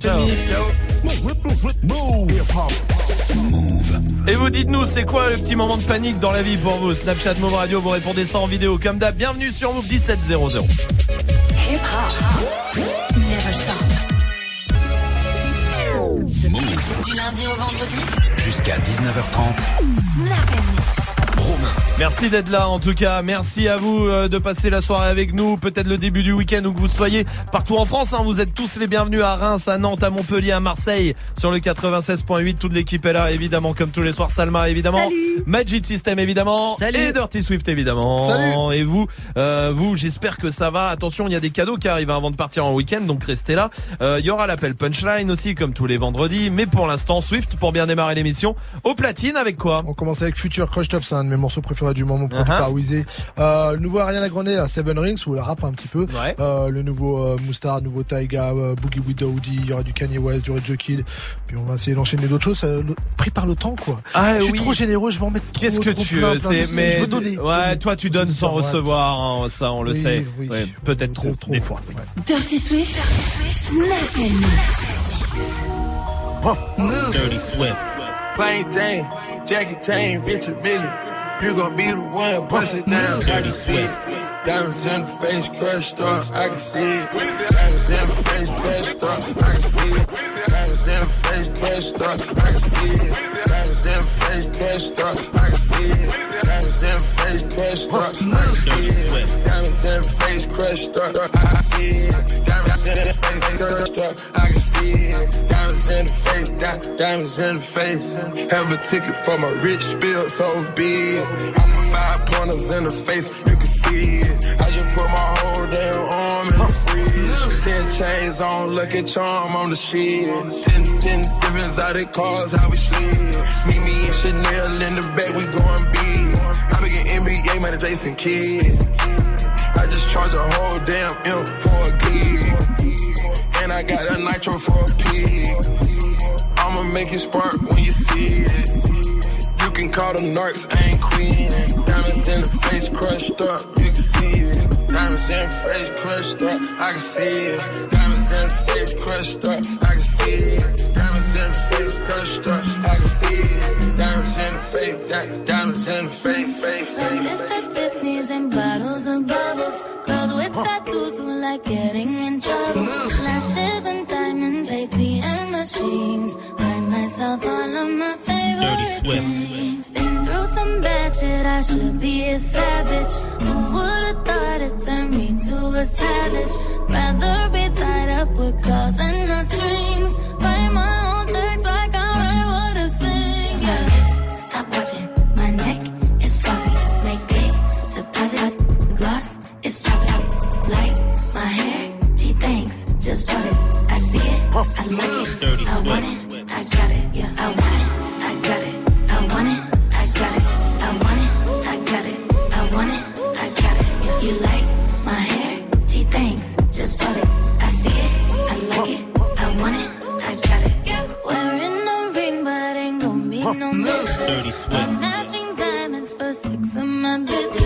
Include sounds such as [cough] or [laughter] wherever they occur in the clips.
Ciao. Et vous dites-nous, c'est quoi le petit moment de panique dans la vie pour vous Snapchat, Move Radio, vous répondez ça en vidéo comme d'hab. Bienvenue sur Move 1700. Hip hop. Never stop. Du lundi au vendredi. Jusqu'à 19h30. Snap and mix. Romain. Merci d'être là en tout cas. Merci à vous euh, de passer la soirée avec nous. Peut-être le début du week-end où que vous soyez partout en France. hein. Vous êtes tous les bienvenus à Reims, à Nantes, à Montpellier, à Marseille sur le 96.8. Toute l'équipe est là évidemment comme tous les soirs. Salma évidemment. Salut. Magic System évidemment. Salut. Et Dirty Swift évidemment. Salut. Et vous, euh, vous, j'espère que ça va. Attention, il y a des cadeaux qui arrivent avant de partir en week-end, donc restez là. Euh, Il y aura l'appel punchline aussi comme tous les vendredis. Mais pour l'instant, Swift pour bien démarrer l'émission. Au platine avec quoi? On commence avec Future Crush Top, c'est un de mes morceaux préférés du moment, produit Uh-huh. par Weezy. Euh, le nouveau Ariana Grande, là, Seven Rings, où elle rappe un petit peu. Ouais. Euh, le nouveau euh, Moustar, nouveau Taiga, euh, Boogie with Daoudi, il y aura du Kanye West, du Red Kid. Puis on va essayer d'enchaîner d'autres choses. euh, pris par le temps, quoi. Ah je suis oui. trop généreux, je vais en mettre trop, Qu'est-ce que trop tu plein, veux plein, mais je veux donner. ouais donner. toi tu donnes sans recevoir hein, ça on le Oui, sait oui. Ouais, peut-être trop, Trop, des fois ouais. Dirty Swift. Snap and mix. Dirty Swift. Plain Jane, Jackie Chain, Richard Millie. You gon' be the one, bust it down. Dirty Swift. Diamonds in the face, crushed up, I can see it. Diamonds in the face, crushed up, I can see it. Diamonds in face, crushed up, I can see it. Diamonds in face, crushed up, I can see it. Diamonds in face, crushed up, I can see it. Diamonds in face, crushed up, I can see it. Diamonds in face, crushed up, I can see it. Diamonds in the face, di- diamonds in the face. Have a ticket for my rich spill so big. I'm a five pointers in the face, you can see it. I just put my whole damn arm. Ten chains on, lucky charm on the shit. Ten, ten different out of cars, how we slid. Meet me and Chanel in the back, we going big. I begin NBA man, Jason Kidd. I just charge a whole damn M for a gig. And I got a nitro for a pig. I'ma make it spark when you see it. You can call them narcs, I ain't queen. Diamonds in the face crushed up, you can see it. Diamonds in face crushed up, I can see it. Diamonds in face crushed up, I can see it. Diamonds in face crushed up, I can see it. Diamonds in the face, diamonds in the face, face, face. Mr. Tiffany's and bottles of bubbles. Girls with tattoos who like getting in trouble. Lashes and diamonds, ATM machines. Buy myself all of my favorite Dirty Swift. things. Been through some bad shit, I should be a savage. Who would've thought it turned me to a savage? Rather be tied up with calls and not strings. Write my own I like it. Dirty I want it. I got it. Yeah, I want it. I got it. I want it. I got it. I want it. I got it. I want it. I got it. Yeah. You like my hair? She thinks. Just bought it. I see it. I like it. I want it. I got it. Wearing a ring, but ain't gon' be no misses. Dirty Swift. I'm matching diamonds for six of my bitches.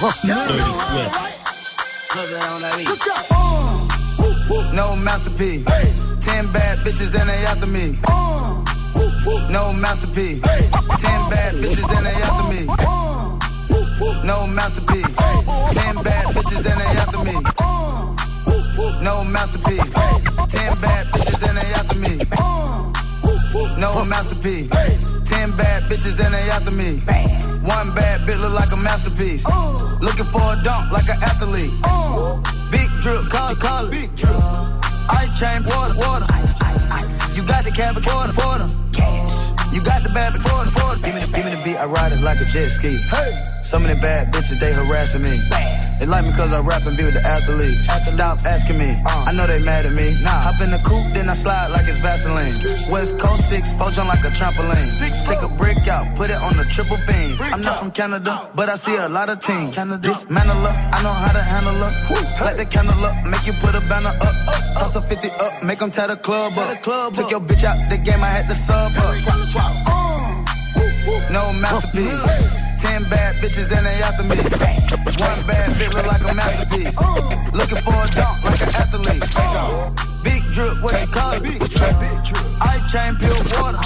No masterpiece. Ten bad bitches and they after me. No masterpiece. Ten bad bitches and they after me. No masterpiece. Ten bad bitches and they after me. No masterpiece. Ten bad bitches and they after me. No masterpiece. Ten bad bitches and they after me. One bad bit look like a masterpiece. Looking for a dunk like an athlete. Big drip, call it, call it. Big drip. Ice chain, water, water. Ice, ice, ice. You got the cab, for the, for them. Cash. You got the bad, for the, for Give me the, give me the beat, I ride it like a jet ski. Hey. Some of the bad bitches, they harassing me. They like me cause I rap and be with the athletes. Stop asking me, uh, I know they mad at me. Nah. Hop in the coupe, then I slide like it's Vaseline. West Coast 6, four jump like a trampoline. Take a brick out, put it on the triple beam. I'm not from Canada, but I see a lot of teams. Dismantle her, I know how to handle her. Light the candle up, make you put a banner up. up. Toss a 50 up, make them tie the club up. Took your bitch out the game, I had to sub up. Swap, swap. No masterpiece. Ten bad bitches and they after me. One bad bitch look like a masterpiece. Looking for a dunk like an athlete. Big drip, what you call it? Ice chain, pure water.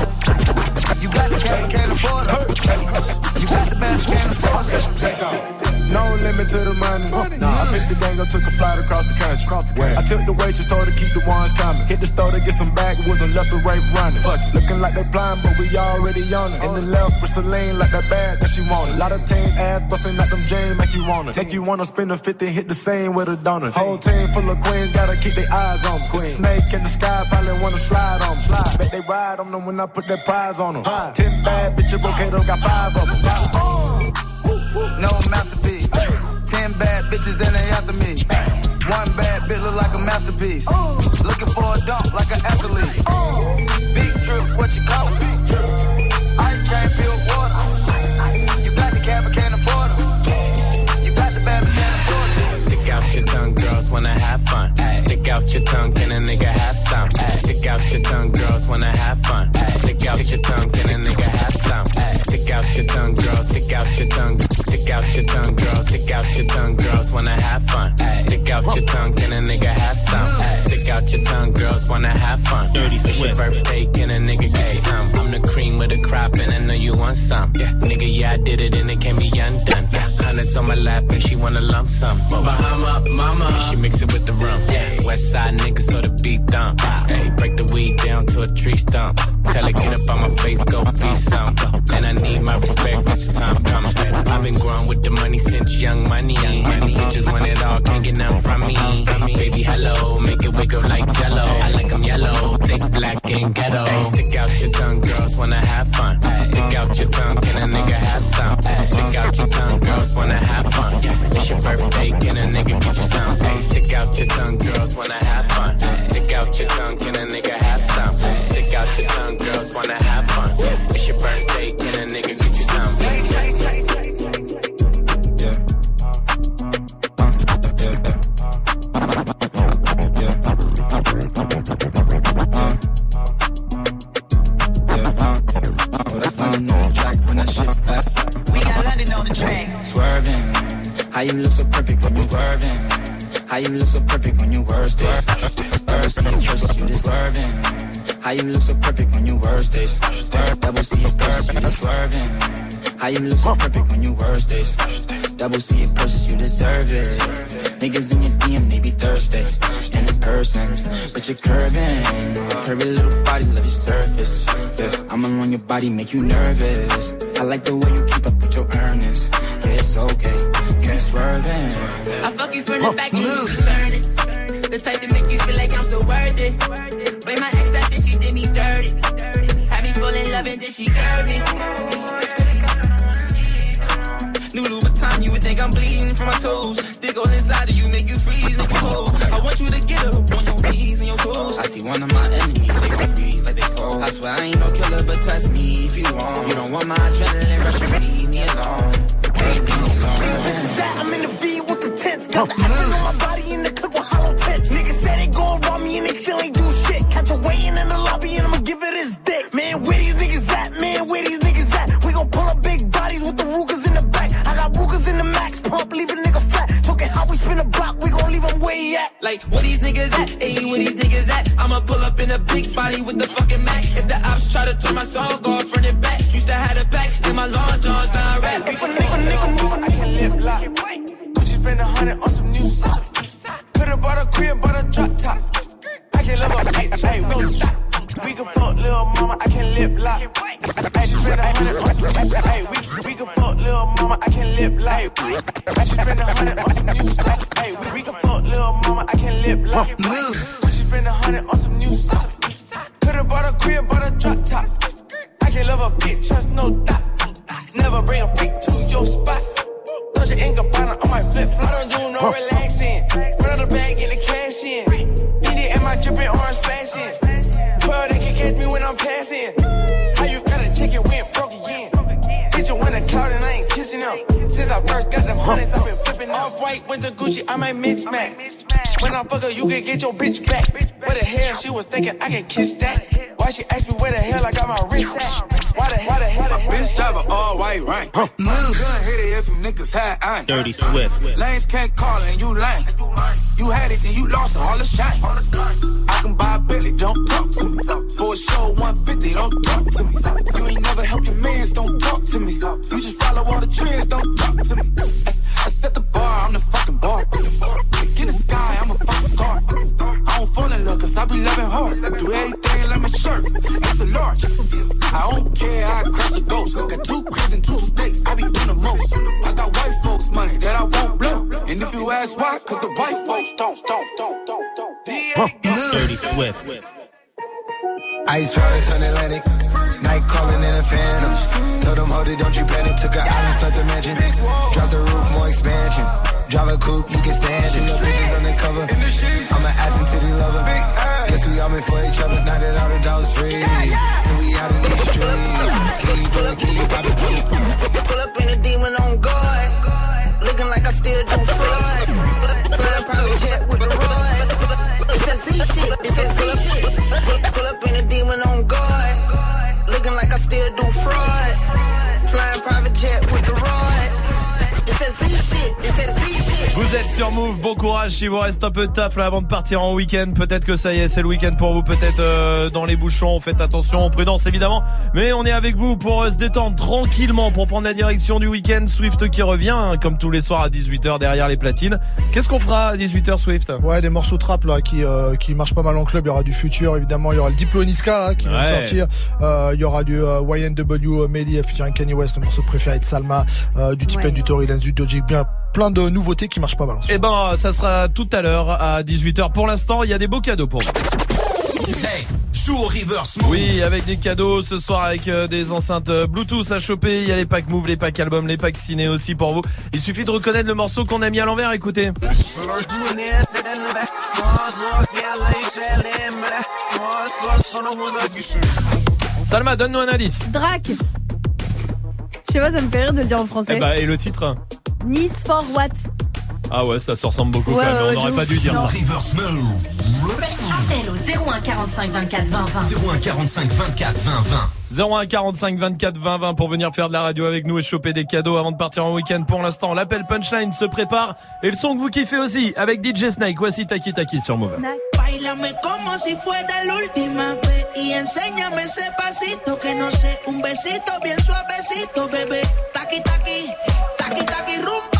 You got the cat, can't afford it. You got the bad, can't afford it. Take off. No limit to the money. Nah, I picked the gang up, took a flight across the country. Across the country. I took the waitress, told her to keep the ones coming. Hit the store to get some backwoods and left the right running. Fuck it. Looking like they blind, but we already on it. In the left with Celine, like that bag that she wanted. A lot of teams ass busting like them James, make you wanna. Take you wanna spend a 50, hit the same with a donut. Whole team full of queens, gotta keep their eyes on me. Queen. Snake in the sky, probably wanna slide on me. Slide. Bet they ride on them when I put that prize on them. Ten bad bitches, okay, got five of them. No masterpiece. Bitches and they after me. One bad bitch look like a masterpiece. Looking for a dunk like an athlete. Big drip, what you call it? Ice chain, pure water. You got the but can't. You got the but can't. Stick out your tongue, girls wanna have fun. Stick out your tongue, can a nigga have some? Stick out your tongue, girls wanna have fun. Stick out your tongue, can a nigga have some? Stick out your tongue, girls, stick out your tongue. Stick out your tongue, girls, stick out your tongue, girls wanna have fun. Stick out your tongue, can a nigga have some? Stick out your tongue, girls wanna have fun. It's your birthday, can a nigga get you some? I'm the cream with the crop, and I know you want some. Yeah, nigga, yeah, I did it, and it can't be undone. Yeah, hundreds on my lap, and she wanna lump some. Bahama, mama, and she mix it with the rum. Yeah, west side nigga, so the beat dump. Hey, break the weed down to a tree stump. Tell her get up on my face, go be some. And I need my respect, that's just how I'm coming. I've been growing with the money since young money. Money bitches want it all, can't get none from me. Baby, hello, make it wiggle like jello. I like them yellow, thick, black, and ghetto. Hey, stick out your tongue, girls wanna have fun. Stick out your tongue, can a nigga have some? Stick out your tongue, girls wanna have fun. It's your birthday, can a nigga get you some? Hey, stick out your tongue, girls wanna have fun. Stick out your tongue, can a nigga have some? Stick out your tongue, girls wanna have fun. It's your birthday, can a nigga get you some? Yeah. Uh, yeah. Yeah. Uh. How you look so perfect when you swerving? How you look so perfect when you worst it? First in versus you swerving. How you look so perfect when you worst it? Double C it you swerving. How you look so perfect when you worst it? Double C it purchase, you deserve it. Niggas in your DM, they be thirsty. And person, but you're curving. Curvy little body, love your surface. Yeah, I'm along your body, make you nervous. I like the way you keep up with your earnings. Yeah, it's okay. You be swerving. I fuck you from the back you turn it. The type to make you feel like I'm so worth it. Blame my ex, that bitch, she did me dirty. Had me fall in love and then she curved me. New Louboutin, you would think I'm bleeding from my toes. Dig on inside of you, make you freeze, you cold. I want you to get up on your knees and your toes. I see one of my enemies, they gon' freeze like they cold. I swear I ain't no killer, but test me if you want. You don't want my adrenaline rush, you leave me alone. Leave me alone. I'm in the V with the tents. Got the oh, African on my body in the clip with hollow tips. Niggas said they gon' rob me and they still ain't Dirty Swift. Don't you panic. Took an island, Courage s'il vous reste un peu de taf là avant de partir en week-end. Peut-être que ça y est, c'est le week-end pour vous, peut-être euh, dans les bouchons. Faites attention, prudence évidemment. Mais on est avec vous pour euh, se détendre tranquillement, pour prendre la direction du week-end. Swift qui revient, hein, comme tous les soirs à 18h derrière les platines. Qu'est-ce qu'on fera à 18h Swift? Ouais, des morceaux trap là qui euh, qui marchent pas mal en club. Il y aura du futur évidemment. Il y aura le Diplo Niska là qui vient de sortir. Euh, il y aura du euh, YNW Melly featuring Kanye West, le morceau préféré de Salma, euh, du T-Pain, Ouais. du Tory Lanez, du Doja, bien plein de nouveautés qui marchent pas mal. Eh ben, ça sera tout à l'heure à 18h. Pour l'instant, il y a des beaux cadeaux pour vous. Hey, joue au reverse Oui, avec des cadeaux ce soir avec euh, des enceintes euh, Bluetooth à choper. Il y a les packs Move, les packs albums, les packs ciné aussi pour vous. Il suffit de reconnaître le morceau qu'on a mis à l'envers. Écoutez. Salma, donne-nous un indice. Drac. Je sais pas, ça me fait rire de le dire en français. Eh bah, et le titre Nice for what? Ah ouais, ça se ressemble beaucoup Ouais, quand même. ouais, On n'aurait pas dû dire Non. ça. Appel au 01 45 24 20 20. 01 45 24 20 20. 01 45 24 20 20 pour venir faire de la radio avec nous et choper des cadeaux avant de partir en week-end. Pour l'instant, l'appel punchline se prépare et le son que vous kiffez aussi avec DJ Snake. Voici Taki Taki sur Move. Bailame como si fuera la última vez y enséñame ese pasito que no sé, un besito bien suavecito, bebé. Taqui taqui, taqui taqui rumba.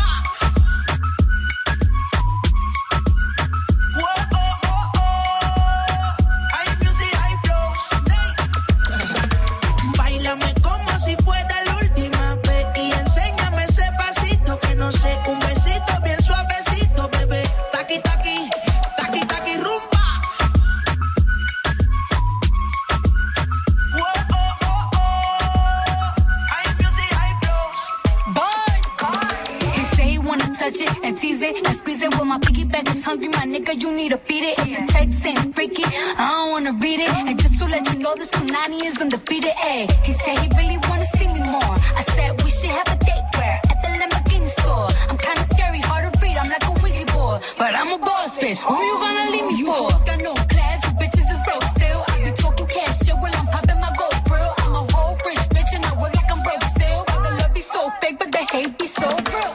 And tease it and squeeze it. When my piggyback hungry, my nigga, you need to it. If the text ain't freaky, I don't wanna read it. And just to let you know, this is undefeated. Ayy, he said he really wanna see me more. I said we should have a date where at the Lamborghini store. I'm kinda scary, hard but I'm a boss bitch. Who you gonna leave me for? hoes got no class, you bitches is broke still. I be talking cash shit while I'm popping my gold grill. I'm a whole rich bitch and I work like I'm broke still. The love be so fake, but the hate be so real.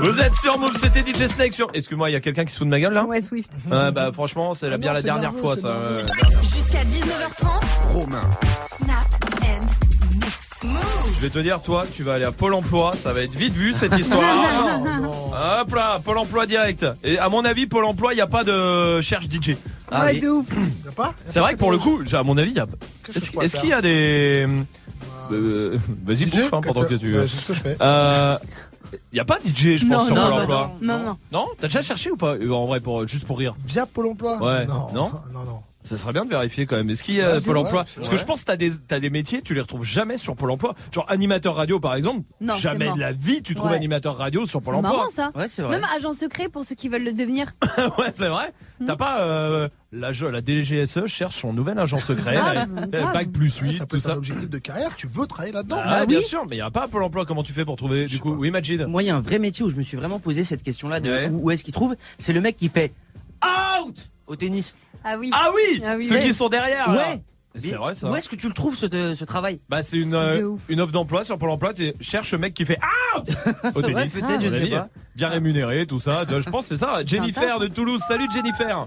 Vous êtes sur Move, c'était DJ Snake sur. Excuse-moi, il y a quelqu'un qui se fout de ma gueule là Ouais, Swift. Ouais, bah franchement, c'est la- bien la c'est dernière fois ça. Jusqu'à 19h30. Romain. Snap and mix. Move. Je vais te dire, toi, tu vas aller à Pôle emploi, ça va être vite vu cette histoire. [laughs] Hop là, Pôle emploi direct. Et à mon avis, Pôle emploi, il n'y a pas de cherche DJ. Ah Ouais, de ouf. [clears throat] Y a pas C'est vrai que pour le coup, à mon avis, il y a. Est-ce qu'il y a des. euh, [laughs] Vas-y, bouffe hein, pendant que tu. Ouais, c'est ce que je fais. Euh, Il y a pas de DJ, je pense, Non, sur non, Pôle non, emploi. Non, non. Non T'as déjà cherché ou pas euh, En vrai, pour, juste pour rire. Via Pôle emploi Ouais. Non. Non Non, non. Ça serait bien de vérifier quand même. Est-ce qu'il y a Ouais, c'est Pôle emploi c'est Parce que vrai. je pense que t'as des, t'as des métiers, tu les retrouves jamais sur Pôle emploi. Genre animateur radio par exemple. Non, c'est jamais de la vie tu trouves Ouais. animateur radio sur Pôle C'est emploi. marrant ça. Ouais, c'est vrai. Même agent secret pour ceux qui veulent le devenir. [laughs] ouais, c'est vrai. T'as pas euh, la, la DGSE cherche son nouvel agent secret, Ah, euh, bac plus 8, Ça peut tout être ça. un objectif de carrière, tu veux travailler là-dedans. Ah, bien sûr, mais il y a pas Pôle emploi. Comment tu fais pour trouver du coup? Oui, Majid. Moi, il y a un vrai métier où je me suis vraiment posé cette question-là de où est-ce qu'il trouve. C'est le mec qui fait out au tennis. Ah oui. Ah oui, Ah oui. Ceux qui sont derrière. là. Ouais. C'est vrai ça. Où est-ce que tu le trouves ce, ce travail? Bah c'est une, euh, une offre d'emploi sur Pôle emploi, tu cherches un mec qui fait out [laughs] au tennis. Ouais, je sais pas. Bien rémunéré, tout ça. Je pense que c'est ça. Jennifer de Toulouse. Salut Jennifer.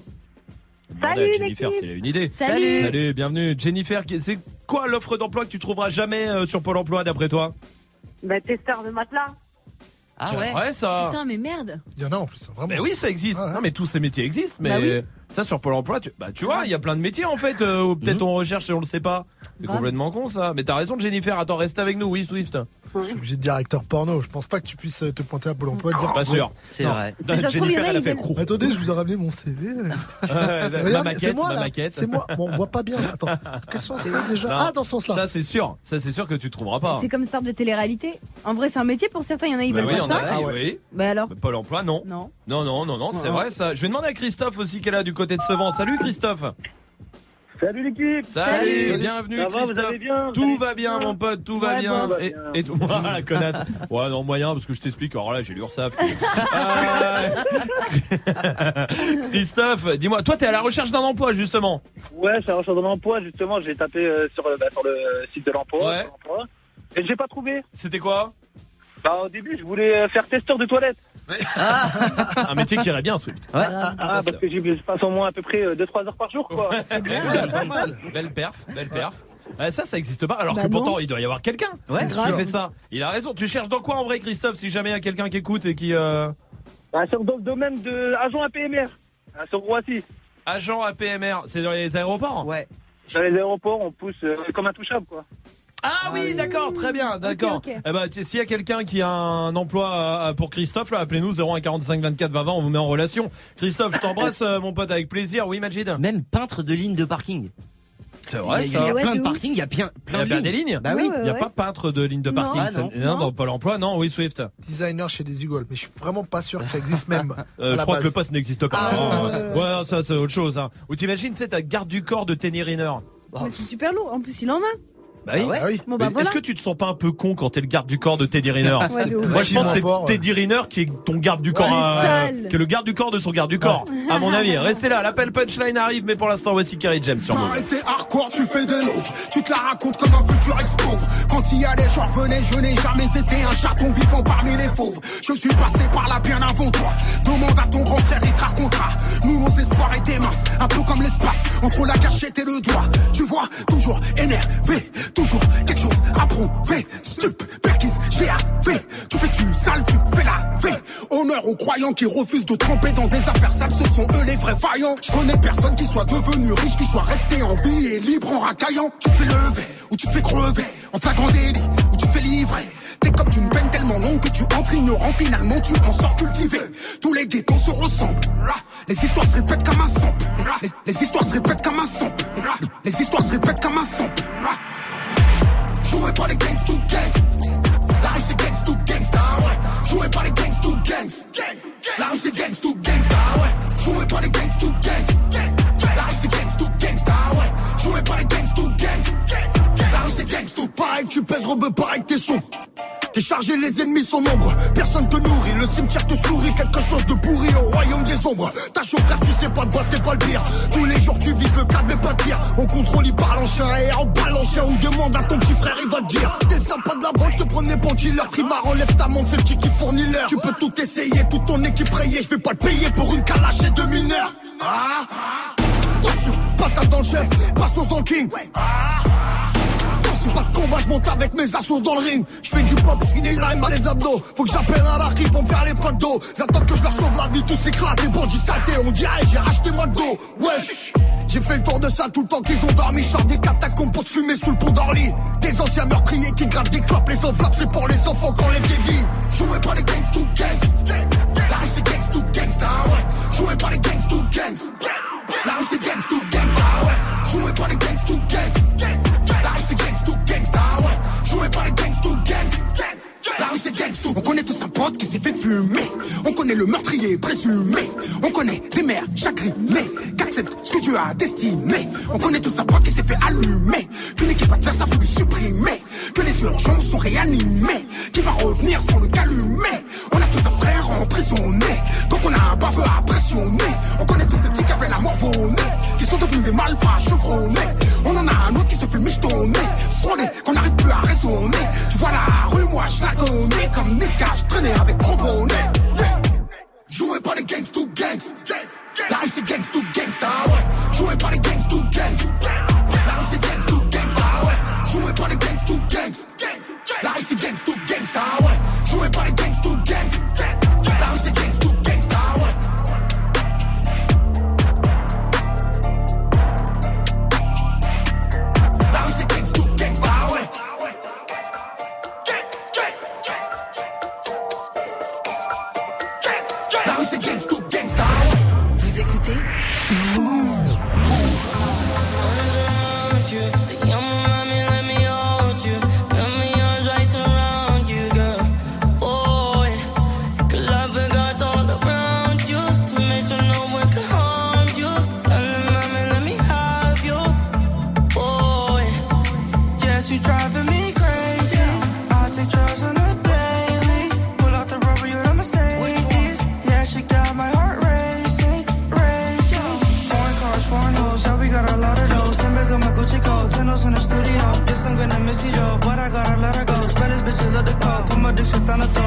À Jennifer s'il a une idée. Salut. Salut, bienvenue. Jennifer, c'est quoi l'offre d'emploi que tu trouveras jamais euh, sur Pôle emploi d'après toi? Bah, testeur de matelas. Ah C'est vrai ça Putain, mais merde. Il y en a en plus, hein, vraiment. Mais oui, ça existe. Non, mais tous ces métiers existent. Mais Bah oui. Ça, sur Pôle emploi, tu, bah, tu vois, il y a plein de métiers en fait, euh, où peut-être on recherche et on le sait pas. C'est complètement con ça. Mais t'as raison, Jennifer. Attends, reste avec nous. Oui, Swift. Je suis obligé de dire acteur porno. Je pense pas que tu puisses euh, te pointer à Pôle emploi et dire. Pas sûr. C'est Non. vrai. Trouve, a, Jennifer, elle a fait. Attendez, je vous ai ramené mon CV. [laughs] ma Regardez, maquette, c'est moi, ma maquette. C'est moi. Bon, on voit pas bien. Attends, [laughs] quel sens c'est déjà? Non, Ah, dans ce sens-là. Ça, c'est sûr. Ça, c'est sûr que tu trouveras pas. C'est comme star de télé-réalité. En vrai, c'est un métier pour certains. Il y en a, ils Bah veulent on ça. a, Ah. Bah alors Pôle emploi, non. Non. Non, non, non, non, c'est Ouais. vrai ça. Je vais demander à Christophe aussi qu'elle a du côté de Sevran. Salut Christophe. Salut l'équipe. Salut, Salut. bienvenue Ça va, vous Christophe. allez bien tout va bien, mon pote, tout va bien. bon. Et, Tout va et tout, Voilà, la connasse. Ouais, non, moyen, parce que je t'explique. Alors là, j'ai l'URSAF. [laughs] Euh, [laughs] Christophe, dis-moi, toi, t'es à la recherche d'un emploi, justement. Ouais, je suis à la recherche d'un emploi, justement. J'ai tapé euh, sur, bah, sur le site de l'emploi. Ouais. Et j'ai pas trouvé. C'était quoi? Bah, au début, je voulais euh, faire testeur de toilette. [laughs] Un métier qui irait bien, Swift. Ouais. Ah, parce que j'y je passe au moins à peu près 2-3 heures par jour, quoi. C'est bien. Belle perf, belle perf. Euh, ça, ça existe pas. Alors Bah que non. pourtant, il doit y avoir quelqu'un Ouais, qui fait ça. Il a raison. Tu cherches dans quoi en vrai, Christophe, si jamais il y a quelqu'un qui écoute et qui euh, Bah, sur dans le domaine de agent APMR. hein, sur Roissy. agent APMR, c'est dans les aéroports? Ouais. Dans les aéroports, on pousse euh, comme un touchable, quoi. Ah oui, d'accord, très bien, d'accord. Eh ben, s'il y a quelqu'un qui a un emploi pour Christophe, là, appelez-nous 01 45 24 20 20, on vous met en relation. Christophe, je t'embrasse, euh, mon pote, avec plaisir. Oui, Majid. Même peintre de ligne de parking. C'est Il y a, vrai, il y a ça. Ouais, plein de de ouf. parking, il y a plein, Il y plein a de bien lignes. des lignes. Bah oui. Il n'y a ouais. pas peintre de ligne de Non. parking. Ah, ça- non. non, dans Pôle emploi, non, oui, Swift. Designer chez des Eagles, mais je suis vraiment pas sûr que ça existe même. [laughs] Euh, je crois base. que le poste n'existe pas. Ah, ouais, ouais, ouais, non, ça c'est autre chose. Hein. Ou t'imagines, tu sais, ta garde du corps de Tenny Riner. Mais c'est super lourd. En plus, il en a. Bah oui. Ah ouais Ah oui. Bon, bah voilà. Est-ce que tu te sens pas un peu con quand t'es le garde du corps de Teddy Riner Ouais. Moi je pense que c'est. Teddy Riner qui est ton garde du corps, Ouais, sale. qui est le garde du corps de son garde du corps, à mon avis. [laughs] Restez là, l'appel punchline arrive, mais pour l'instant voici Kerry James sur Move. Arrêtez hardcore, tu fais de l'ouvre. Tu te la racontes comme un futur ex-pauvre. Quand il y allait, j'en revenais, je n'ai jamais été un chaton vivant parmi les fauves. Je suis passé par là bien avant toi. Demande à ton grand frère, il te racontera. Nous, nos espoirs étaient minces, un peu comme l'espace, entre la cachette et le doigt. Tu vois, toujours énervé, toujours quelque chose à prouver. Stup, j'ai fait. Tu fais tu sale, tu fais la fée. Honneur aux croyants qui refusent de tremper dans des affaires sales, ce sont eux les vrais vaillants. Je connais personne qui soit devenu riche, qui soit resté en vie et libre en racaillant. Tu te fais lever, ou tu te fais crever, en flagrant délit, ou tu te fais livrer. T'es comme d'une peine tellement longue que tu entres ignorant, finalement tu en sors cultivé. Tous les ghettos se ressemblent. Les histoires se répètent comme un sample. Les, les histoires se répètent comme un sample. Les histoires se répètent comme un sample. Joué par les gangs to gangs. La rue c'est gangs to gangsta, ouais. Joué par les gangs to gangs. La rue c'est gangs to gangsta, ouais. Joué par les gangs to gangs. La rue c'est gangs to gangsta, ouais. Joué par les gangs to rue c'est gangs to pareil, tu pèses robe pareil que t'es son. T'es chargé, les ennemis sont nombreux. Personne te nourrit, le cimetière te sourit. Quelque chose de pourri au royaume des ombres. Ta chaud frère, tu sais pas de quoi, c'est pas le pire. Tous les jours, tu vises le cadre, mais pas. On contrôle, il parle en chien et en balle en chien. Ou demande à ton petit frère, il va te dire. T'es sympa de la branche, te prenais pour killer. Trimar, enlève ta montre, c'est le petit qui fournit l'heure. Tu peux tout essayer, toute ton équipe rayée. Je vais pas le payer pour une calache et deux mineurs. Ah, attention, patate dans le chef, bastos dans le king. C'est pas de combat, je monte avec mes assos dans le ring. Je fais du pop, skinny line, mal les abdos. Faut que j'appelle un larry pour me faire les potes d'eau. Ils attendent que je leur sauve la vie, tous s'éclatent. Les bandits saletés, on dirait j'ai racheté moi de dos. Wesh. J'ai fait le tour de ça tout le temps qu'ils ont dormi. Je des catacombes pour fumer sous le pont d'Orly. Des anciens meurtriers qui grattent des clopes. Les enveloppes, c'est pour les enfants qu'on lève des vies. Joué par les gangs to gangs. La rue c'est gangs to gangsta, ouais. Joué par les gangs to gangs. La rue c'est gangs to gangsta, ouais. Joué par les gangs to gangs. La rue c'est gangs to gangsta, ouais. Joué par les gangs to gangs. La rue c'est gangs to. On connaît tous un pote qui s'est fait fumer. On connaît le meurtrier présumé. On connaît des mères chagrinées qu'acceptent ce que tu as destiné. On connaît tous un pote qui s'est fait allumer. Qu'une équipe va te faire ça, faut le supprimer. Que les urgences sont réanimés. Qui va revenir sans le calumer. On a tous un frère emprisonné. Donc on a un baveux à. On connaît tous des petits qui avaient la mort au. Qui sont devenus des malfrats chevronnés. On en a un autre qui se fait michetonner. Strolé, qu'on n'arrive plus à raisonner. Tu vois la rue, moi je Comme Niska, je traînais avec Trombonnet. Yeah. Joué par les gangs to gangs. La rue c'est gangs to gangsta, ouais. Joué par les gangs to gangs. La rue c'est gangs to gangsta, ouais. Joué par les gangs to gangs. La rue c'est gangs to gangsta, ouais. Joué par les gangs to gangs. La rue c'est gangs code, put my dick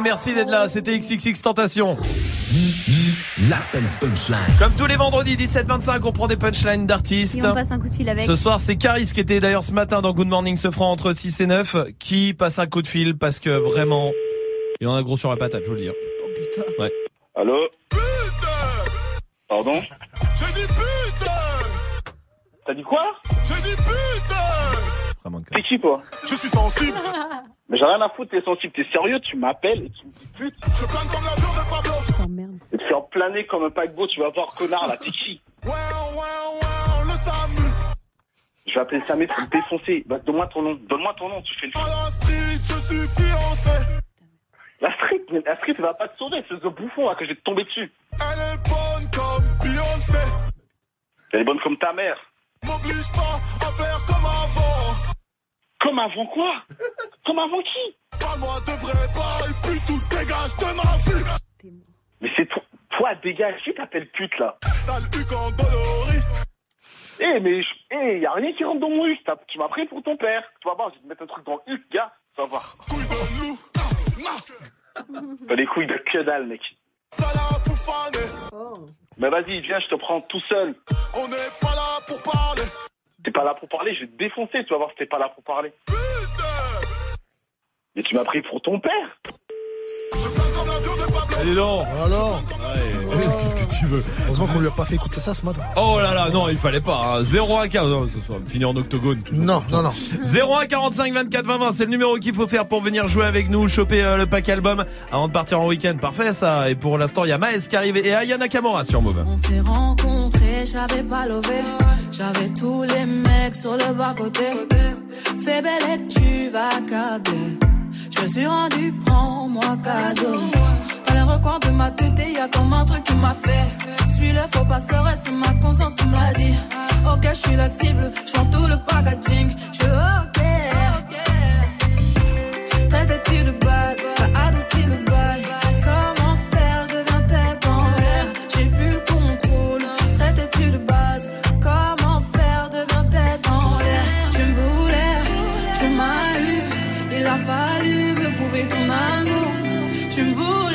merci d'être là. C'était XXX Tentation. L'appel punchline. Comme tous les vendredis 17-25, on prend des punchlines d'artistes. Et on passe un coup de fil avec. Ce soir, c'est Caris qui était d'ailleurs ce matin dans Good Morning ce franc entre 6 et 9 qui passe un coup de fil parce que vraiment, il en a gros sur la patate, je veux le dire. Oh putain. Ouais. Allô Pardon J'ai dit putain T'as dit quoi J'ai dit putain Vraiment de T'es qui toi Je suis sensible [laughs] Mais j'ai rien à foutre, t'es sensible, t'es tu m'appelles et tu me dis pute. Je plane comme l'avion de Pablo Et te faire planer comme un paquebot, tu vas voir connard là, t'es qui Ouais, ouais, ouais, le SAMU Je vais appeler Samé pour me défoncer. Bah, donne-moi ton nom, donne-moi ton nom, tu fais le À la street, je suis fiancé La street, mais la street elle va pas te sauver, c'est ce bouffon là que je vais te tomber dessus. Elle est bonne comme Beyoncé Elle est bonne comme ta mère. M'oblige pas à faire comme avant Comme avant quoi Comme avant qui Parle-moi de vrai bail, puis tout dégage de ma vie Mais c'est toi, toi dégage, qui t'appelle pute là T'as le cul quand Dolori Eh mais je- eh, y a rien qui rentre dans mon huc, tu m'as pris pour ton père. Tu vas voir, je vais te mettre un truc dans le huc, gars, tu vas voir. Couille de loup T'as les couilles de que dalle, mec. Mais vas-y, viens, je te prends tout seul. On n'est pas là pour parler T'es pas là pour parler, je vais te défoncer, tu vas voir si t'es pas là pour parler. Mais tu m'as pris pour ton père Allez non Alors Qu'est-ce que tu veux Heureusement qu'on lui a pas fait écouter ça ce matin. Oh là là, non, il fallait pas. Hein. 01 15, non, ce soir, finir en octogone. Tout ça, Non, non, non. 01 45 24 20 20, c'est le numéro qu'il faut faire pour venir jouer avec nous, choper euh, le pack album avant de partir en week-end. Parfait ça. Et pour l'instant, il y a Maes qui arrive et Aya Nakamura sur Move. On s'est rencontrés, j'avais pas levé. J'avais tous les mecs sur le bas côté. Fais belle et tu vas câbler. Je me suis rendu, prends-moi cadeau. Dans les recoins de ma tête, y a comme un truc qui m'a fait. Suis le faux pas le reste, c'est ma conscience qui me l'a dit. Ok, je suis la cible, je tout le packaging. Je ok. Tête de base, t'as adouci le bail. Comment faire, je deviens tête en l'air? J'ai plus le contrôle. Traite de base, comment faire, je deviens tête en l'air? Tu me voulais, tu m'as eu. Il a fallu me prouver ton amour. Tu me voulais,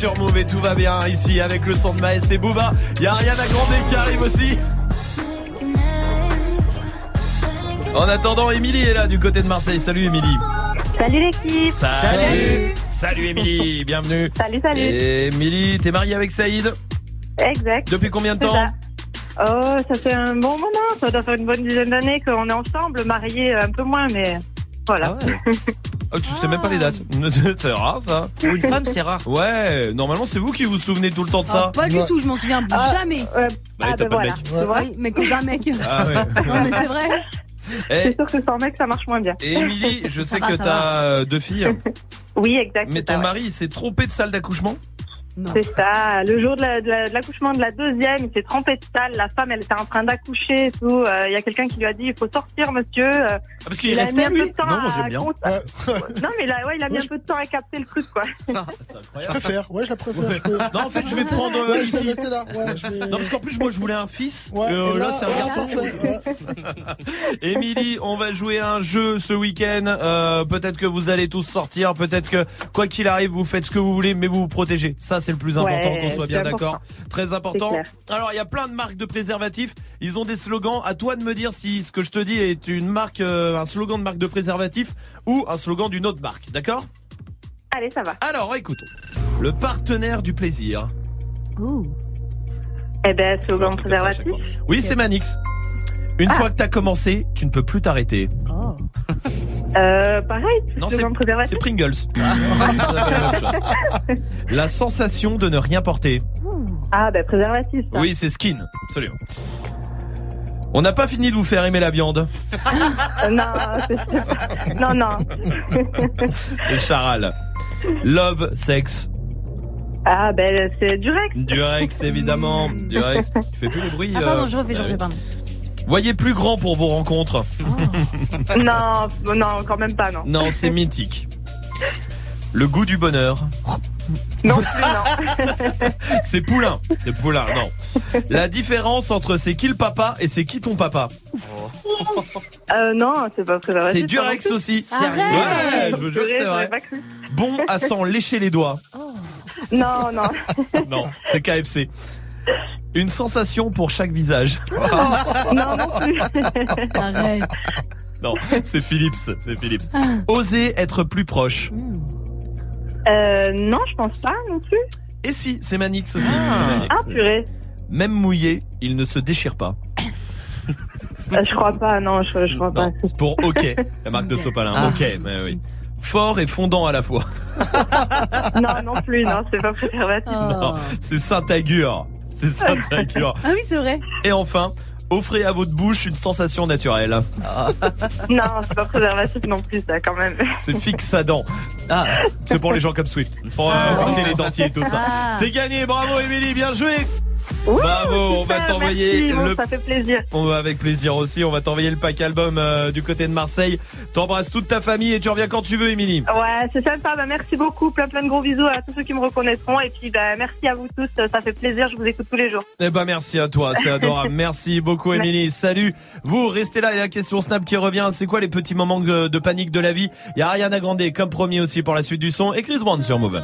sur tout va bien ici avec le son de Maes et Booba. Il y a Ariana Grande qui arrive aussi. En attendant, Émilie est là du côté de Marseille. Salut Émilie. Salut l'équipe. Salut. Salut Émilie, bienvenue. Salut, salut. Émilie, t'es mariée avec Saïd? Exact. Depuis combien de temps? ça. Oh, ça fait un bon moment. Ça doit faire une bonne dizaine d'années qu'on est ensemble, mariés un peu moins, mais voilà. Ah [laughs] oh, tu ah. sais même pas les dates [laughs] c'est rare ça. Pour une femme, c'est rare. Ouais, normalement, c'est vous qui vous souvenez tout le temps de ça. Ah, pas du tout, je m'en souviens jamais. T'as pas mais quand j'ai un mec. Ah, [laughs] c'est vrai. Eh. C'est sûr que sans mec, ça marche moins bien. Et Émilie, je sais que t'as euh, deux filles. [laughs] Oui, exactement. Mais ton mari, il s'est trompé de salle d'accouchement? C'est ça. Le jour de la- de la- de l'accouchement de, la deuxième, il s'est trempé de salle. La femme, elle était en train d'accoucher et tout. Euh, Il y a quelqu'un qui lui a dit, il faut sortir, monsieur. Euh, parce qu'il est resté, mis un peu lui de temps Non, j'aime bien. [laughs] non, mais il a, ouais, il a mis un peu de temps à capter le truc, quoi. [laughs] Je préfère, ouais, je la préfère. je peux- Non, en fait, je vais te prendre euh, Ouais, je vais ici. rester là. Ouais, je vais- Non, parce qu'en plus, moi, je voulais un fils. Euh, là, là, c'est un garçon. [laughs] Émilie, on va jouer à un jeu ce week-end. Euh, peut-être que vous allez tous sortir. Peut-être que, quoi qu'il arrive, vous faites ce que vous voulez, mais vous vous protégez. Ça, c'est le plus important, Ouais, qu'on soit bien d'accord. Très important. Alors, il y a plein de marques de préservatifs. Ils ont des slogans. À toi de me dire si ce que je te dis est une marque, euh, un slogan de marque de préservatif ou un slogan d'une autre marque. D'accord? Allez, ça va. Alors, écoutons. Le partenaire du plaisir. Eh ben, slogan préservatif. Oui, c'est Manix. Une Ah. fois que t'as commencé, tu ne peux plus t'arrêter. [laughs] Euh, pareil, Non, c'est Pringles. [laughs] [laughs] La sensation de ne rien porter. Ah, ben, préservatif. ça. Oui, c'est skin. Absolument. On n'a pas fini de vous faire aimer la viande. Non, c'est sûr. Non, non. Et Charal. Love, sexe. Ah, ben, c'est Durex. Durex, évidemment. Durex. Tu fais plus le bruit. Ah, pardon, euh, je refais, je bah refais, pardon. Voyez plus grand pour vos rencontres. [laughs] non, non, quand même pas, non. Non, c'est mythique. Le goût du bonheur. Non plus, non. [laughs] C'est poulain. C'est poulain, non. La différence entre c'est qui le papa et c'est qui ton papa. Euh, non, c'est pas préservatif. C'est Durex aussi. Arrête Ouais, je vous jure c'est vrai. Bon à s'en lécher les doigts. Non, non. Non, c'est KFC. Une sensation pour chaque visage. [laughs] non, non plus. Arrête. Non, c'est Philips, c'est Philips. Oser être plus proche. Euh, non, je pense pas non plus. Et si, c'est Manix aussi. Manix, Ah, oui. purée. Même mouillé, il ne se déchire pas. Euh, je crois pas, non, je, je crois pas. C'est pour OK, la marque de sopalin. Ah. OK, mais oui. Fort et fondant à la fois. [laughs] Non, non plus, non, c'est pas préservatif. Non, c'est Saint-Agur. C'est Saint-Agur. [laughs] Ah oui, c'est vrai. Et enfin, offrez à votre bouche une sensation naturelle. [laughs] Non, c'est pas préservatif non plus, ça, quand même. C'est fixe à dents. C'est pour les gens comme Swift. Pour euh, fixer les dentiers et tout ça. Ah. C'est gagné, bravo Émilie, bien joué. Bravo, on va t'envoyer le Ça fait plaisir. On va avec plaisir aussi, on va t'envoyer le pack album euh, du côté de Marseille. T'embrasses toute ta famille et tu reviens quand tu veux, Émilie. Ouais, c'est sympa. Bah, merci beaucoup. Plein, plein de gros bisous à tous ceux qui me reconnaîtront. Et puis, bah, merci à vous tous. Ça fait plaisir. Je vous écoute tous les jours. Eh ben merci à toi, c'est adorable. [laughs] Merci beaucoup Émilie. Salut. Vous restez là, il y a la question Snap qui revient. C'est quoi les petits moments de, de panique de la vie? Il y a Ariana Grande comme promis aussi pour la suite du son et Chris Brown sur Move.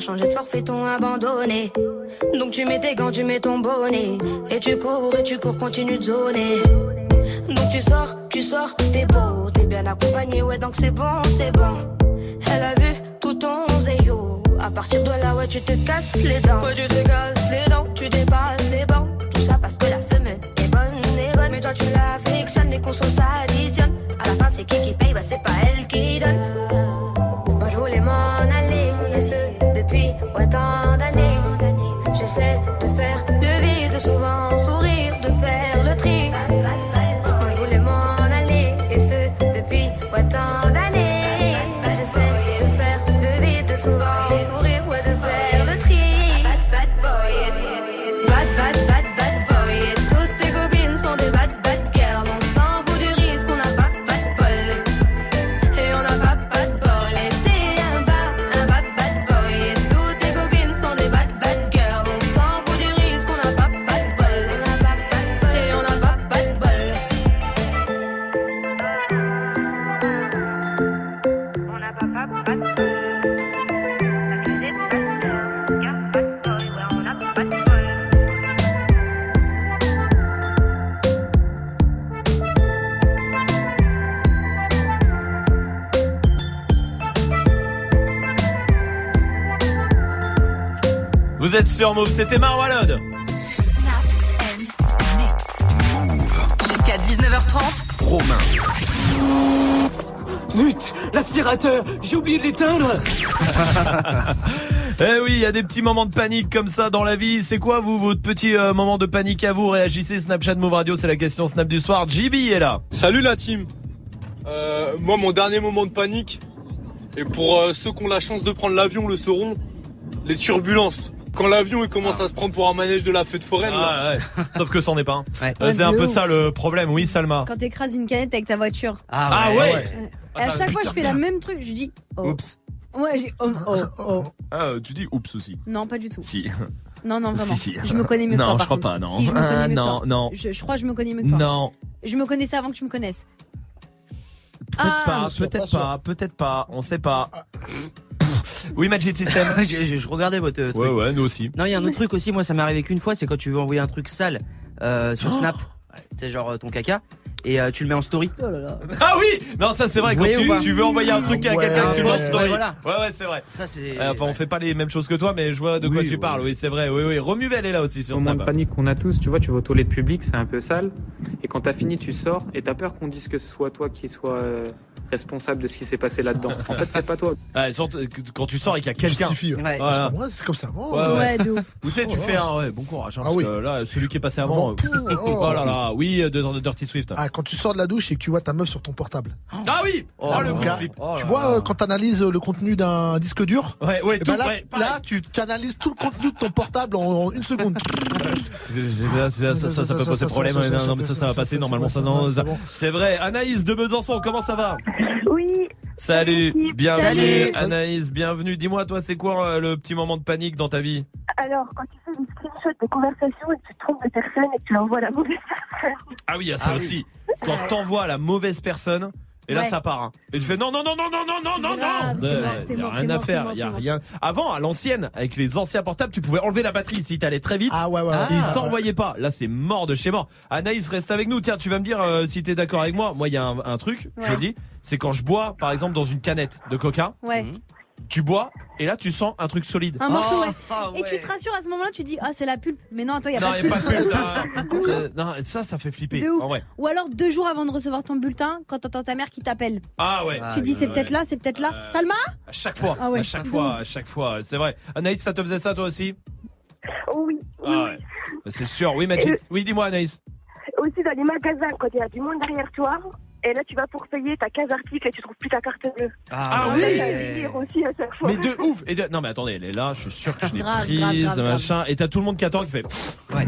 Changer de forfait, abandonné. Donc tu mets tes gants, tu mets ton bonnet. Et tu cours, et tu cours, continue de zoner. Donc tu sors, tu sors, t'es beau, t'es bien accompagné, ouais, donc c'est bon, c'est bon. Elle a vu tout ton zéyo. À partir de là, ouais, tu te casses les dents. Sur Move, c'était Marwalod. Jusqu'à 19h30. Romain. Zut, l'aspirateur, j'ai oublié de l'éteindre. [laughs] Eh oui, il y a des petits moments de panique comme ça dans la vie. C'est quoi vous, votre petit euh, moment de panique à vous? Réagissez, Snapchat Move Radio, c'est la question Snap du soir. JB est là. Salut la team. Euh, moi, mon dernier moment de panique, et pour euh, ceux qui ont la chance de prendre l'avion le sauront, les turbulences. Quand l'avion il commence à se prendre pour un manège de la fête foraine. là. Ah, ouais. [laughs] Sauf que c'en est pas un. Ouais. Euh, c'est un peu ouf. ça le problème, oui Salma. Quand t'écrases une canette avec ta voiture. Ah ouais, Et à chaque fois, je fais la même truc. Je dis. Oh. Oups. Ouais, j'ai. Oh, oh, oh. Ah, tu dis oups aussi. Non, pas du tout. Si. Non, non, vraiment. Si, si. Je me connais mieux que Non, toi. je par crois contre. pas, non. Si, je me connais Ah, mieux que non, toi. non. Je, je crois que je me connais mieux que toi. Non. Je me connaissais avant que tu me connaisses. Peut-être Ah, pas, peut-être pas pas, peut-être pas, on sait pas. Oui, Magic System. [laughs] je, je- je regardais votre euh, truc. Ouais, ouais, nous aussi. Non, il y a un autre truc aussi, moi ça m'est arrivé qu'une fois, c'est quand tu veux envoyer un truc sale euh, sur Oh Snap, c'est genre euh, ton caca, et euh, tu le mets en story. [laughs] Ah oui Non, ça c'est vrai, Vous quand tu, veux envoyer un truc à Ouais, quelqu'un, tu le mets en story. ouais, voilà. Ouais, ouais, c'est vrai. Ça c'est. Euh, Enfin, on fait pas les mêmes choses que toi, mais je vois de quoi tu parles. Oui, c'est vrai. Oui, oui. Romuvel est là aussi sur de Snap. panique qu'on a tous, tu vois, tu vas aux toilettes publiques, c'est un peu sale, et quand t'as fini, tu sors, et t'as peur qu'on dise que ce soit toi qui sois euh, responsable de ce qui s'est passé là-dedans. En fait, c'est pas toi. [laughs] Ouais, quand tu sors et qu'il y a quelqu'un. Justifie, ouais. Voilà. C'est pas moi, c'est comme ça. Oh, Ouais, ouais. de ouf. Ou tu sais, tu Oh, fais oh. un ouais, bon courage. Hein, Ah parce oui. que là, celui qui est passé avant. Euh, Oh. [laughs] oh là là, oui, de, de Dirty Swift. Ah, quand tu sors de la douche et que tu vois ta meuf sur ton portable. Ah oui Oh, Là, le gars, flip. Tu vois, euh, quand tu analyses le contenu d'un disque dur, Ouais, ouais, eh tout, ben là, ouais, pareil. là, tu, analyses tout le contenu de ton portable en, en une seconde. [laughs] Ça, ça, ça, ça, ça peut poser problème. ça, ça, Non, mais ça, ça va passer. Normalement. C'est vrai. Anaïs de Besançon, comment ça va? Oui. Salut, bienvenue Salut. Anaïs, bienvenue. Dis-moi, toi, c'est quoi euh, le petit moment de panique dans ta vie? Alors, quand tu fais des screenshots de conversation et que tu te trompes de personne et que tu envoies la mauvaise personne. Ah oui, il y a ça Ah aussi. Quand t'envoies la mauvaise personne, et là Ouais. ça part. hein. Et tu fais non, non, non, non, non, non, non, non, non. Il c'est y a rien à faire. Il y a rien. Avant, à l'ancienne, avec les anciens portables, tu pouvais enlever la batterie si t'allais très vite. Ah ouais, ouais. Ils Ah, s'envoyaient pas. Là, c'est mort de chez mort. Anaïs, reste avec nous. Tiens, tu vas me dire euh, si t'es d'accord avec moi. Moi, il y a un, un truc, je le dis, c'est quand je bois, par exemple, dans une canette de coca. Ouais. Tu bois et là, tu sens un truc solide. Un morceau, ouais. Ah, Et tu te rassures à ce moment-là, tu dis, ah, c'est la pulpe. Mais non, attends, il y a Non, pas y de a pas de pulpe. [laughs] non. Ça, ça fait flipper. De ouf. En vrai. Ou alors deux jours avant de recevoir ton bulletin, quand t'entends ta mère qui t'appelle. Ah ouais. tu dis, c'est peut-être là, c'est peut-être là. Salma À chaque fois, Ah ouais, à chaque de fois, ouf. à chaque fois, c'est vrai. Anaïs, ça te faisait ça toi aussi Oui. Ah ouais. C'est sûr. Oui, Magic. Et- Oui, dis-moi, Anaïs. Aussi dans les magasins, quand il y a du monde derrière toi. Et là, tu vas pour payer, t'as 15 articles et tu trouves plus ta carte bleue. Ah Donc oui. aussi à chaque fois. Mais de ouf. Et de- Non, mais attendez, elle est là. Je suis sûr que je l'ai Grave, prise, grave, grave, machin. Et t'as tout le monde qui attend, qui fait. Ouais.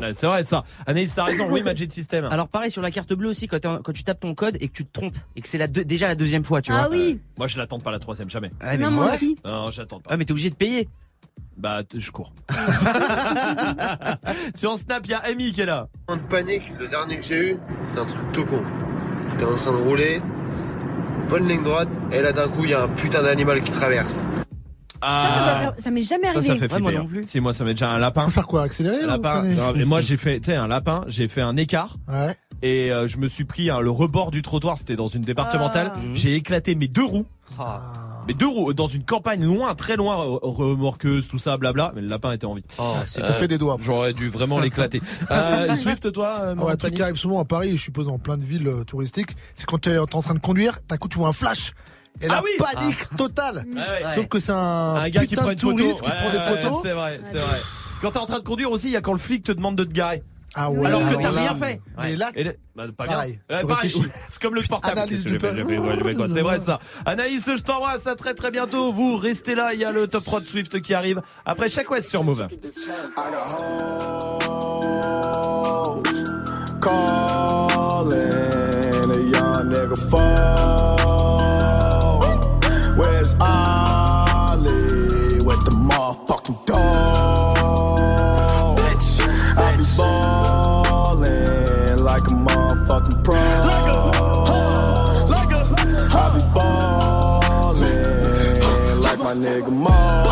Ouais, c'est vrai ça. Anaïs, t'as raison. Oui, Magic System. Alors pareil sur la carte bleue aussi quand, t'es en- quand tu tapes ton code et que tu te trompes et que c'est la deux- déjà la deuxième fois tu Ah vois. oui. Moi, je l'attends pas la troisième, jamais. Ouais, mais Non, moi aussi. Non, j'attends pas. Ouais mais t'es obligé de payer. Bah, t- je cours. [laughs] Sur Snap, il y a Amy qui est là. de panique, le dernier que j'ai eu, c'est un truc tout con. T'es en train de rouler, bonne ligne droite, et là d'un coup, il y a un putain d'animal qui traverse. Ah. Ça, ça, doit faire- ça m'est jamais Ça, arrivé. ça fait flipper. hein. Si, moi, ça m'est déjà un lapin. Faut faire quoi Accélérer Un lapin. Non, mais moi, j'ai [laughs] fait, tu sais, un lapin, j'ai fait un écart. Ouais. Et euh, je me suis pris hein, le rebord du trottoir, c'était dans une départementale. Ah. J'ai éclaté mes deux roues. Mes deux roues dans une campagne loin, très loin, euh, remorqueuse, tout ça, blabla. Mais le lapin était en vie. Oh, c'est t'as fait des doigts. J'aurais dû vraiment l'éclater. [laughs] Euh, Swift, toi, euh, Ah ouais, un truc qui arrive souvent à Paris, je suppose dans plein de villes euh, touristiques, c'est quand tu es en train de conduire, d'un coup tu vois un flash. Et la Ah oui panique totale. Ouais, ouais. Sauf que c'est un, un gars qui putain prend de une photo. touriste qui Ouais, prend des ouais, photos. C'est vrai, c'est vrai. Quand t'es en train de conduire aussi, il y a quand le flic te demande de te garer. Ah ouais, alors que alors t'as là, rien fait. mais là, Et le- bah, pas pareil, bien. Ouais, pareil. C'est comme le portable. Analyse du ouais, C'est vrai ça. Anaïs, je t'embrasse. À très très bientôt. Vous restez là. Il y a le top 3 de Swift qui arrive. Après chaque West sur Move. calling a young nigga fall. Where's Ollie with the motherfucking dog? Nigga Mo.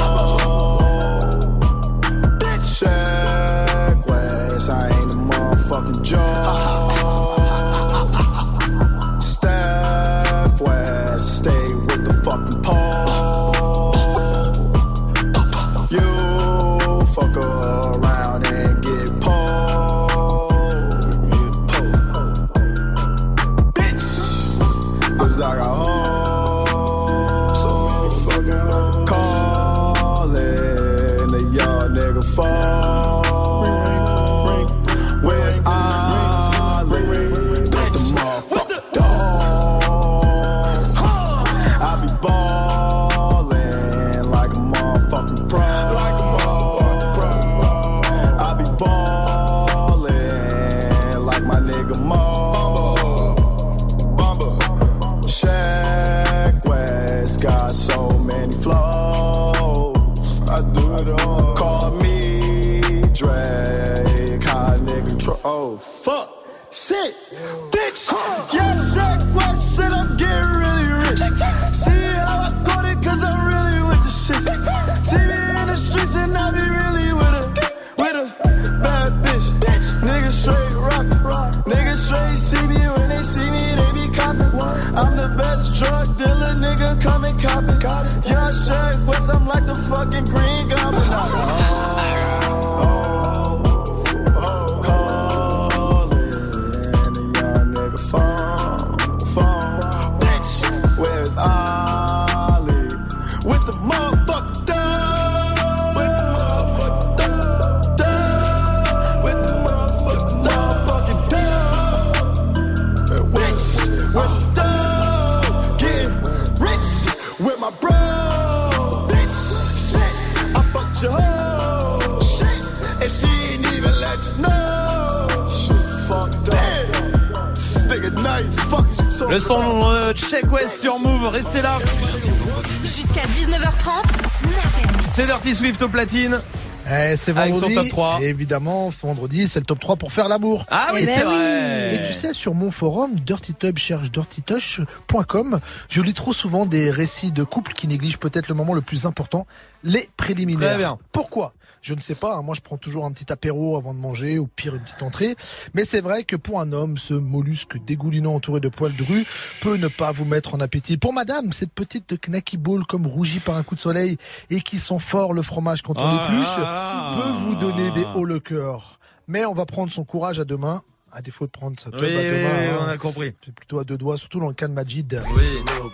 Swift au platine. Eh, c'est Avec son vendredi. top 3. Et évidemment, vendredi, c'est le top 3 pour faire l'amour. Ah oui, Et c'est ben vrai. Et tu sais, sur mon forum, Dirty Tub cherche dirtytouch.com, je lis trop souvent des récits de couples qui négligent peut-être le moment le plus important, les préliminaires. Très bien. Pourquoi? Je ne sais pas, hein. moi je prends toujours un petit apéro avant de manger, ou pire une petite entrée. Mais c'est vrai que pour un homme, ce mollusque dégoulinant entouré de poils de rue peut ne pas vous mettre en appétit. Pour madame, cette petite knacky ball comme rougie par un coup de soleil et qui sent fort le fromage quand on Ah l'épluche, peut vous donner des hauts le cœur. Mais on va prendre son courage à deux mains, à défaut de prendre sa Oui, à deux oui, mains. oui, hein. on a compris. C'est plutôt à deux doigts, surtout dans le cas de Majid. Oui.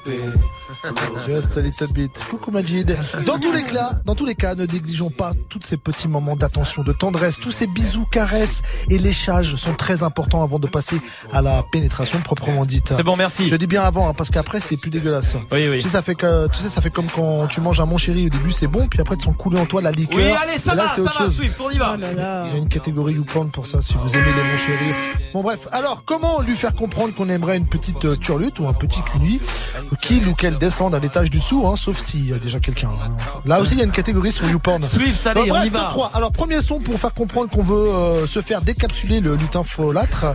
[laughs] Just a little bit. Coucou Majid. Dans tous les cas, dans tous les cas, ne négligeons pas tous ces petits moments d'attention, de tendresse, tous ces bisous, caresses et léchages sont très importants avant de passer à la pénétration proprement dite. C'est bon, merci. Je dis bien avant, hein, parce qu'après c'est plus dégueulasse. Oui, oui. Tu sais, ça fait que, tu sais, ça fait comme quand tu manges un mon chéri au début, c'est bon, puis après tu sens couler en toi la liqueur. Oui, allez, ça Et là, va, c'est ça autre va, chose. Swift, on y va. Il y a une catégorie YouPorn pour ça, si vous aimez les mon chéris. Bon bref, alors comment lui faire comprendre qu'on aimerait une petite euh, turlute ou un petit cuni, qu'il ou qu'elle descende à l'étage du dessous, hein, sauf s'il y a déjà quelqu'un. hein. Là aussi, il y a une catégorie sur YouPorn. Swift, allez, Bon, on y va. top trois. Alors premier son pour faire comprendre qu'on veut euh, se faire décapsuler le lutin folâtre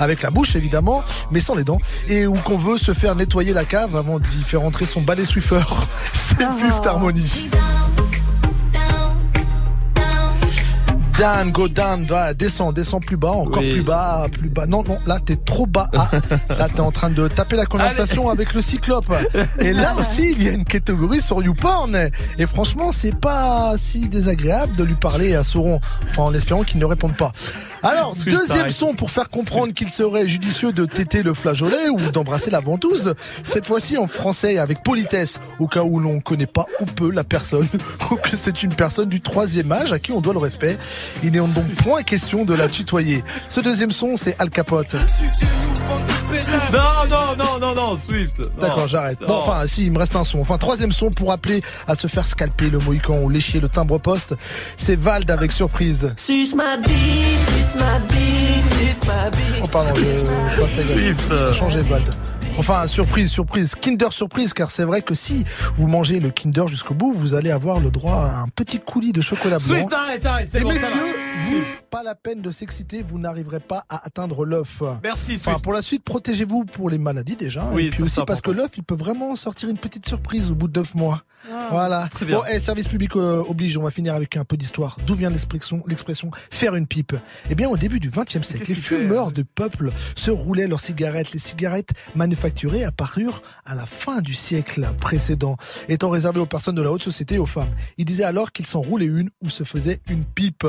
avec la bouche évidemment, mais sans les dents, et ou qu'on veut se faire nettoyer la cave avant d'y faire entrer son balai Swiffer. [laughs] C'est Fifth Harmony. Down, go down, va, descends, descends plus bas, encore Oui. plus bas, plus bas. Non, non, là t'es trop bas. Ah, là t'es en train de taper la conversation avec le cyclope. Et là aussi, il y a une catégorie sur YouPorn. Et franchement, c'est pas si désagréable de lui parler à Sauron. Enfin, en espérant qu'il ne réponde pas. Alors, Swift, deuxième pareil. son pour faire comprendre qu'il serait judicieux de téter le flageolet ou d'embrasser la ventouse. Cette fois-ci en français avec politesse, au cas où l'on connaît pas ou peu la personne, [laughs] ou que c'est une personne du troisième âge à qui on doit le respect. Il n'est donc point question de la tutoyer. Ce deuxième son, c'est Al Capote. Non, non, non, non, non, Swift. D'accord, j'arrête. Non. Bon, enfin, si, il me reste un son. Enfin, troisième son pour appeler à se faire scalper le mohican ou lécher le timbre poste. C'est Vald avec surprise. Suce ma bite, suce ma bite, suce ma bite. Oh, pardon, je Swift. Changé Vald. Enfin, surprise, surprise, Kinder surprise, car c'est vrai que si vous mangez le Kinder jusqu'au bout, vous allez avoir le droit à un petit coulis de chocolat blanc. Swift, arrête, arrête, c'est bon, ça messieurs, va. vous, pas la peine de s'exciter, vous n'arriverez pas à atteindre l'œuf. Merci, Enfin, pour la suite, protégez-vous pour les maladies déjà. Oui, et puis aussi parce que l'œuf, il peut vraiment sortir une petite surprise au bout de 9 mois. Voilà. Très bien. Bon, et service public euh, oblige, on va finir avec un peu d'histoire. D'où vient l'expression, l'expression faire une pipe Eh bien, au début du XXe siècle, les fumeurs de peuple se roulaient leurs cigarettes. Les cigarettes manufacturées apparurent à la fin du siècle précédent, étant réservées aux personnes de la haute société et aux femmes. Ils disaient alors qu'ils s'en roulaient une ou se faisaient une pipe.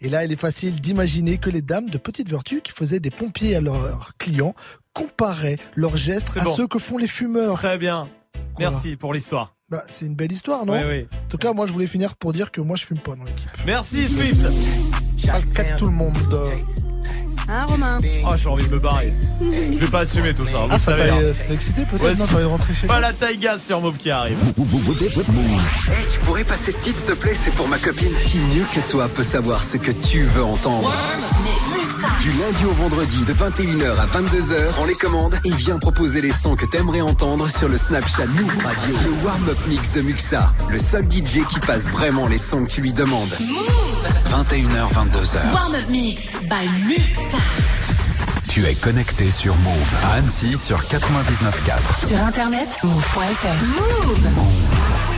Et Et là, il est facile d'imaginer que les dames de petite vertu qui faisaient des pompiers à leurs clients comparaient leurs gestes à bon. ceux que font les fumeurs. Très bien. Voilà. Merci pour l'histoire. Bah, c'est une belle histoire, non Oui, oui. En tout cas, moi, je voulais finir pour dire que moi, je fume pas dans l'équipe. Merci Swift. De tout le monde. Hein, Romain Oh, j'ai envie de me barrer. Je vais pas assumer tout ça. Vous Ah, ça t'a hein. excité peut-être Ouais, Non, c'est- t'as envie de rentrer chez Pas la taïga sur Move qui arrive. Hey, tu pourrais passer ce titre, s'il te plaît C'est pour ma copine. Qui mieux que toi peut savoir ce que tu veux entendre Du lundi au vendredi, de 21h à 22h, prends les commandes et viens proposer les sons que t'aimerais entendre sur le Snapchat Move Radio. Le warm-up mix de Muxa, le seul DJ qui passe vraiment les sons que tu lui demandes. 21h, 22h. Warm Up Mix by Muxa. Tu es connecté sur Move à Annecy sur 99.4. Sur internet, move.fr. Move.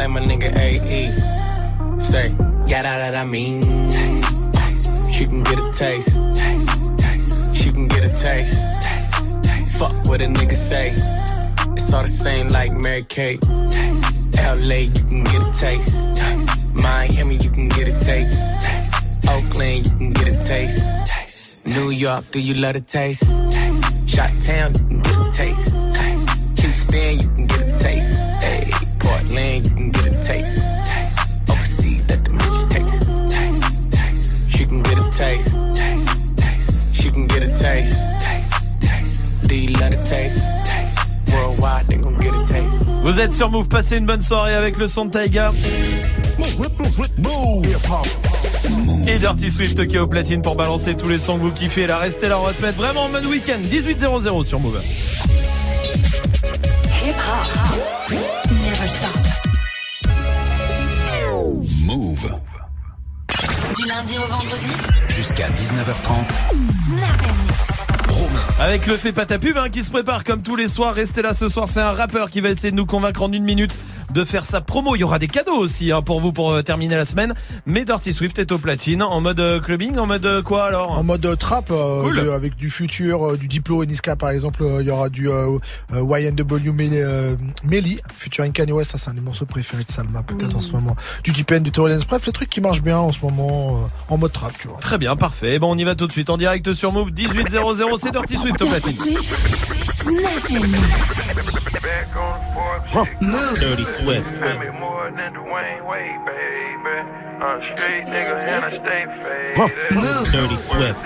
like my nigga AE. Say, yeah, that, that I mean. She can get a taste. She can get a taste. Fuck what a nigga say. It's all the same like Mary Kate. LA, you can get a taste. Miami, you can get a taste. Oakland, you can get a taste. New York, do you love a taste? taste. Shot Town, you can get a taste. taste. Houston, you can get a taste. Hey, Portland, you She can get a taste. taste. taste. She can get a taste. taste. taste. Do you love a taste? taste. Worldwide, they gon' get a taste. Vous êtes sur Move, passez une bonne soirée avec le son de Taiga. Et Dirty Swift qui est au platine pour balancer tous les sons que vous kiffez. Là, restez là, on va se mettre vraiment en mode week-end. 18.00 sur Move. Hip hop. Never stop. Move Du lundi au vendredi. jusqu'à 19h30. Snap. Avec le fait pas ta pub hein, qui se prépare comme tous les soirs. Restez là ce soir, c'est un rappeur qui va essayer de nous convaincre en une minute de faire sa promo. Il y aura des cadeaux aussi hein, pour vous pour euh, terminer la semaine. Mais Dirty Swift est au platine en mode euh, clubbing, en mode euh, quoi alors? En mode euh, trap, euh, Cool. de- avec du futur, euh, du Diplo et Niska par exemple, euh, il y aura du YNW Melly, euh, Melly, featuring Kanye West, ça c'est un des morceaux préférés de Salma peut-être en ce moment. Du T-Pen, du Torrens, bref, les trucs qui marchent bien en ce moment euh, en mode trap, tu vois. Très bien, parfait. Bon, on y va tout de suite en direct sur Move 1800. C'est Dirty Swift au Dirty platine. Swift. Snap and mix. Move. Dirty Swift. Move. Dirty Swift.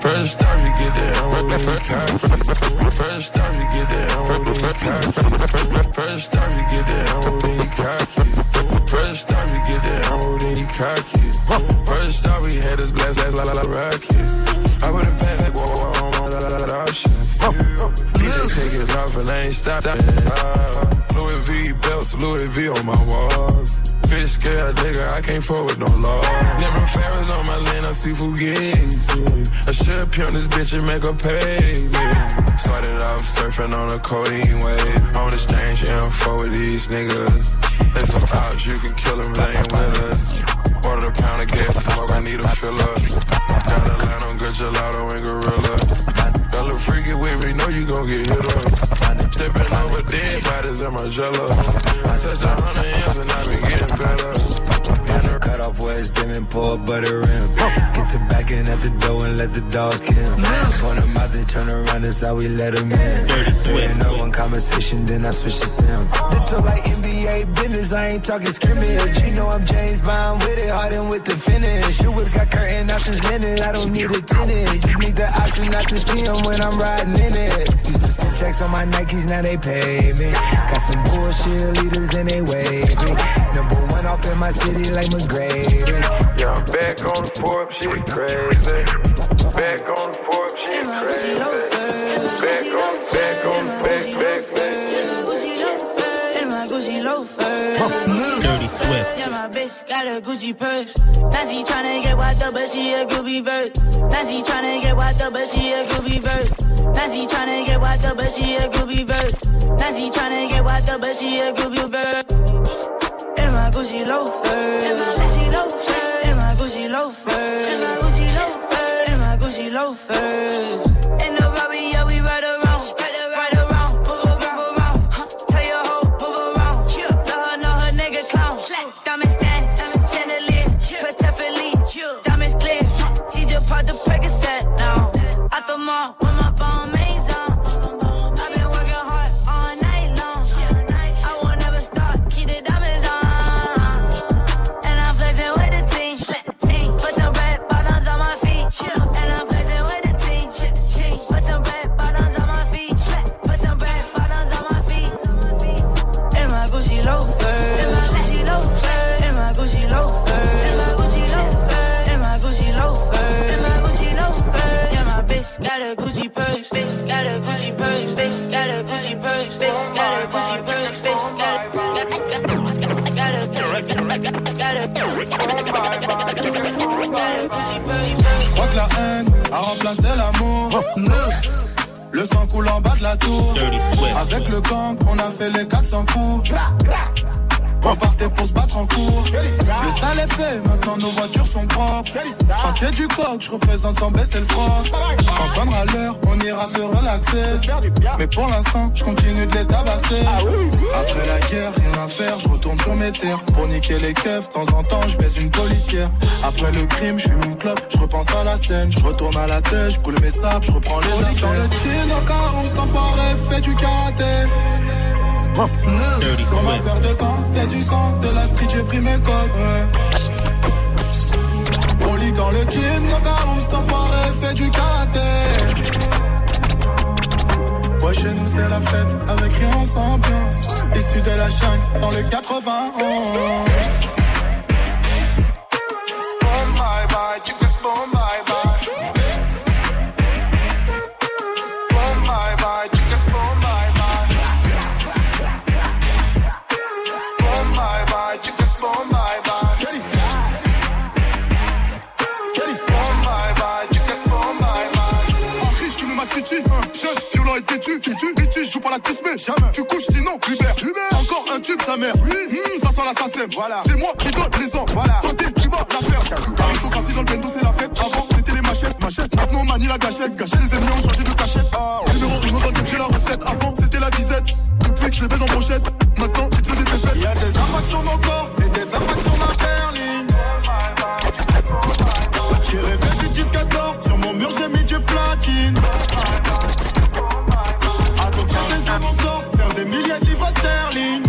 First time you get down with the cop. First time you get down with the cop. First time you get down with any cocky. First time you get down with any cocky. First time we had this blast, blast, la la la rocket. I would've been like, whoa, whoa, whoa, whoa, options. DJ take it off and I ain't stopping. Louis V belts, Louis V on my walls. Fish scale nigga, I can't fuck with no law. Never Ferris on my lane, I see Fugazi. I should pimp this bitch and make her pay me. Started off surfing on a codeine wave. On exchange info with these niggas. They some outs, you can kill them, they ain't with us. Ordered a pound of gas smoke, I need a filler. Got a line Mocha gelato and gorilla. Color freaky with me, know you gon' get hit up. Stepping over dead bodies in my jello. Such a hundred years and I be getting better. Cut off where it's dim and pour butter in. Get the back end at the door and let the dogs kill. Point them out, they turn around, that's how we let them in. Dirty no one conversation, then I switch to sim. Little like NBA business, I ain't talking scrimmage. You know I'm James Bond with it, hardened with the finish. Your whips got curtain options in it, I don't need a tenant. Just need the option not to see them when I'm riding in it. Used to spend checks on my Nikes, now they pay me. Got some bullshit leaders and they wavy. Number one off in my city like McGrady. Yeah, I'm back on the Forbes, shit crazy. Back on the Forbes, shit crazy. Back on, back on, back, back, back. In my Gucci loafers. Dirty Swift. Yeah, my bitch got a Gucci purse. Now she tryna get wiped up, but she a groupie verse. Now she tryna get wiped up, but she a groupie verse. Now she tryna get wiped up, but she a groupie verse. Now she tryna get wiped up, but she a groupie verse. Gucci loafer. In my Gucci loafer. In my Gucci loafer. In my Gucci loafer. My Gucci loafer. Je crois que la haine a remplacé l'amour. Le sang coule en bas de la tour. Avec le gang, on a fait les 400 coups. On partait pour se battre en cours. Le sale est fait, maintenant nos voitures sont propres. Chantier du coq, je représente sans baisser le froc. Quand sonnera l'heure, on ira se relaxer. Mais pour l'instant, je continue de les tabasser. Après la guerre, rien à faire, je retourne sur mes terres. Pour niquer les keufs, de temps en temps, je baise une policière. Après le crime, je fume une clope, je repense à la scène. Je retourne à la tête, je brûle mes sables, je reprends les affaires. Dans le chin, cet enfoiré fait du karaté. Sur ma paire de gants, y'a du sang, de la street, j'ai pris mes codes. Ouais. On lit dans le jean, au cas où cet enfoiré fait du karaté. Ouais, chez nous c'est la fête, avec rien sans ambiance. Issu de la jungle, dans le 91. Boom, bye bye, violent et têtu, têtu, têtu, joue pas la mais jamais. Tu couches sinon, Hubert, Hubert. Encore un tube, sa mère. Oui, Mmh, ça sent l'assassin. Voilà. C'est moi qui donne les ans. Voilà. Tenter, tu vas la faire. Ils sont dans le bendo, c'est la fête. Avant, c'était les machettes, machettes. Maintenant, on manie la gâchette. Gâchette, les ennemis ont changé de cachette. Numéro 1 dans le game, j'ai la recette. Avant, c'était la disette. Depuis que je les baise en brochette. Maintenant, il pleut des pépettes. Y'a des impacts sur mon corps milliers de sterling.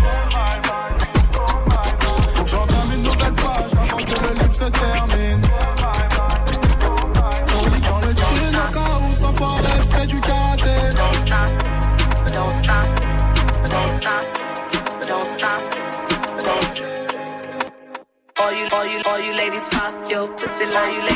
Faut que j'entame une nouvelle page avant que le livre se termine. All you, all you, all you ladies pop your pussy like you ladies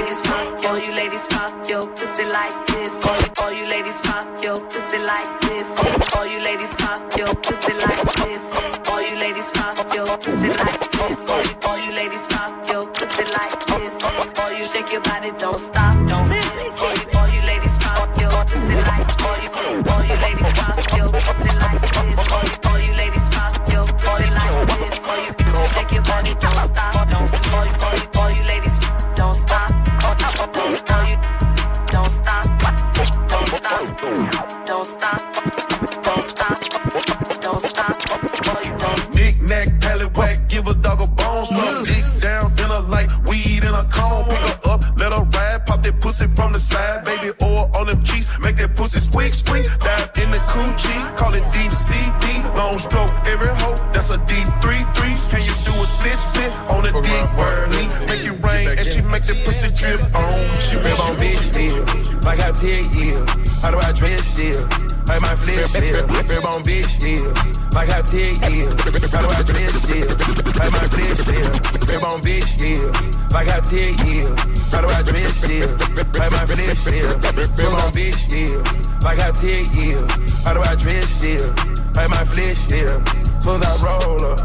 ten years. How do I dress still? Like my flesh still. Rib on bitch still. Like I ten years. How do I dress still? Like my flesh still. Rib on bitch still. Like I ten years. How do I dress still? Like my flesh still. Soon as I roll up,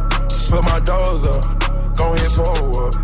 put my doors up, gon' hit pole up.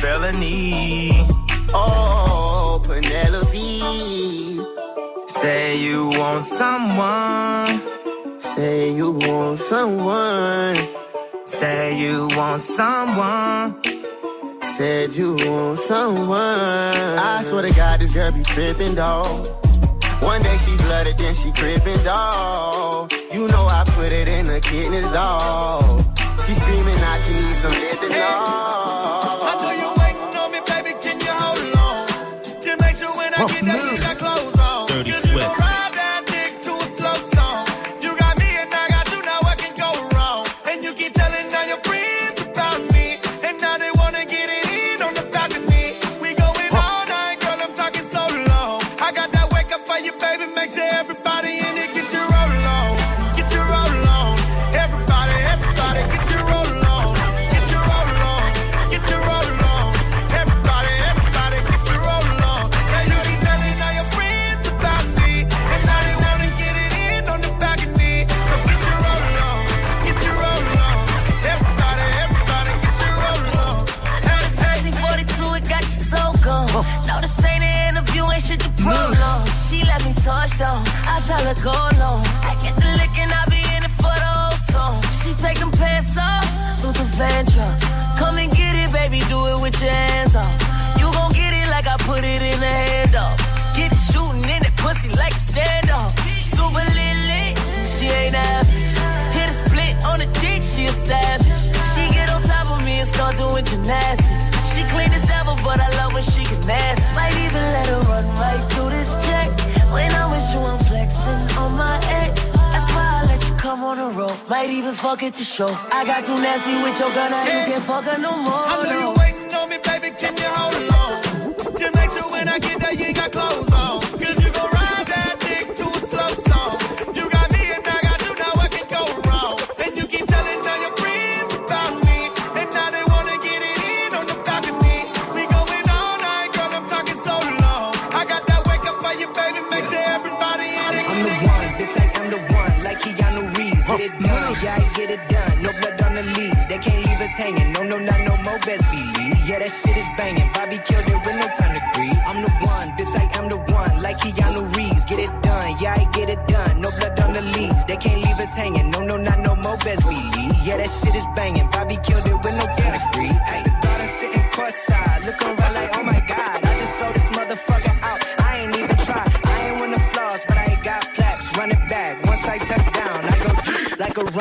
felony. Oh, Penelope. Say you want someone. Say you want someone. Say you want someone. Said you want someone. I swear to God, this girl be tripping, dog. One day she blooded, then she crippin' dog. You know I put it in the kidneys, dog. She screaming out, she needs some lifting, dog. gymnastics. She clean as ever, but I love when she get nasty. Might even let her run right through this check. When I'm with you, I'm flexing on my ex. That's why I let you come on the road. Might even fuck at the show. I got too nasty with your girl, now yeah. you can't fuck her no more. I know you waiting on me, baby. Can you hold along? To make sure when I get there, you got clothes.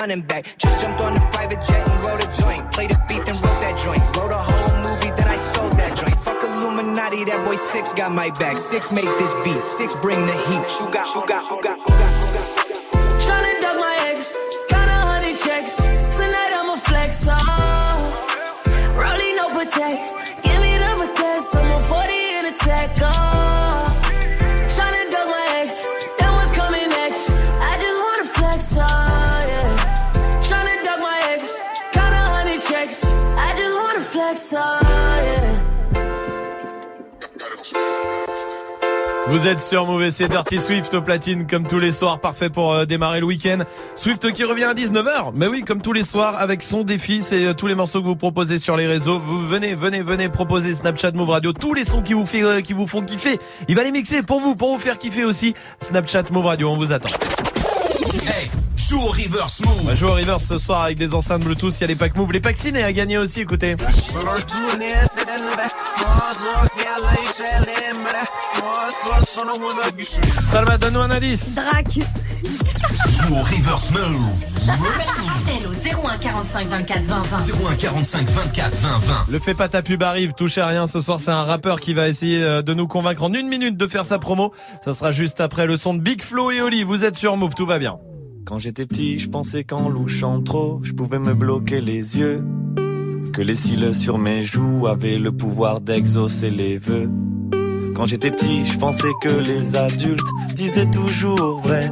running back. Just jumped on the private jet and rolled a joint. Played a beat, and wrote that joint. Wrote a whole movie, then I sold that joint. Fuck Illuminati, that boy Six got my back. Six make this beat, Six bring the heat. You got, you got, you got, you got. Vous êtes sur Mauvais, c'est Dirty Swift au platine comme tous les soirs, parfait pour euh, démarrer le week-end. Swift qui revient à 19h, mais oui, comme tous les soirs, avec son défi, c'est euh, tous les morceaux que vous proposez sur les réseaux. Vous venez, venez, venez proposer Snapchat Move Radio, tous les sons qui vous, euh, qui vous font kiffer. Il va les mixer pour vous, pour vous faire kiffer aussi. Snapchat Move Radio, on vous attend. Hey, joue au reverse move. On va jouer au reverse ce soir avec des enceintes Bluetooth, il y a les packs Move, les packs ciné à gagner aussi, écoutez. Salma, donne-nous un indice. Drac. Joue au reverse move. Appel au 01 45 24 20 20. 01 45 24 20 20. Le fait pas ta pub arrive, touchez à rien ce soir, c'est un rappeur qui va essayer euh, de nous convaincre en une minute de faire sa promo. Ça sera juste après le son de Big Flo et Oli. Vous êtes sur Move, tout va bien. Quand j'étais petit, je pensais qu'en louchant trop, je pouvais me bloquer les yeux. Que les cils sur mes joues avaient le pouvoir d'exaucer les vœux. Quand j'étais petit, je pensais que les adultes disaient toujours vrai.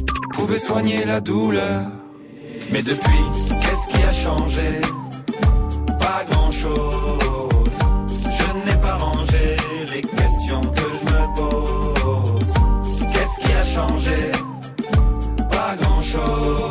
pouvait soigner la douleur. Mais depuis, qu'est-ce qui a changé? Pas grand-chose. Je n'ai pas rangé les questions que je me pose. Qu'est-ce qui a changé? Pas grand-chose.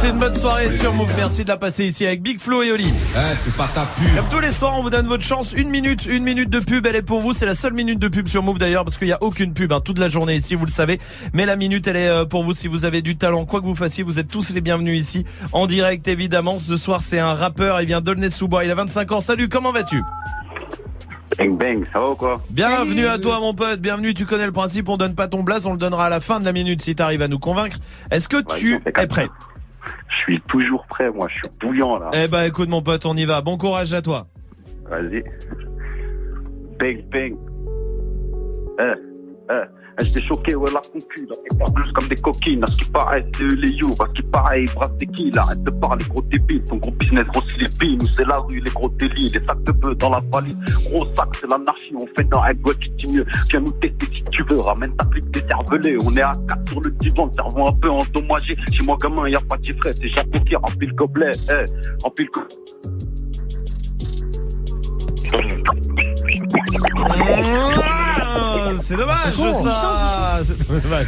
Passez une bonne soirée sur Move. Merci de la passer ici avec Big Flo et Oli. Eh, c'est pas ta pub. Comme tous les soirs, on vous donne votre chance. Une minute, une minute de pub. Elle est pour vous. C'est la seule minute de pub sur Move d'ailleurs parce qu'il n'y a aucune pub hein, toute la journée ici, vous le savez. Mais la minute, elle est euh, pour vous si vous avez du talent. Quoi que vous fassiez, vous êtes tous les bienvenus ici en direct évidemment. Ce soir, c'est un rappeur. Il vient d'Aulnay-sous-Bois. Il a 25 ans. Salut, comment vas-tu? Bang bang, ça va ou quoi? Bienvenue à toi mon pote, bienvenue, tu connais le principe, on donne pas ton blaze, on le donnera à la fin de la minute si t'arrives à nous convaincre. Est-ce que tu es prêt? Je suis toujours prêt, moi, je suis bouillant là. Eh ben écoute mon pote, on y va, bon courage à toi. Vas-y. Bang bang. Euh, euh. Eh, J'étais choqué, ouais, la concu, là, ils parlent plus comme des coquines. À ce qui paraît, c'est les you. À ce qui paraît, ils brassent des kills. Arrête de parler, gros débile. Ton gros business les billes. Nous, c'est la rue, les gros délits. Les sacs de bœufs dans la valise. Gros sac, c'est l'anarchie. On fait dans un goût qui dit mieux. Viens nous tester si tu veux. Ramène ta clique des cervelés. On est à 4 sur le divan, le cerveau un peu endommagé. Chez moi, gamin, y a pas de chiffret. C'est Jacques qui remplit le gobelet. Eh, remplit le gobelet. Ah, C'est dommage C'est con. ça. C'est dommage.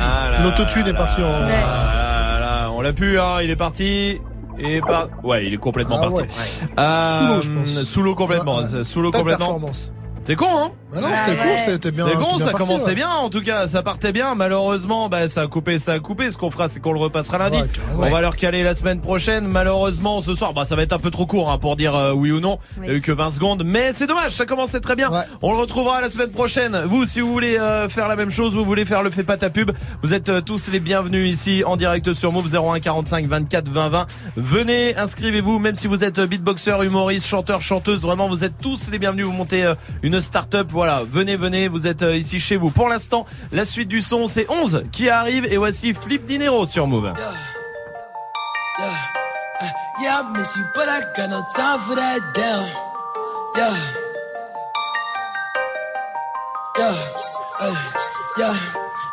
Ah là L'autotune est parti en- là là là, On l'a pu, hein. Il est parti. Et par... Ouais, il est complètement Ah parti. ouais. Euh, Sous l'eau, je pense. Sous l'eau complètement. Ouais. Sous l'eau complètement. performance. C'est con, hein Bah non, c'était court, c'était bien. C'est bien ça parti, commençait ouais. bien en tout cas, ça partait bien. Malheureusement, bah, ça a coupé, ça a coupé. Ce qu'on fera, c'est qu'on le repassera lundi. Ouais. On va leur caler la semaine prochaine. Malheureusement, ce soir, bah, ça va être un peu trop court hein, pour dire euh, oui ou non. Il y a eu que 20 secondes, mais c'est dommage, ça commençait très bien. On le retrouvera la semaine prochaine. Vous, si vous voulez euh, faire la même chose, vous voulez faire le fait pas ta pub, vous êtes euh, tous les bienvenus ici en direct sur Move 01 45 24 20 20. Venez, inscrivez-vous, même si vous êtes beatboxer, humoriste, chanteur, chanteuse, vraiment, vous êtes tous les bienvenus. Vous montez euh, une start-up, voilà. Venez, venez, vous êtes euh, ici chez vous. Pour l'instant, la suite du son, c'est 11 qui arrive et voici Flip Dinero sur Move.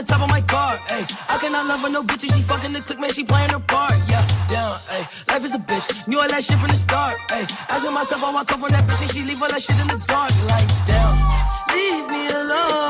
The top of my car. I cannot love her no bitches. She fucking the click, man. She playing her part. Yeah, down. Ay, life is a bitch. Knew all that shit from the start. Ay, asking myself how I come from that bitch and she leave all that shit in the dark. Like down, leave me alone.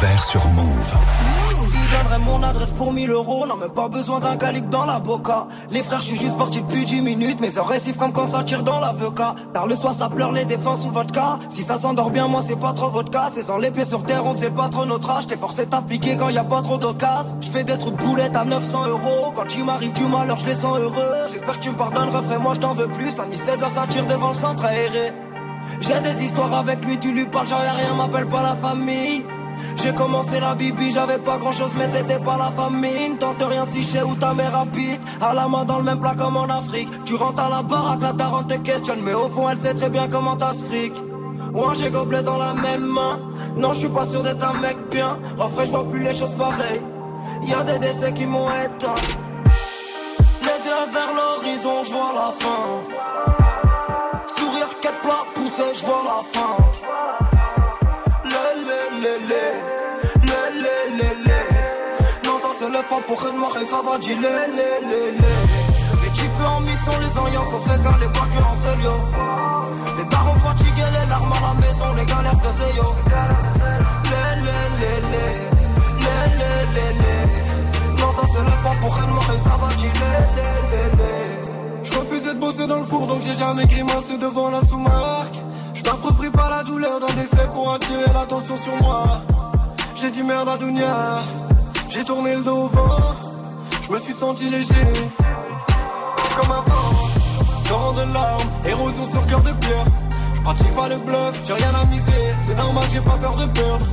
Découvert sur Move. Il donnerait mon adresse pour 1000 euros, non même pas besoin d'un calibre dans la boca. Les frères, je suis juste parti depuis 10 minutes, mes oreilles sifflent comme quand ça tire dans l'avocat. Tard le soir, ça pleure les défenses ou vodka. Si ça s'endort bien, moi c'est pas trop votre cas. 16 ans, les pieds sur terre, on faisait pas trop notre âge. T'es forcé d'appliquer quand y a pas trop d'occasion. Je fais des trous de boulettes à 900 euros. Quand il m'arrive du malheur, je les sens heureux. J'espère que tu me pardonneras, frère, moi je veux plus. À ni 16 heures, ça tire devant le centre aéré. J'ai des histoires avec lui, tu lui parles, genre y'a rien, m'appelle pas la famille. J'ai commencé la bibi, j'avais pas grand chose, mais c'était pas la famine. Tente rien si chez où ta mère habite. À la main dans le même plat comme en Afrique. Tu rentres à la baraque, la daronne te questionne, mais au fond, elle sait très bien comment t'as ce fric. Ouais, j'ai gobelet dans la même main. Non, je suis pas sûr d'être un mec bien. Refrais, je plus les choses pareilles. Y a des décès qui m'ont éteint. Les yeux vers l'horizon, je vois la fin. Sourire quatre plats poussé, je vois la fin. Pour rien de et ça va dire le, le, le, le. Les types en mission, les alliances ont fait caler pas que en seul yo. Les darons fatigués, les larmes à la maison, les galères de Zéyo. Le, le, le, le. Le, le, le, le. Non, ça se lève pas pour de et ça va dire le, le, le, le. Je refusais de bosser dans le four donc j'ai jamais grimacé devant la sous-marque. Je m'approprie pas la douleur d'un décès pour attirer l'attention sur moi. J'ai dit merde à Dounia, j'ai tourné le dos au vent. Je me suis senti léger, comme avant. Torrent de larmes, érosion sur cœur de pierre. Je pratique pas le bluff, j'ai rien à miser. C'est normal, j'ai pas peur de perdre.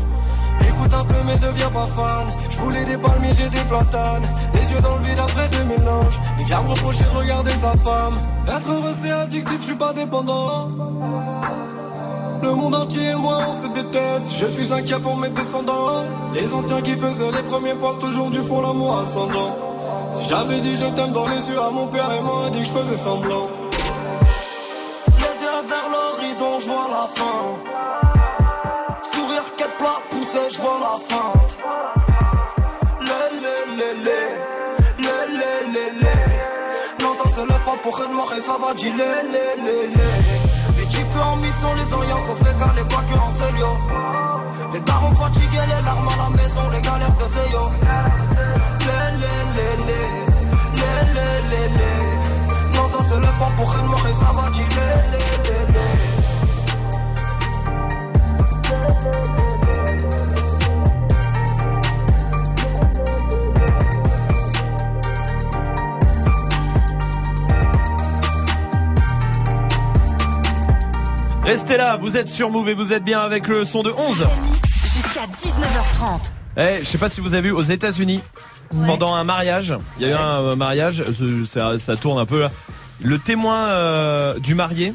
Écoute un peu mais deviens pas fan Je voulais des palmiers, j'ai des platanes Les yeux dans le vide après deux mélanges Il vient me reprocher de regarder sa femme Être heureux c'est addictif, je suis pas dépendant Le monde entier et moi on se déteste Je suis inquiet pour mes descendants Les anciens qui faisaient les premiers postes Aujourd'hui font l'amour ascendant Si j'avais dit je t'aime dans les yeux à mon père Et a dit que je faisais semblant Les yeux vers l'horizon, je vois la fin. Sourire quatre plats poussé, je vois la fin. Le. Le, le, le, le. Non, ça se lève pas pour rien de et ça va dire le, le, le, le. Les en mission, les alliances ont fait caler pas que en yo. Les darons fatigués, les larmes à la maison, les galères de. Non, ça se pour de et ça va dire le, le, le, le. Restez là, vous êtes sur Move et vous êtes bien avec le son de 11. Jusqu'à 19h30. Eh, je sais pas si vous avez vu aux États-Unis pendant un mariage, il y a eu un euh, mariage, ce- ça, ça tourne un peu là. Le témoin euh, du marié,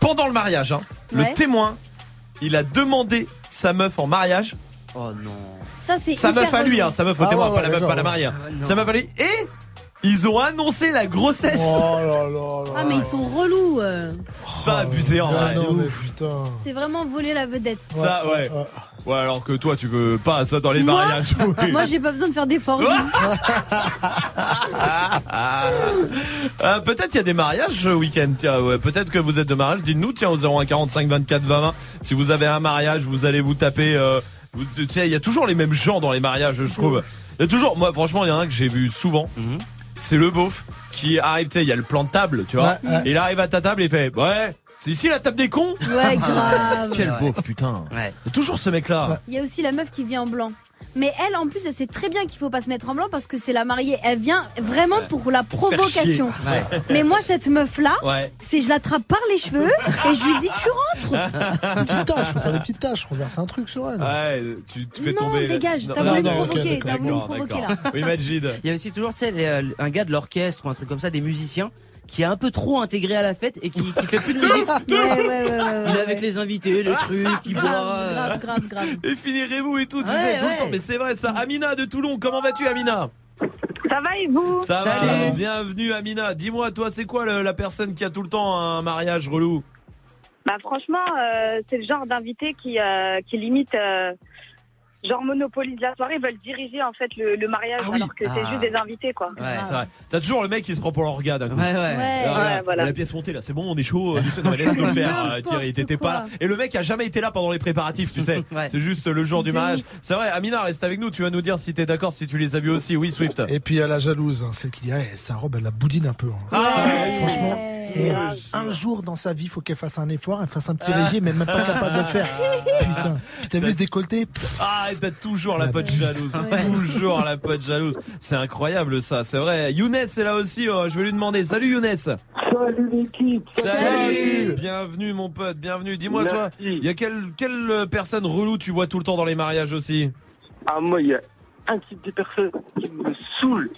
pendant le mariage, hein, Ouais. le témoin, il a demandé sa meuf en mariage. Oh non. Ça, c'est Sa meuf à lui, hein, sa meuf au Ah témoin, ouais, pas la meuf, pas la mariée. hein. non. Sa meuf à lui. Et ils ont annoncé la grossesse. Oh là là là. Ah, mais ils sont relous. euh. C'est pas abusé en Ah vrai. non, mais putain. C'est vraiment voler la vedette. Ça, ouais. ouais. Ouais, alors que toi, tu veux pas ça dans les Moi mariages. [laughs] oui. Moi, j'ai pas besoin de faire d'efforts. [laughs] Euh, peut-être il y a des mariages ce week-end. Tiens, ouais, peut-être que vous êtes de mariage. Dites-nous, tiens, au 01 45 24 20 20. Si vous avez un mariage, vous allez vous taper. Euh, vous- tu sais, il y a toujours les mêmes gens dans les mariages, je trouve. Il y a toujours. Moi, franchement, il y en a un que j'ai vu souvent. C'est le beauf qui arrive. Tu sais, il y a le plan de table, tu vois. Ouais, ouais. Et il arrive à ta table et il fait, ouais. C'est ici la table des cons Ouais, grave. [laughs] Quel beauf, putain. Ouais. Il y a toujours ce mec-là. Il y a aussi la meuf qui vient en blanc. Mais elle, en plus, elle sait très bien qu'il faut pas se mettre en blanc parce que c'est la mariée. Elle vient vraiment pour la Pour provocation. Mais moi, cette meuf-là, Ouais. c'est je l'attrape par les cheveux et je lui dis tu rentres. Une petite tâche, faut faire des petites tâches, renverser un truc sur elle. Ouais, tu, tu fais Non, tomber. dégage, Non, t'as non, voulu me provoquer, d'accord, t'as voulu me provoquer, là. Oui, Majid. Il y a aussi toujours, tu sais, les, euh, un gars de l'orchestre ou un truc comme ça, des musiciens, qui est un peu trop intégré à la fête et qui, qui fait plus de [laughs] musique. Ouais, ouais, ouais, ouais, ouais, Il est ouais. avec les invités, les trucs, il boit. Grave, euh, grave, grave. Et finirez-vous et tout, tu Ouais, sais, tout ouais. le temps. Mais c'est vrai ça. Amina de Toulon, comment vas-tu Amina? Ça va et vous? Ça va, Salut. bienvenue Amina. Dis-moi, toi, c'est quoi le- la personne qui a tout le temps un mariage relou? Bah franchement, euh, c'est le genre d'invité qui, euh, qui limite, euh, genre monopolise la soirée, veulent diriger en fait le, le mariage Ah oui. alors que c'est Ah. juste des invités quoi. Ouais, C'est vrai. T'as toujours le mec qui se prend pour l'orga d'un coup. Ouais, ouais. Ouais. Ah, regarde, voilà. La pièce montée là, c'est bon, on est chaud. euh, Non, mais laisse-nous le faire, euh, Thierry. T'étais pas là. Et le mec a jamais été là pendant les préparatifs, tu sais. [laughs] Ouais. C'est juste le jour du mariage. C'est vrai, Amina, reste avec nous. Tu vas nous dire si t'es d'accord, si tu les as vus aussi. Oui, Swift. Et puis il y a la jalouse, hein, celle qui dit, eh, sa robe, elle la boudine un peu. hein. Ah, Ouais. franchement. Et Ah, un jour dans sa vie, faut qu'elle fasse un effort, elle fasse un petit régime, mais même pas capable de le faire. [laughs] Putain. Puis t'as vu ce décolleté Ah, et t'as toujours la pote jalouse. Toujours la pote jalouse. C'est incroyable ça, c'est vrai. Younes est là aussi, oh, je vais lui demander. Salut Younes. Salut l'équipe. Salut. Bienvenue mon pote, bienvenue. Dis-moi toi, il y a quelle, quelle euh, personne relou tu vois tout le temps dans les mariages aussi? Ah, moi, il y a un type de personne qui me saoule.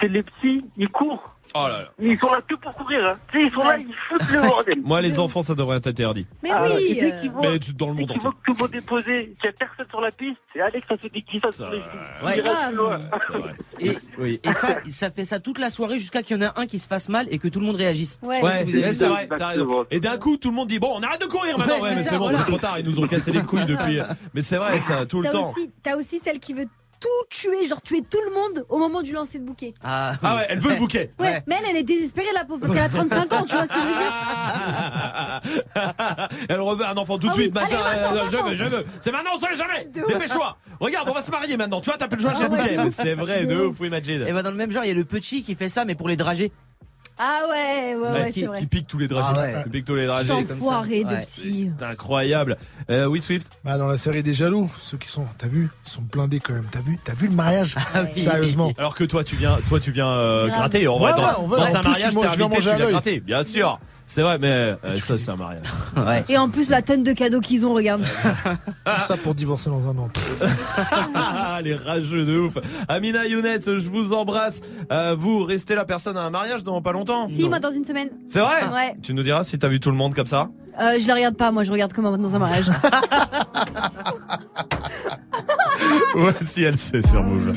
C'est les petits, ils courent. Oh là là. Mais ils sont là que pour courir. Hein. Tu sais, ils sont là, ils foutent le bordel. [laughs] Moi les enfants ça devrait être interdit. Mais Ah, oui. et dès euh, qu'ils voient- Mais tu- dans le dès monde qu'ils entier. voient que tout le monde est posé, qu'il n'y a personne sur la piste, c'est Alex, ça fait des glissades sur les. Ouais. Vrai. Et, Oui. et ça, ça fait ça toute la soirée jusqu'à qu'il y en ait un qui se fasse mal et que tout le monde réagisse. Ouais. Si vous avez c'est ça. vrai, t'as raison. Et d'un coup, tout le monde dit bon, on arrête de courir maintenant. Ouais, Ouais, c'est mais ça, c'est bon, voilà. c'est trop tard. Ils nous ont cassé les couilles depuis. [laughs] Mais c'est vrai, ça, tout le temps. t'as aussi celle qui veut tout tuer, genre tuer tout le monde au moment du lancer de bouquet. Ah, Ah ouais, elle veut le bouquet. Ouais, mais elle, elle est désespérée la pauvre parce qu'elle a 35 ans, tu vois ce que je veux dire [laughs] Elle reveut un enfant tout de Ah oui, suite, machin. allez, maintenant, euh, je veux, je veux. C'est maintenant, on sait jamais. Dépêche-toi. Regarde, on va se marier maintenant. Tu vois, t'as plus le choix, j'ai Ah le bouquet. [laughs] ouais. Mais c'est vrai, de ouf, oui, Majid. Et bah dans le même genre, il y a le petit qui fait ça, mais pour les dragées. Ah ouais, ouais, ouais, Ouais, qui, c'est vrai. qui pique tous les dragées. Ah ouais. Qui pique tous les Cet dragées. enfoiré de Ouais. si. C'est incroyable. Euh, oui, Swift. Bah dans la série des jaloux, ceux qui sont, t'as vu, ils sont blindés quand même. T'as vu, t'as vu le mariage? Ah oui. [laughs] Sérieusement. Alors que toi, tu viens, toi, tu viens euh, gratter. En vrai, Ouais, dans, ouais, on va- dans en un plus, mariage, t'es invité, manger tu viens gratter. Bien sûr. C'est vrai, mais euh, ça, c'est un mariage. Ouais. Et en plus, la tonne de cadeaux qu'ils ont, regarde. Tout [laughs] ça pour divorcer dans un an. [laughs] Les rageux de ouf. Amina Younes, je vous embrasse. Euh, vous, restez la personne à un mariage dans pas longtemps Si, moi, dans une semaine. C'est vrai Ouais. Tu nous diras si t'as vu tout le monde comme ça Euh, je la regarde pas, moi, je regarde comme dans un mariage. [laughs] Ouais, si elle sait sur Move.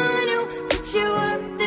put you up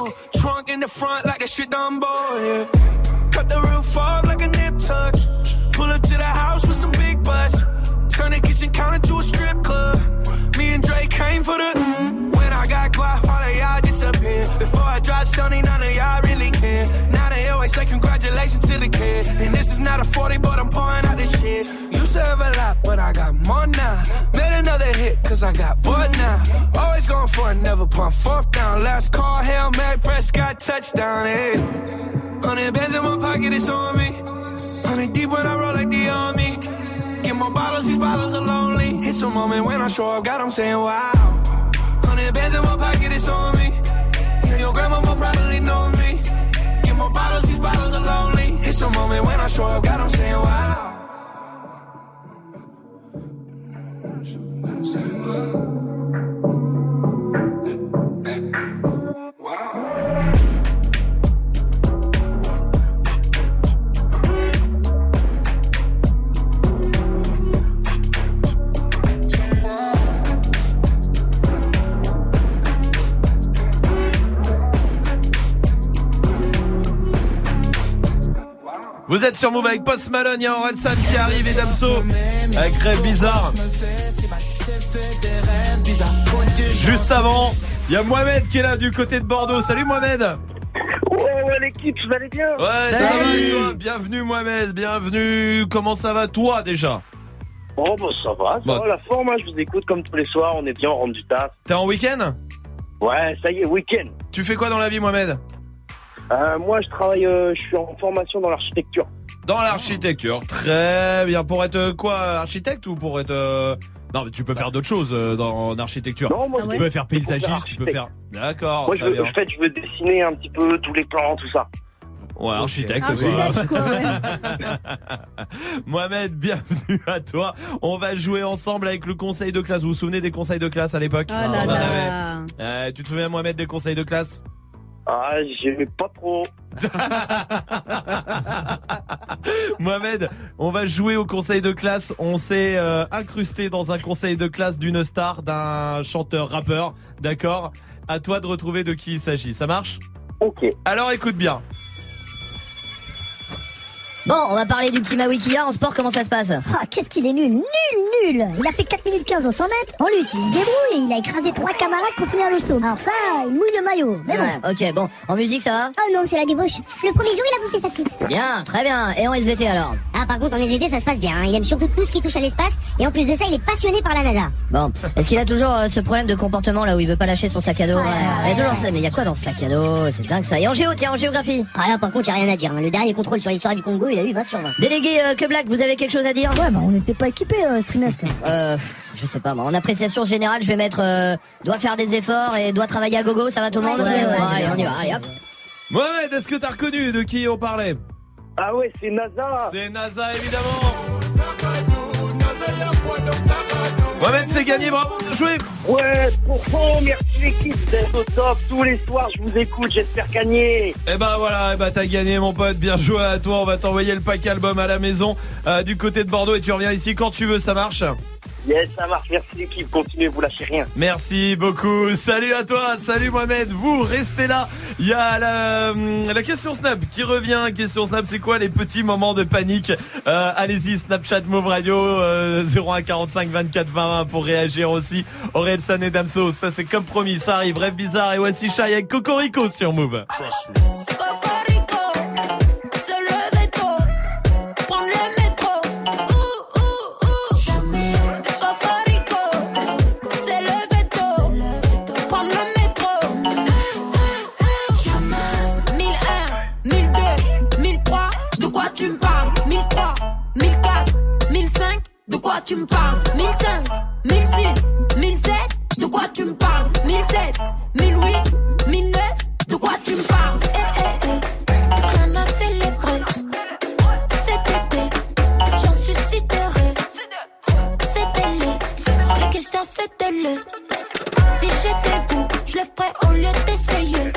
oh, Post Malone, il y a Orelsan qui arrive et Damso avec Rêve Bizarre. Juste avant, il y a Mohamed qui est là du côté de Bordeaux. Salut Mohamed Ouais, ouais, l'équipe, vous allez bien Ouais, ça va et toi Bienvenue Mohamed, bienvenue. Comment ça va toi déjà Bon, bah, ça va, ça Bah. va, la forme, hein, je vous écoute comme tous les soirs, on est bien, on rentre du taf. T'es en week-end? Ouais, ça y est, week-end. Tu fais quoi dans la vie Mohamed? Euh, moi, je travaille, euh, je suis en formation dans l'architecture. Dans l'architecture, très bien. Pour être euh, quoi, architecte ou pour être... euh, Non, mais tu peux faire d'autres choses euh, dans l'architecture. Non, moi, tu peux faire paysagiste, tu peux faire... D'accord, Moi, je veux, bien. en fait, je veux dessiner un petit peu tous les plans, tout ça. Ouais, architecte. Architecte, quoi. quoi, ouais. [laughs] Mohamed, bienvenue à toi. On va jouer ensemble avec le conseil de classe. Vous vous souvenez des conseils de classe à l'époque Oh en. Euh, tu te souviens, Mohamed, des conseils de classe Ah, j'aimais pas trop. [laughs] Mohamed, on va jouer au conseil de classe. On s'est euh, incrusté dans un conseil de classe d'une star, d'un chanteur rappeur. D'accord? À toi de retrouver de qui il s'agit. Ça marche? Ok. Alors écoute bien. Bon, on va parler du petit Maui qu'il y a en sport, comment ça se passe? Ah, qu'est-ce qu'il est nul, nul, nul Il a fait 4 minutes 15 au 100 mètres, en lutte, il se débrouille et il a écrasé trois camarades pour finir l'hosto. Alors ça, il mouille le maillot, mais bon. Ouais, ok, bon, en musique ça va? Oh non, c'est la débauche. Le premier jour, il a bouffé sa flûte. Bien, très bien. Et en SVT alors? Ah, par contre, en SVT, ça se passe bien. hein. Il aime surtout tout ce qui touche à l'espace, et en plus de ça, il est passionné par la NASA. Bon, est-ce qu'il a toujours euh, ce problème de comportement là où il veut pas lâcher son sac à dos? Ouais, Il y a toujours ça, mais il y a quoi dans ce sac à dos? C'est dingue ça. Et en géo, tiens, en géographie? Ah là, par contre, y a rien à dire. hein. Le dernier contrôle sur l'histoire du Congo, il a eu 20 sur 20. Délégué euh, que Black, vous avez quelque chose à dire Ouais, bah on n'était pas équipés, euh, ce trimestre. Euh, je sais pas, moi. En appréciation générale, je vais mettre euh, doit faire des efforts et doit travailler à gogo, ça va tout le monde Ouais, allez, on y va, allez hop. Mohamed, est-ce que t'as reconnu de qui on parlait? Ah ouais, c'est NASA. C'est NASA, évidemment. Mohamed, c'est gagné, bravo, bien joué. Ouais, pour fond, merci l'équipe d'être au top. Tous les soirs, je vous écoute, j'espère gagner. Et bah voilà, eh bah t'as gagné mon pote, bien joué à toi, on va t'envoyer le pack album à la maison euh, du côté de Bordeaux et tu reviens ici quand tu veux, ça marche? Yes, ça marche, merci l'équipe, continuez, vous lâchez rien. Merci beaucoup, salut à toi, salut Mohamed, vous restez là, il y a la, hum, la question Snap qui revient, question Snap c'est quoi les petits moments de panique? Euh, Allez-y, Snapchat Move Radio euh, 0145 24 20 pour réagir aussi, Aurel San et Damso, ça c'est comme promis, ça arrive, rêve bizarre. Et voici Shai avec Cocorico sur Move. Quoi tu me parles? 1005, 1006, 1007, de quoi tu me parles? 1007, 1008, 1009, de quoi tu me parles? Eh, eh, eh. Rien à célébrer. Cet été, j'en suis sidérée. C'était le, la question c'était le. Si j'étais vous, je le ferais au lieu d'essayer.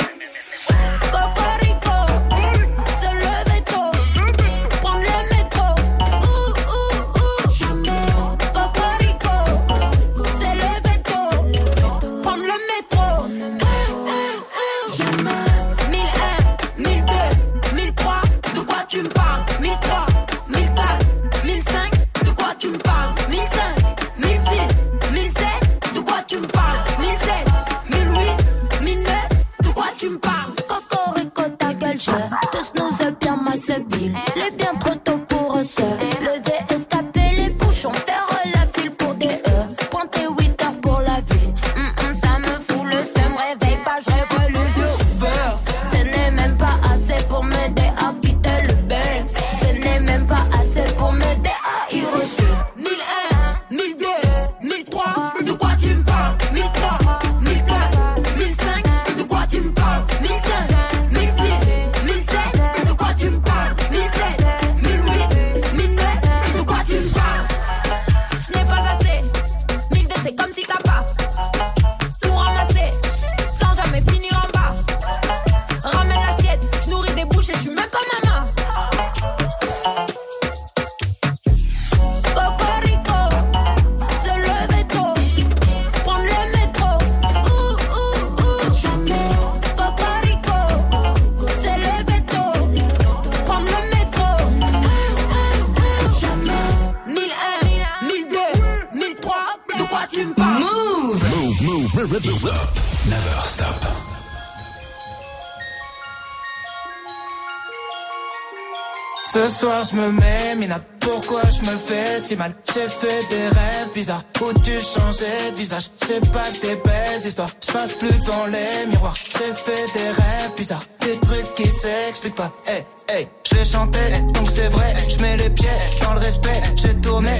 Soir je me mets, Mina, pourquoi je me fais si mal? J'ai fait des rêves bizarres. Où tu changeais de visage? C'est pas des belles histoires, je passe plus devant les miroirs. J'ai fait des rêves bizarres, des trucs qui s'expliquent pas. Hey, hey, je chantais, donc c'est vrai. Je mets les pieds dans le respect, j'ai tourné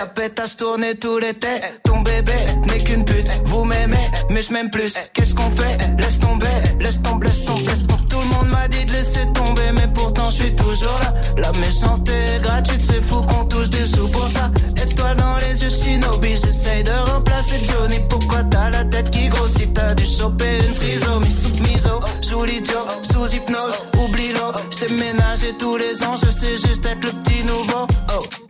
Ta pétasse tourné tous les têtes. Ton bébé n'est qu'une pute, vous m'aimez mais je m'aime plus. Qu'est-ce qu'on fait? Laisse tomber, laisse tomber, laisse tomber, Tout le monde m'a dit de laisser tomber mais pourtant je suis toujours là. La méchanceté est gratuite, c'est fou qu'on touche des sous pour ça. Étoile dans les yeux, shinobi, j'essaye de remplacer Johnny. Pourquoi t'as la tête qui grossit? T'as dû choper une trisomie. Sous miso Joue l'idiot, sous hypnose, oublie-le. J't'ai ménagé tous les ans, je sais juste être le petit nouveau. Oh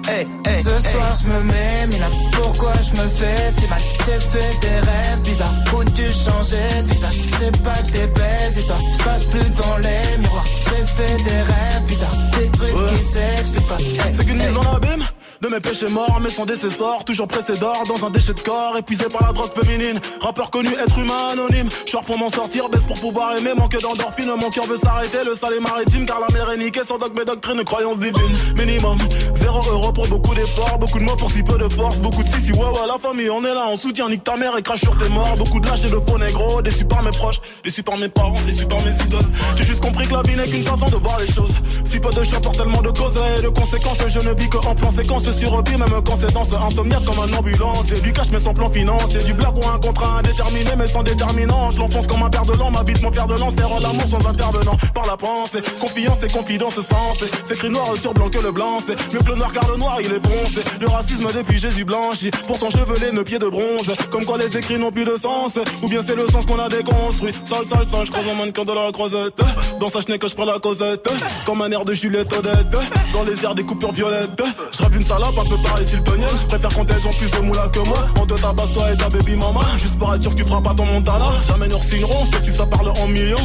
Hey, hey, Ce soir je me mets, mais là pourquoi je me fais si mal? J'ai fait des rêves bizarres. Où tu changeais de visage? C'est pas que des belles histoires, je passe plus devant les miroirs. J'ai fait des rêves bizarres, des trucs qui s'expliquent pas. Hey, C'est qu'une mise en abîme de mes péchés morts, mais son décessor, toujours pressé d'or dans un déchet de corps, épuisé par la drogue féminine. Rappeur connu, être humain anonyme. Short pour m'en sortir, baisse pour pouvoir aimer, manque d'endorphine. Mon cœur veut s'arrêter, le sale est maritime, car la mer est niquée. Sans dogme et doctrine, croyance divine. Minimum, zéro euro pour beaucoup d'efforts, beaucoup de mots pour si peu de force, beaucoup de si si ouais ouais la famille, on est là, on soutient, nique ta mère et crache sur tes morts. Beaucoup de lâches et de faux négros, déçus par mes proches, déçus par mes parents, déçus par mes idoles. J'ai juste compris que la vie n'est qu'une façon de voir les choses. Si peu de choix pour tellement de causes et de conséquences, je ne vis que en plan séquence sur vie, même quand c'est dans ce insomniaque comme un ambulance. Et du cash mais sans plan financier, du blague ou un contrat indéterminé mais sans déterminante. L'enfonce comme un père de l'an, m'habite mon fer de lance, faire l'amour sans intervenant. Par la pensée, confiance et confidence sens. C'est écrit noir sur blanc que le blanc, c'est mieux que le noir car le il est bronzé. Le racisme depuis Jésus blanchi, pourtant chevelé, nos pieds de bronze. Comme quoi les écrits n'ont plus de sens, ou bien c'est le sens qu'on a déconstruit. Sale, sale, sale, je croise un mannequin de la croisette. Dans sa chenille que je prends la causette, comme un air de Juliette Odette. Dans les airs des coupures violettes, je rêve une salope un peu pareil siltonienne. Je préfère quand elles ont plus de moula que moi. On te tabasse toi et ta baby mama. Juste pour être sûr que tu feras pas ton montana. Jamais nous signerons, sauf si ça parle en millions.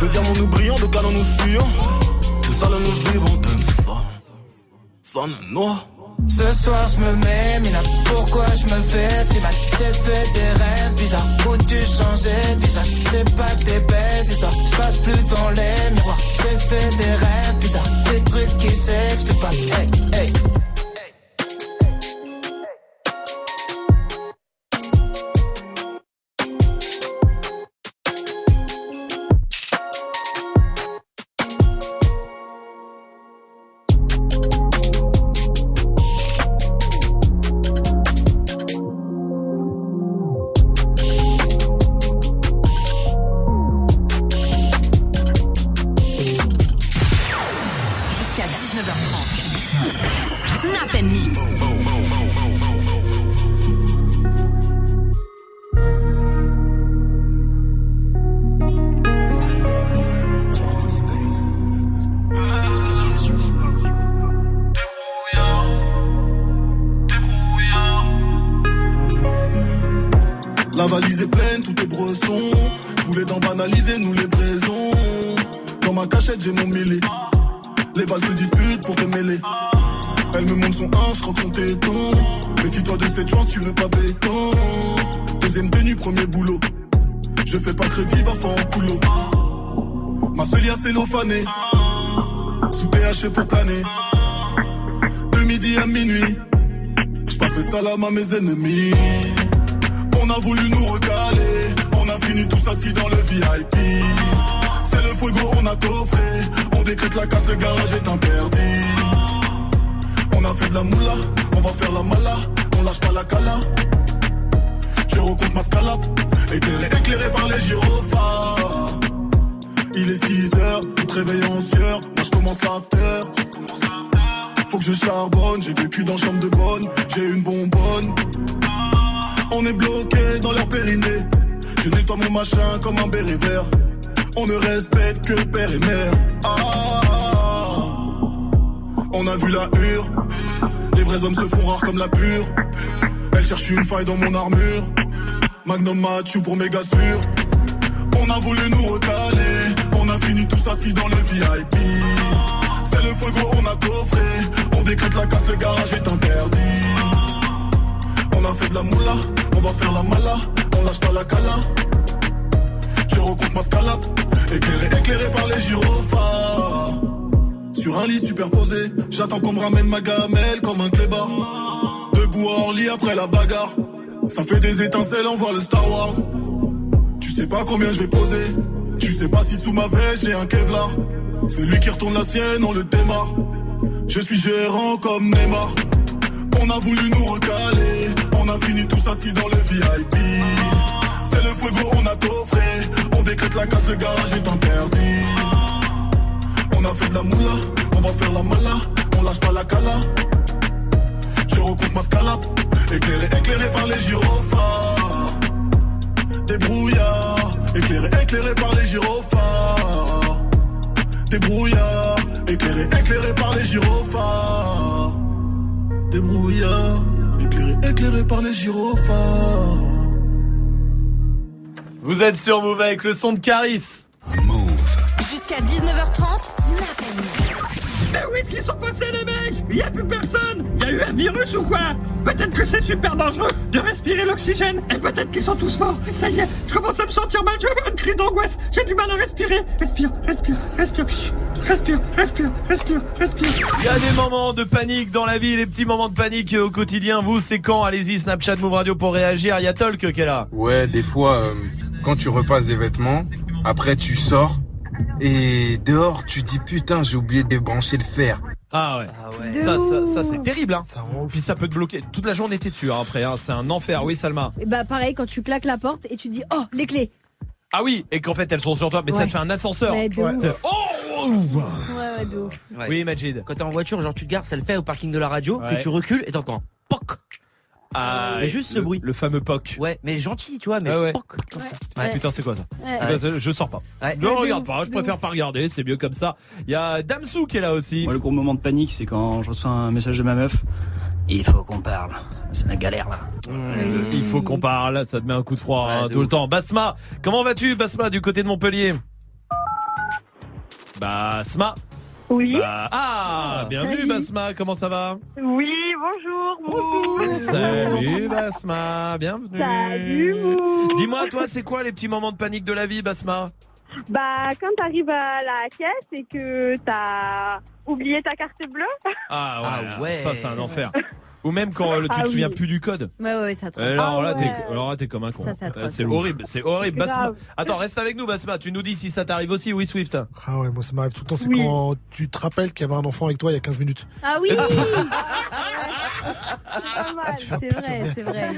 De diamants nous brillons, de canons nous fuyons. De salons nous vivons, Ce soir je me mets, Mina, pourquoi je me fais si mal? J'ai fait des rêves bizarres. Où tu changeais de visage? C'est pas que des belles histoires, je passe plus devant les miroirs. J'ai fait des rêves bizarres, des trucs qui s'expliquent pas. Hey, hey Elle cherche une faille dans mon armure. Magnum Mathieu pour méga sûr. On a voulu nous recaler. On a fini tous assis dans le VIP. C'est le feu gros, on a coffré. On décrète la casse, le garage est interdit. On a fait de la moula, on va faire la mala. On lâche pas la cala. Je recompte ma scalap. Éclairé, éclairé par les gyrophares. Sur un lit superposé, j'attends qu'on me ramène ma gamelle comme un clébard. Debout hors lit après la bagarre. Ça fait des étincelles, on voit le Star Wars. Tu sais pas combien je vais poser. Tu sais pas si sous ma veste j'ai un Kevlar. Celui qui retourne la sienne, on le démarre. Je suis gérant comme Neymar. On a voulu nous recaler. On a fini tous assis dans le VIP. C'est le fuego, on a coffré. On décrète la casse, le garage est interdit. On a fait de la moula, on va faire la mala. On lâche pas la cala. Je recompte ma scalap. Éclairé, éclairé par les gyrophares. Des brouillards. Éclairé, éclairé par les gyrophares. Des brouillards. Éclairé, éclairé par les gyrophares. Des brouillards. Éclairé, éclairé par les gyrophares. Vous êtes sur Move avec le son de Caris. Jusqu'à 19h30, Snap Mais où est-ce qu'ils sont passés les mecs? Il y a plus personne Il y a eu un virus ou quoi? Peut-être que c'est super dangereux de respirer l'oxygène et peut-être qu'ils sont tous morts. Ça y est, je commence à me sentir mal, je vais avoir une crise d'angoisse. J'ai du mal à respirer. Respire, respire, respire, respire, respire, respire, respire. Il y a des moments de panique dans la vie, les petits moments de panique au quotidien. Vous, c'est quand? Allez-y, Snapchat, Move Radio pour réagir. Il y a Tolk qui est là. Ouais, des fois, euh, quand tu repasses des vêtements, après tu sors et dehors tu dis putain j'ai oublié de débrancher le fer. Ah ouais. Ça, ça, ça, c'est terrible. Hein. Puis ça peut te bloquer. Toute la journée t'es dessus hein, après. hein. C'est un enfer. Oui, Salma. Et Bah pareil, quand tu claques la porte et tu dis oh les clés. Ah oui, et qu'en fait elles sont sur toi, mais ça te fait un ascenseur. Ouais, de ouf. Oh Ouais ouais de ouf. Oui, Majid. Quand t'es en voiture, genre tu te gares, ça le fait au parking de la radio, Ouais. que tu recules et t'entends POC. Ah, mais juste ce le- bruit. Le fameux POC. Ouais, mais gentil, tu vois, mais Ah ouais. POC. Ah, putain, c'est quoi ça Ouais. C'est quoi ça Je sors pas. Ouais. Je regarde pas, je préfère pas regarder, c'est mieux comme ça. Il y a Damsou qui est là aussi. Moi, le gros moment de panique, c'est quand je reçois un message de ma meuf. Il faut qu'on parle. C'est la galère là. Euh, Il faut qu'on parle, ça te met un coup de froid hein, tout le temps. Basma, comment vas-tu Basma du côté de Montpellier? Basma Oui. Bah- Ah, bienvenue Salut. Basma, comment ça va Oui, bonjour. Bonjour. Salut Basma, bienvenue. Salut. Dis-moi, toi, c'est quoi les petits moments de panique de la vie, Basma Bah, quand t'arrives à la caisse et que t'as oublié ta carte bleue. Ah ouais, Ah ouais. ça c'est un enfer. [laughs] Ou même quand euh, tu Ah te oui. souviens plus du code. Ouais ouais, ouais ça atroce. Alors là, Ah t'es, alors là, t'es comme un con. C'est atroce. Euh, c'est horrible, c'est horrible. Basma. Attends, reste avec nous, Basma. Tu nous dis si ça t'arrive aussi, oui, Swift. Ah ouais, moi ça m'arrive tout le temps, c'est Oui. quand tu te rappelles qu'il y avait un enfant avec toi il y a 15 minutes. Ah oui [laughs] [laughs] mal. C'est vrai, c'est vrai.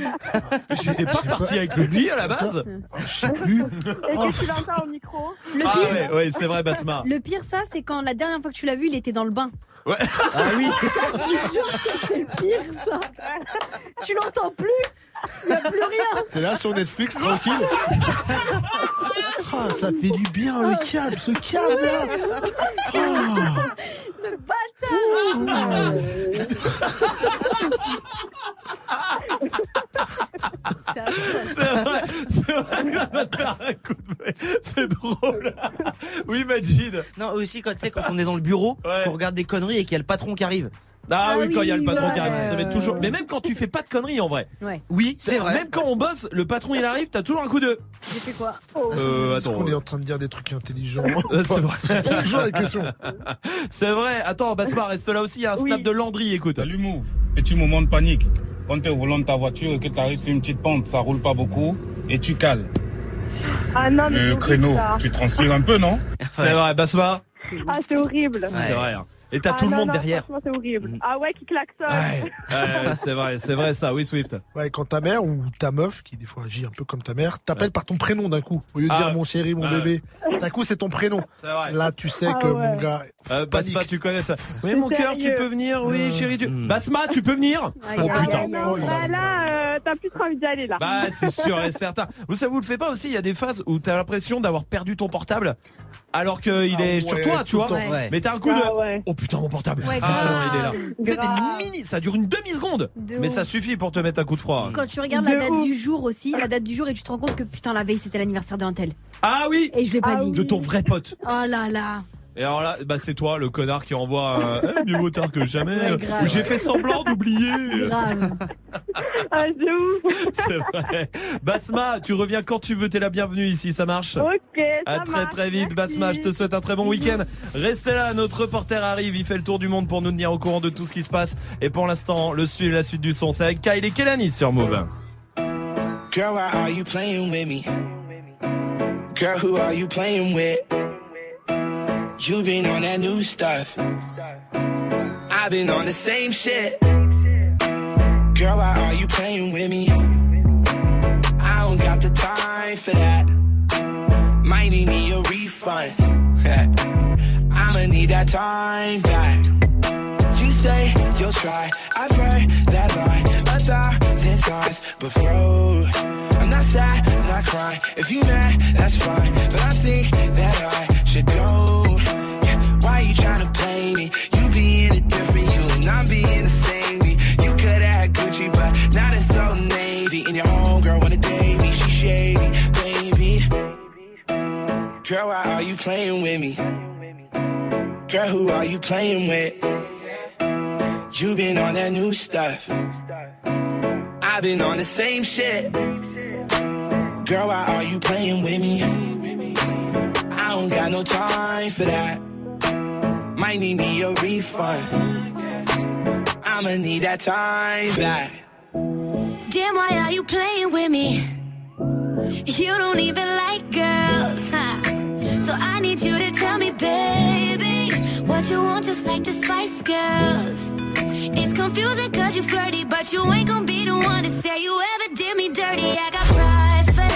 J'étais pas parti avec le petit à la base. Je sais plus. Et que tu l'entends au micro. Le Ah ouais, ouais, c'est vrai, Basma. le pire ça, c'est quand la dernière fois que tu l'as vu, il était dans le bain. Ouais. Ah oui. Je te jure que c'est le pire ça. [laughs] Tu l'entends plus. Il y a plus rien. T'es là sur Netflix tranquille. [laughs] Ah, ça fait du bien le calme, ce calme là. Ah. Le bâtard. C'est vrai, c'est vrai, il va te faire un coup de main. C'est drôle. Oui, Majid. Non, aussi quand tu sais quand on est dans le bureau, qu'on regarde des conneries et qu'il y a le patron qui arrive. Ah, Ah oui, quand il y a le patron ouais. qui arrive, ça met toujours. Mais même quand tu fais pas de conneries en vrai. Ouais. Oui, c'est vrai. Même quand on bosse, le patron il arrive, t'as toujours un coup de. J'ai fait quoi Euh, Est-ce attends. qu'on est en train de dire des trucs intelligents Euh, [laughs] C'est vrai. [laughs] Toujours la question. [laughs] C'est vrai. Attends, Basma, reste là aussi. Il y a un snap de Landry, écoute. Salut Move. Petit moment de panique. Quand tu es au volant de ta voiture et que tu arrives sur une petite pente, ça roule pas beaucoup et tu cales. Ah non, mais c'est Le créneau, ça. tu transpires un peu, non C'est vrai, Basma. Ah, c'est horrible. C'est vrai. hein. Et t'as Ah, tout le non, monde non, derrière. C'est horrible. Ah ouais, qui klaxonne. Ouais, ouais, c'est vrai, c'est vrai ça, oui Swift. Ouais, quand ta mère ou ta meuf, qui des fois agit un peu comme ta mère, t'appelle par ton prénom d'un coup. Au lieu de Ah dire ouais. mon chéri, mon Ah ouais. bébé. D'un coup, c'est ton prénom. C'est vrai. Là, tu sais Ah que ouais. mon gars. Euh, Basma, tu connais ça. [laughs] Oui, mon cœur, tu peux venir. Oui, Euh, chérie, tu. hmm. Basma, tu peux venir. Aïe, Oh putain. Oh, a- Bah là, euh, t'as plus trop envie d'y aller là. Bah, c'est sûr et certain. Vous ça vous le fait pas aussi Il y a des phases où t'as l'impression d'avoir perdu ton portable, alors qu'il Ah est sur ouais, toi, tu le vois. Ouais. Mais t'as un coup Ah de. Putain, mon portable. Ouais, ah non, il est là. grave. Grave. mini. Ça dure une demi seconde. De Mais ouf. ça suffit pour te mettre un coup de froid. Quand tu regardes la date ouf. du jour aussi, la date du jour, et tu te rends compte que putain, la veille, c'était l'anniversaire d'un tel. Ah oui. Et je l'ai pas Ah dit. De ton vrai pote. Oh là là. Et alors là, bah c'est toi, le connard qui envoie un [laughs] eh, mieux vaut tard que jamais. Ouais, grave. Où J'ai fait semblant d'oublier. Grave. [laughs] Ah, c'est ouf. C'est vrai. Basma, tu reviens quand tu veux, t'es la bienvenue ici, ça marche? Ok, ça À très marche, très vite, merci. Basma. Je te souhaite un très bon week-end. Restez là, notre reporter arrive. Il fait le tour du monde pour nous tenir au courant de tout ce qui se passe. Et pour l'instant, le suivre, la suite du son, c'est avec Kyle et Kelani sur Move. Girl, why are you playing with me? Girl, who are you playing with? You been on that new stuff. I've been on the same shit. Girl, why are you playing with me? I don't got the time for that. Might need me a refund. [laughs] I'ma need that time back. You say you'll try. I've heard that line a thousand times before. I'm not sad, I'm not crying. If you mad, that's fine. But I think that I should go. You tryna play me? You being a different you and I'm being the same me. You could have had Gucci, but now it's so navy. And your homegirl wanna date me, she shady, baby. Girl, why are you playing with me? Girl, who are you playing with? You been on that new stuff. I've been on the same shit. Girl, why are you playing with me? I don't got no time for that. Might need me a refund. I'ma need that time back. Damn, why are you playing with me? You don't even like girls, huh? So I need you to tell me, baby, what you want, just like the Spice Girls. It's confusing cause you flirty, but you ain't gonna be the one to say you ever did me dirty. I got pride for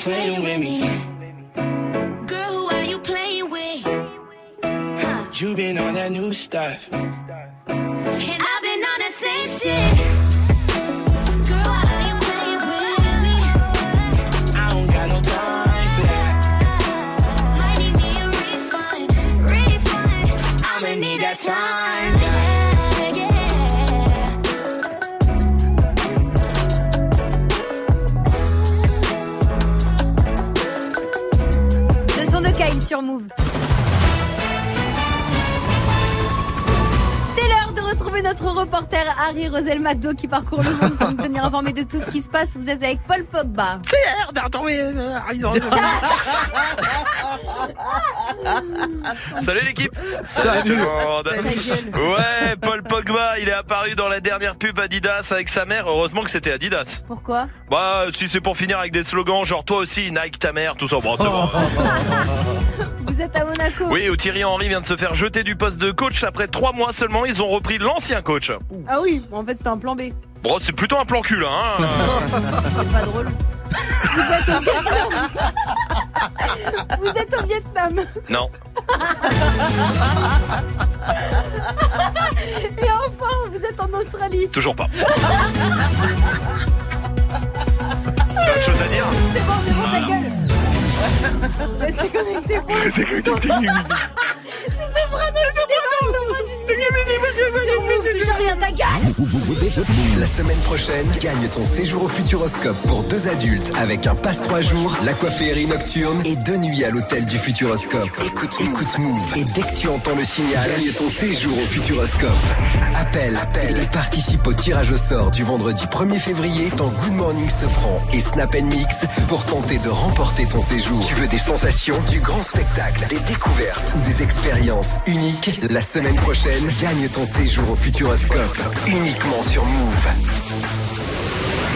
Playing with me? Girl, who are you playing with? Huh. You been on that new stuff. And I've been on the same shit. Girl, sur Move. Retrouver notre reporter Harry Rosel McDo qui parcourt le monde pour nous tenir informé de tout ce qui se passe. Vous êtes avec Paul Pogba. CR d'Artomé, Harry [laughs] Salut l'équipe Salut. tout le monde. Ouais, Paul Pogba, il est apparu dans la dernière pub Adidas avec sa mère. Heureusement que c'était Adidas. Pourquoi Bah, si c'est pour finir avec des slogans genre toi aussi, Nike ta mère, tout ça. Bon, c'est [laughs] bon. Vous êtes à Monaco. Oui, où Thierry Henry vient de se faire jeter du poste de coach après trois mois seulement. Ils ont repris l'ancien coach. Ah oui, en fait c'était un plan B. Bon, c'est plutôt un plan cul, hein. [laughs] C'est pas drôle. Vous êtes au Vietnam. Vous êtes au Vietnam. Non. Et enfin, vous êtes en Australie. Toujours pas. [laughs] gueule. Restez connectés pour le C'est connecté. C'est La semaine prochaine, gagne ton séjour au Futuroscope pour deux adultes avec un passe trois jours, l'aquaférie nocturne et deux nuits à l'hôtel du Futuroscope. Écoute, écoute Move et dès que tu entends le signal, gagne ton séjour au Futuroscope. Appelle, appelle et participe au tirage au sort du vendredi 1er février dans Good Morning Sofran et Snap Mix pour tenter de remporter ton séjour. Tu veux des sensations, du grand spectacle, des découvertes ou des expériences uniques? La semaine prochaine, gagne ton séjour au Futuroscope uniquement sur Move.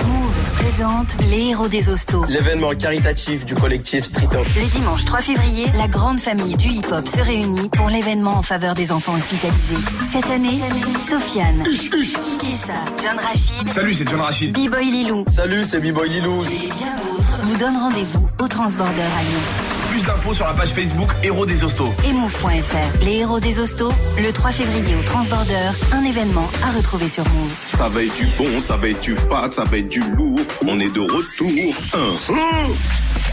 Move présente les héros des hostos. L'événement caritatif du collectif Street Up. Le dimanche 3 février, la grande famille du hip-hop se réunit pour l'événement en faveur des enfants hospitalisés. Cette année, Sofiane, Kessa, John Rachid, Salut, c'est John Rachid. B-Boy Lilou Salut, c'est B-Boy Lilou. et bien d'autres vous donnent rendez-vous au Transborder à Lyon. Plus d'infos sur la page Facebook Héros des Hostos. Et move.fr. Les héros des hostos, le 3 février au Transborder, un événement à retrouver sur Move. Ça va être du bon, ça va être du fat, ça va être du lourd. On est de retour. Un.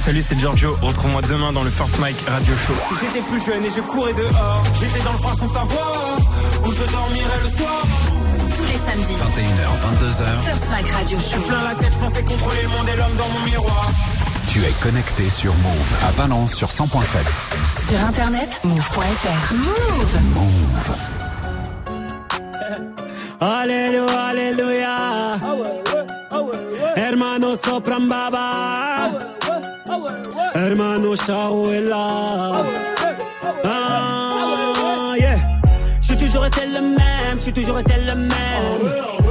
Salut, c'est Giorgio. Retrouve-moi demain dans le First Mike Radio Show. J'étais plus jeune et je courais dehors. J'étais dans le froid sans savoir où je dormirais le soir. Tous les samedis. 21h, 22h. First Mike Radio Show. Plein la tête, je pensais contrôler le monde et l'homme dans mon miroir. Tu es connecté sur Move à Valence sur 100.7. Sur internet, move.fr. Move. Move. [laughs] Alléluia, alléluia. Hermano sopran baba. Hermano Shaouela. Ah, yeah. Je suis toujours resté le même, je suis toujours resté le même.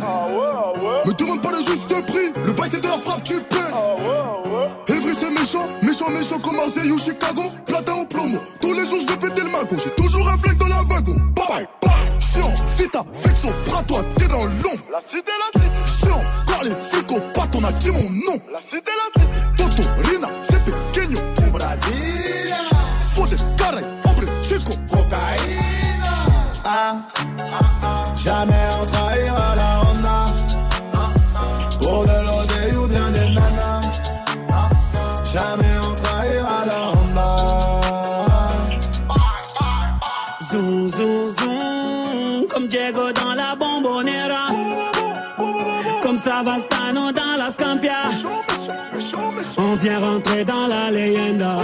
Mon ADN. Me demande pas le juste prix, le bail c'est de la frappe, tu paies. Evry c'est méchant, méchant, méchant comme Marseille ou Chicago. Platin au plomo, tous les jours je vais péter le mago. J'ai toujours un flingue dans la wagon. Bye bye, bye. Chiant, vita, vexo, bras toi, t'es dans l'ombre. La cité, la cité. Chiant, car les flics au pattes, on a dit mon nom. La cité, la cité. Toto, Rina, c'est pequeño. Au Brasilia. Fodes, caray, hombre, chico. Cocaïna. Ah, jamais on trahira Diego dans la bombonera. Comme Savastano dans la Scampia. On vient rentrer dans la leyenda.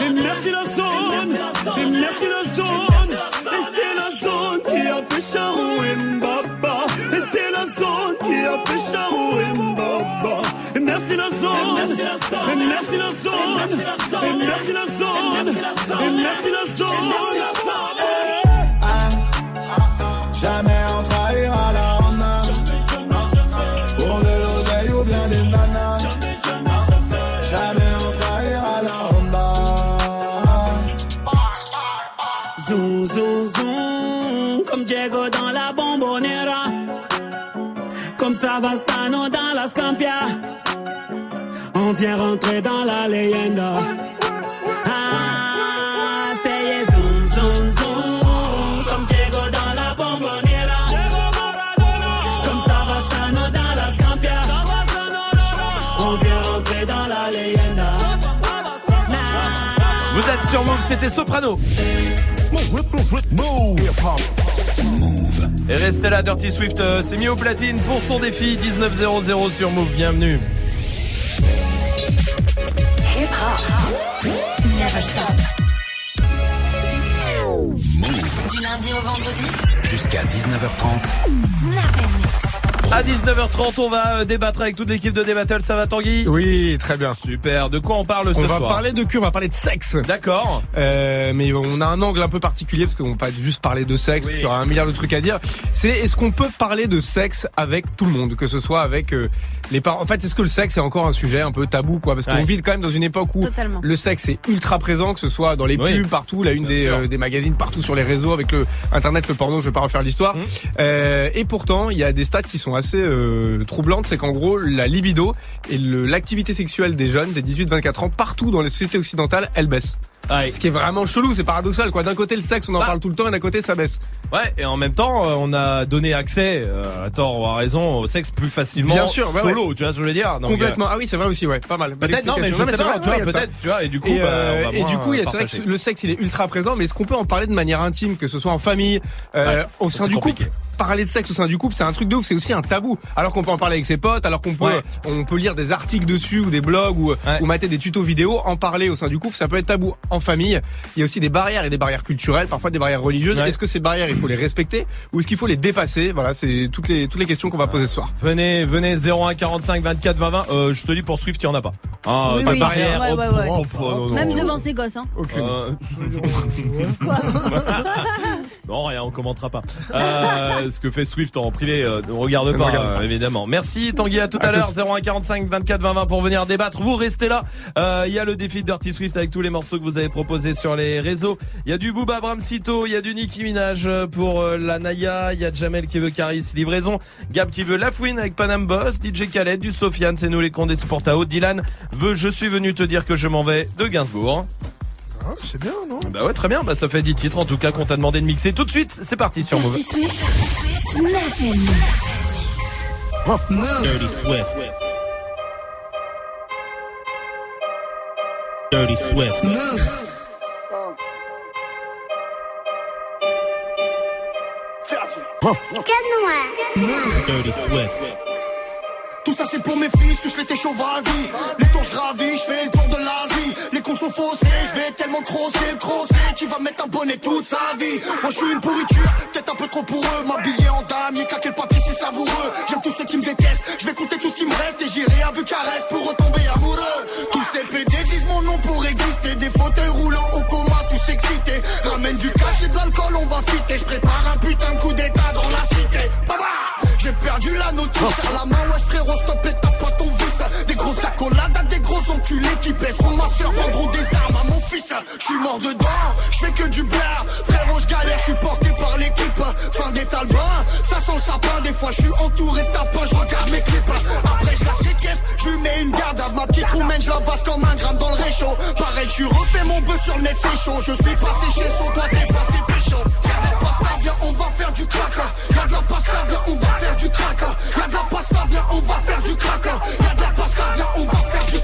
Et merci la zone, et merci la zone. Et c'est la zone qui a fait Charou et Mbaba. Et c'est la zone qui a fait Charou et Mbaba. Et merci la zone, et merci la zone, et merci la zone, vient rentrer dans la leyenda. Ah, c'est zoom, zoom, zoom, comme Diego dans la bombonera. Comme Savastano dans la Scampia. On vient rentrer dans la leyenda. Vous êtes sur Move, c'était Soprano. Et restez là, Dirty Swift euh, s'est mis au platine pour son défi 1900 sur Move. Bienvenue. Jusqu'à 19h30. À 19h30, on va euh, débattre avec toute l'équipe de Débattle. Ça va, Tanguy? Oui, très bien. Super. De quoi on parle ce on soir? va parler de cul, on va parler de sexe. D'accord. Euh, mais on a un angle un peu particulier parce qu'on va pas juste parler de sexe, Oui. qu'il y aura un milliard de trucs à dire. C'est est-ce qu'on peut parler de sexe avec tout le monde, que ce soit avec euh, les parents. En fait, est-ce que le sexe est encore un sujet un peu tabou, quoi? Parce qu'on Ouais. vit quand même dans une époque où Totalement. le sexe est ultra présent, que ce soit dans les Oui. pubs, partout, la une des, euh, des magazines, partout sur les réseaux, avec le internet, le porno. Je vais pas refaire l'histoire. Mmh. Euh, et pourtant, il y a des stats qui sont assez euh, troublantes. C'est qu'en gros, la libido et l'activité sexuelle des jeunes, des 18-24 ans, partout dans les sociétés occidentales, elle baisse. Ouais. Ce qui est vraiment chelou, c'est paradoxal quoi. D'un côté le sexe, on en Bah. parle tout le temps, et d'un côté ça baisse. Ouais, et en même temps, euh, on a donné accès, euh, à tort ou à raison, au sexe plus facilement Bien sûr, ouais, solo, tu vois ce que je veux dire Donc, Complètement. Ah oui, c'est vrai aussi, ouais, pas mal. euh, Belle Peut-être, non, mais je sais pas, tu vois, peut-être, tu vois, et du coup, Et, bah, euh, on va et du coup, c'est vrai que le sexe il est ultra présent, mais est-ce qu'on peut en parler de manière intime, que ce soit en famille, euh, Ouais, au sein du compliqué. couple Parler de sexe au sein du couple, c'est un truc de ouf, c'est aussi un tabou. Alors qu'on peut en parler avec ses potes, alors qu'on peut, on peut lire des articles dessus ou des blogs ou, ou mater des tutos vidéo, en parler au sein du couple, ça peut être tabou. En famille, il y a aussi des barrières et des barrières culturelles, parfois des barrières religieuses. Ouais. Est-ce que ces barrières, il faut les respecter ou est-ce qu'il faut les dépasser? Voilà, c'est toutes les toutes les questions qu'on va poser ce soir. Venez, venez, 01 45 24 20 20. Euh, je te dis, pour Swift, il y en a pas. Ah, Oui, pas de barrière. Ouais, ouais, hop, non, non, Même non. devant ses gosses, hein. Euh, [laughs] [laughs] non, rien, on commentera pas. Euh, ce que fait Swift en privé, euh, ne regarde pas, regarde pas. évidemment. Merci Tanguy, à tout à, À l'heure. toutes. 01 45 24 20 20 pour venir débattre. Vous restez là. Euh, Il y a le défi de Dirty Swift avec tous les morceaux que vous avez proposés sur les réseaux. Il y a du Booba Bramsito, il y a du Nicki Minaj euh, pour euh, la Naya, il y a Jamel qui veut Caris livraison, Gab qui veut La Fouine avec Panam Boss, DJ Khaled, du Sofiane, c'est nous les condés c'est pour Tao, Dylan veut Je suis venu te dire que je m'en vais de Gainsbourg. Ah, c'est bien, non? Bah ouais, très bien. Bah ça fait 10 titres en tout cas qu'on t'a demandé de mixer tout de suite. C'est parti sur Move. Dirty Swift. Dirty Swift. Dirty Swift. Move. Move. Dirty Swift. Tout ça c'est pour mes fils, touche les téchos, vas-y Les tours je gravis, je fais le tour de l'Asie Les cons sont faussés, je vais tellement crosser le crossé Qui va mettre un bonnet toute sa vie Moi je suis une pourriture, peut-être un peu trop pour eux M'habiller en damier, claquer le papier c'est savoureux J'aime tous ceux qui me détestent, je vais compter tout ce qui me reste Et j'irai à Bucarest pour retomber amoureux Tous ces PD du cash et de l'alcool, on va fitter. Je prépare un putain coup d'état dans la cité. Baba J'ai perdu la notice, serre la main, wesh frérot, stop et enculés qui pèseront ma soeur Vendront des armes à mon fils. Je suis mort dedans, je fais que du blaire Frérot, je galère, je suis porté par l'équipe. Fin des talbins, ça sent le sapin. Des fois je suis entouré de tapins, je regarde mes clips. Après je la séquestre, je lui mets une garde à ma petite roumaine, je la passe comme un gramme dans le réchaud. Pareil, je refais mon bœuf sur le net, c'est chaud. Je suis passé chez So, toi t'es passé pécho. Y'a de la pasta, viens, on va faire du crack. Y'a de la pasta, viens, on va faire du crack. Y'a de la pasta, viens, on va faire du crack. Y'a de la pasta, viens, on va faire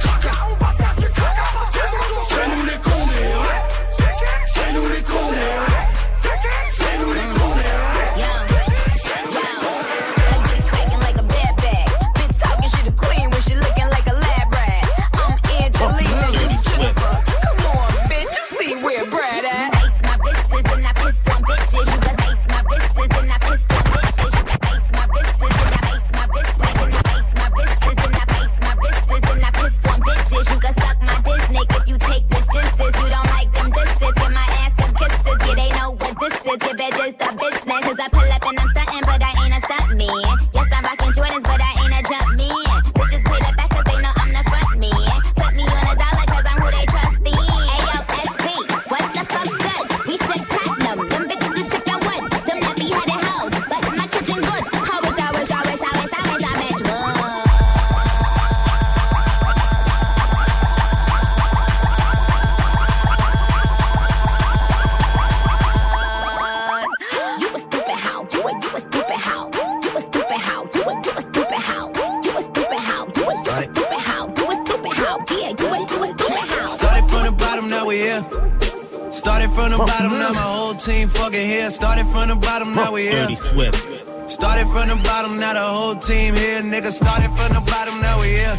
started from the bottom, now we here.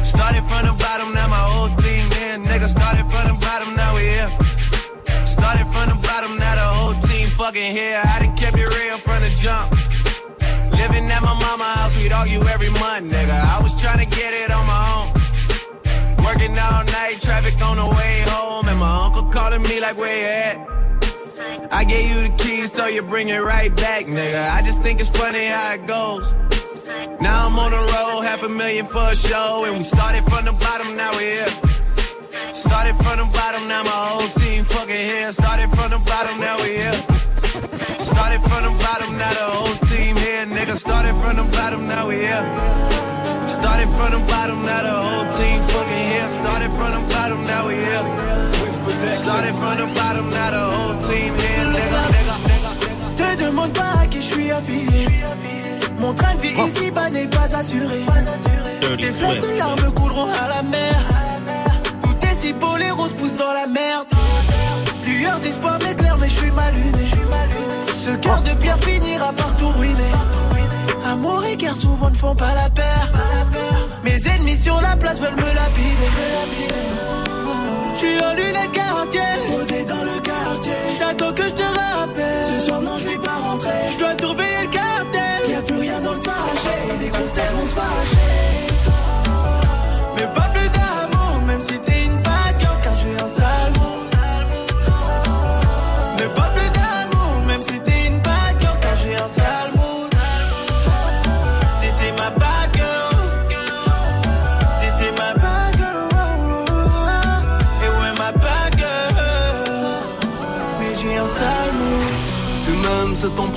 Started from the bottom, now my whole team here. Nigga, started from the bottom, now we here. Started from the bottom, now the whole team fucking here. I done kept it real from the jump. Living at my mama house, we'd argue every month, nigga. I was trying to get it on my own. Working all night, traffic on the way home, and my uncle calling me like, where you at? I gave you the keys, so you bring it right back, nigga. I just think it's funny how it goes. Now I'm on the road, half a million for a show, and we started from the bottom, now we're here. Started from the bottom, now my whole team fucking here. Started from the bottom, now we here. Started from the bottom, now the whole team here, nigga. Started from the bottom, now we here. Started from the bottom, now the whole team fucking here. Started from the bottom, now we here. Started from the bottom, now the whole team here, nigga. Te demande pas à qui je suis affilié. Mon train de vie ici-bas n'est pas assuré. Des fleuves de larmes couleront à la mer. Tout est si beau, les roses poussent dans la merde. Lueur d'espoir m'éclaire, mais je suis mal luné. Ce cœur de pierre finira par tout ruiner. Amour et guerre souvent ne font pas la paire. Mes ennemis sur la place veulent me lapider. Je suis en lunettes quartier, posé dans le quartier. J'attends que je te rappelle. Ce soir, non, je vais pas rentrer.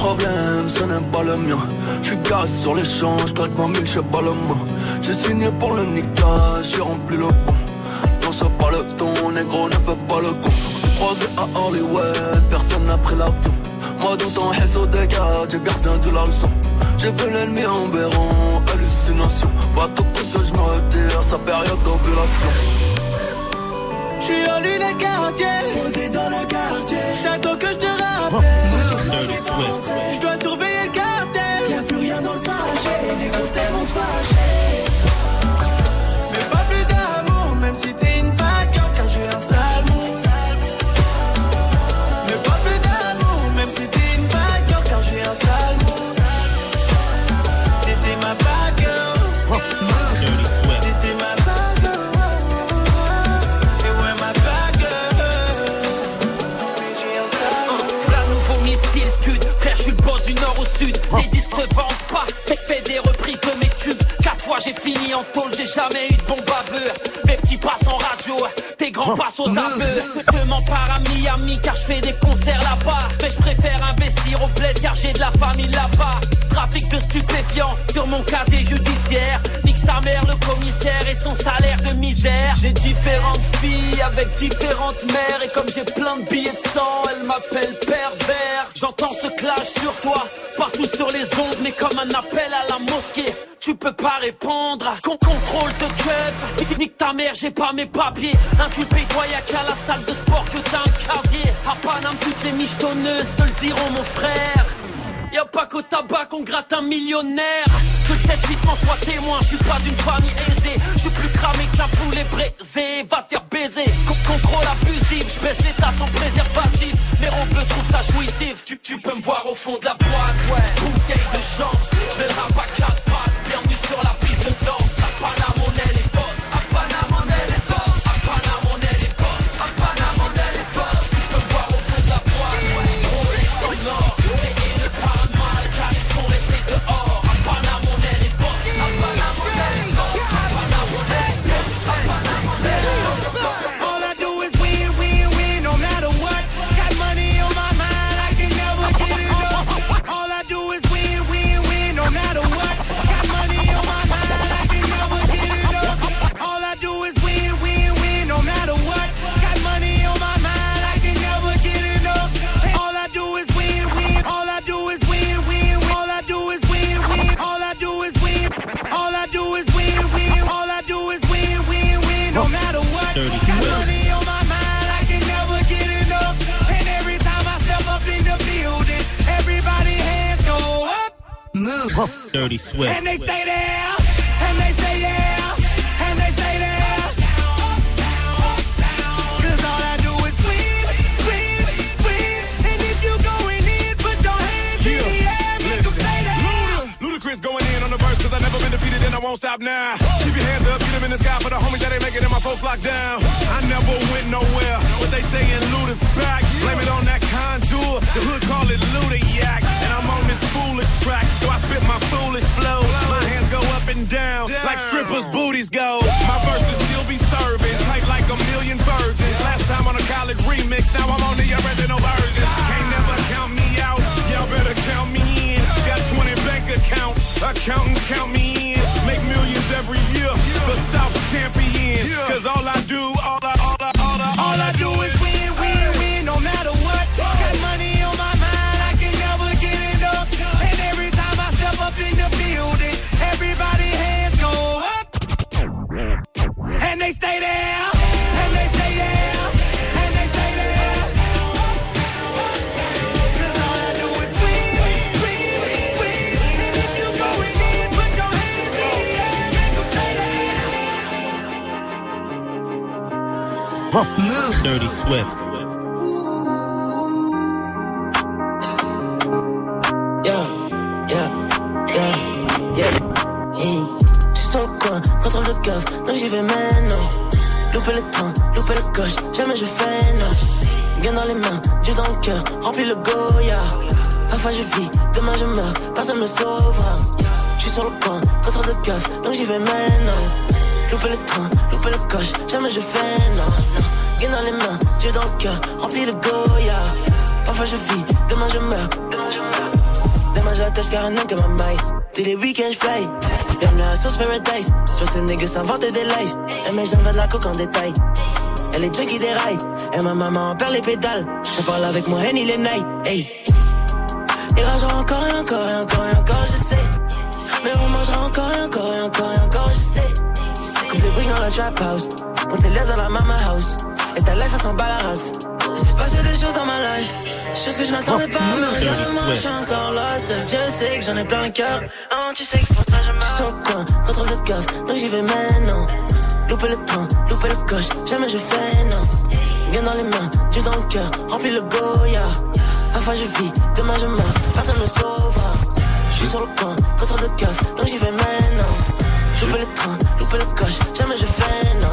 Problème, ce n'est pas le mien. Je suis garé sur je claque 20 000, je sais pas le mot. J'ai signé pour le niquage, j'ai rempli le bon. Non, c'est pas le ton, négro, ne fais pas le con. On s'est croisé à Hollywood, personne n'a pris l'avion. Moi, dans ton réseau des gars, j'ai bien retenu la leçon. J'ai vu l'ennemi en béron, hallucination. Va tout que je retire, sa période d'ovulation. J'suis en lunettes quartier, posé dans le quartier. T'attends que non, je dois surveiller le cartel. Y'a plus rien dans le sachet. Les grosses têtes vont se fâcher. Mais pas plus d'amour, même si t'es une bad girl, car j'ai un sale mood. Mais pas plus d'amour, même si t'es une bad girl, car j'ai un sale se vendent pas, fait que fais des reprises de mes tubes. Quatre fois j'ai fini en tôle, j'ai jamais eu de bon baveur. Mes petits passent en radio, tes grands passent aux aveux. Que te mens par à Miami, car je fais des concerts là-bas. Mais je préfère investir au bled, car j'ai de la famille là-bas. Trafic de stupéfiants sur mon casier judiciaire. Sa mère, le commissaire et son salaire de misère. J'ai différentes filles avec différentes mères. Et comme j'ai plein de billets de sang, elle m'appelle pervers. J'entends ce clash sur toi, partout sur les ondes, mais comme un appel à la mosquée. Tu peux pas répondre. Con contrôle de keuf. Nique ta mère, j'ai pas mes papiers. Inculpé, toi, y'a qu'à la salle de sport que t'as un casier. À Paname, toutes les michetonneuses te le diront, mon frère. Y'a pas qu'au tabac qu'on gratte un millionnaire. Que le 7-8 m'en soit témoin, je suis pas d'une famille aisée. Je suis plus cramé qu'un poulet braisé. Va te faire baiser. Con- contrôle abusif, je baisse l'état sans préservatif. Mais on peut trouve ça jouissif. Tu, tu peux me voir au fond de la boîte, ouais. Bouteille de chance, je le rap à quatre pattes. Bienvenue sur la Dirty Swift. And they stay there, and they say yeah, and they stay there. Cause all I do is win, win, win. And if you going in, put your hands in the air, make 'em stay there. Ludacris going in on the verse cause I never been defeated and I won't stop now. In the sky for the homies that ain't making it, my folks locked down. I never went nowhere, but they saying Luda's back. Blame it on that contour, the hood call it Luda Yak. And I'm on this foolish track, so I spit my foolish flow. My hands go up and down, like strippers' booties go. My verses still be serving, tight like a million virgins. Last time on a college remix, now I'm on the original version. Can't never count me out, y'all better count me in. Got 20 bank accounts, accountants count me in. Every year, the South's champion. Cause all I do, there. Move. Dirty Swift. Yeah, yeah, yeah, yeah. Hey. Je suis sur le coin, contrôle de gaffe, donc j'y vais maintenant? Louper le train, louper le coche, jamais je fais. Bien dans les mains, Dieu dans le cœur, remplis le Goya. Parfois je vis, demain je meurs, personne me sauvera. Je suis sur le coin, contrôle de gaffe, donc j'y vais maintenant? Louper le train, louper le coche, jamais je fais non. non. Bien dans les mains, Dieu dans le cœur, remplis le Goya. Parfois je vis, demain je meurs, demain je meurs. Demain j'attache car un que ma maille. Tous les week-ends j'fly. Bienvenue à Sauce Paradise. Je vois ces niggas s'inventer des lives. Et mes jambes de la coque en détail. Elle est junkie des rails. Et ma maman perd les pédales. Je parle avec mon Henny les nights. Hey. Et ragera encore et encore et encore et encore, je sais. Mais on mangera encore et encore et encore et encore, je sais. Coupe les bruits dans la trap house. On te laisse dans la mama house. Et ta life, elle s'en bat la race. Il s'est passé des choses dans ma life. Des choses que je n'attendais pas. Mais regarde-moi, je suis encore là. Seul Dieu sait que j'en ai plein le cœur. Oh, tu sais que pour toi, je marche. Sur le coin, contrôle de gaffe. Donc j'y vais maintenant. Louper le train, louper le coche. Jamais je fais non. Bien dans les mains, Dieu dans le cœur. Remplis le Goya. Parfois je vis, demain je meurs. Personne me sauvera. Je suis sur le coin, contrôle de gaffe. Donc j'y vais maintenant. Louper le train, louper le coche. Jamais je fais non.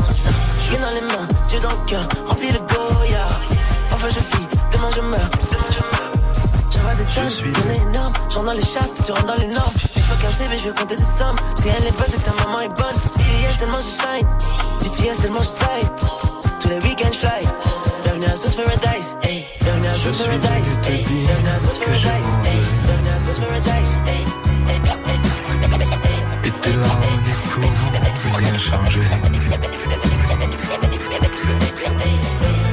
Bien dans les mains, Dieu dans le cœur. Remplis le Goya. Parfois je vis, demain je meurs. Demain je meurs. J'envoie des tonnes, y'en a énorme. J'entre dans les charts, si tu rentres dans les normes. Je fuck un CV, je veux compter des sommes. Si elle est bonne, c'est que sa maman est bonne. DTS tellement je shine. DTS tellement je slide. Tous les week-ends je fly. Bienvenue à Sauce Paradise. Hey. Bienvenue à Sauce Paradise. Hey. Bienvenue à Sauce Paradise. Hey. Bienvenue à Sauce Paradise. Hey. Et t'es là on est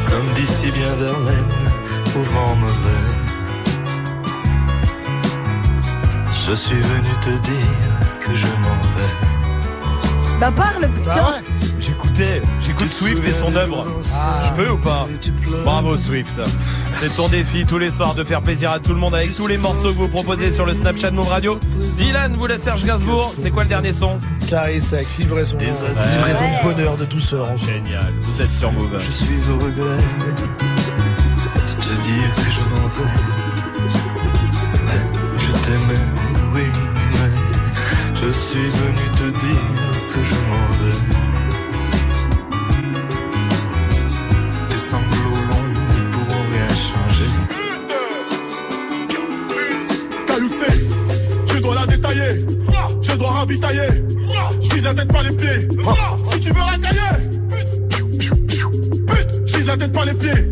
Comme d'ici bien Verlaine, au vent mauvais. Je suis venu te dire que je m'en vais. Bah parle, putain. J'écoutais, j'écoute Swift et son œuvre. Je peux ou pas Bravo Swift. C'est ton défi tous les soirs de faire plaisir à tout le monde avec tous les morceaux que vous proposez sur le Snapchat de Move Radio. Dylan, vous la Serge Gainsbourg, c'est quoi le dernier son Caresse avec livraison, livraison de bonheur, de douceur. Génial, vous êtes sur Move. Je suis au regret de te dire que je m'en vais. Ouais, je t'aimais, oui, mais je suis venu te dire que je m'en vais. Tes sanglots longs ne pourront rien changer. Calucé, je dois la détailler, je dois ravitailler. Je vise la tête par les pieds. Si tu veux racailler, je vise la tête par les pieds.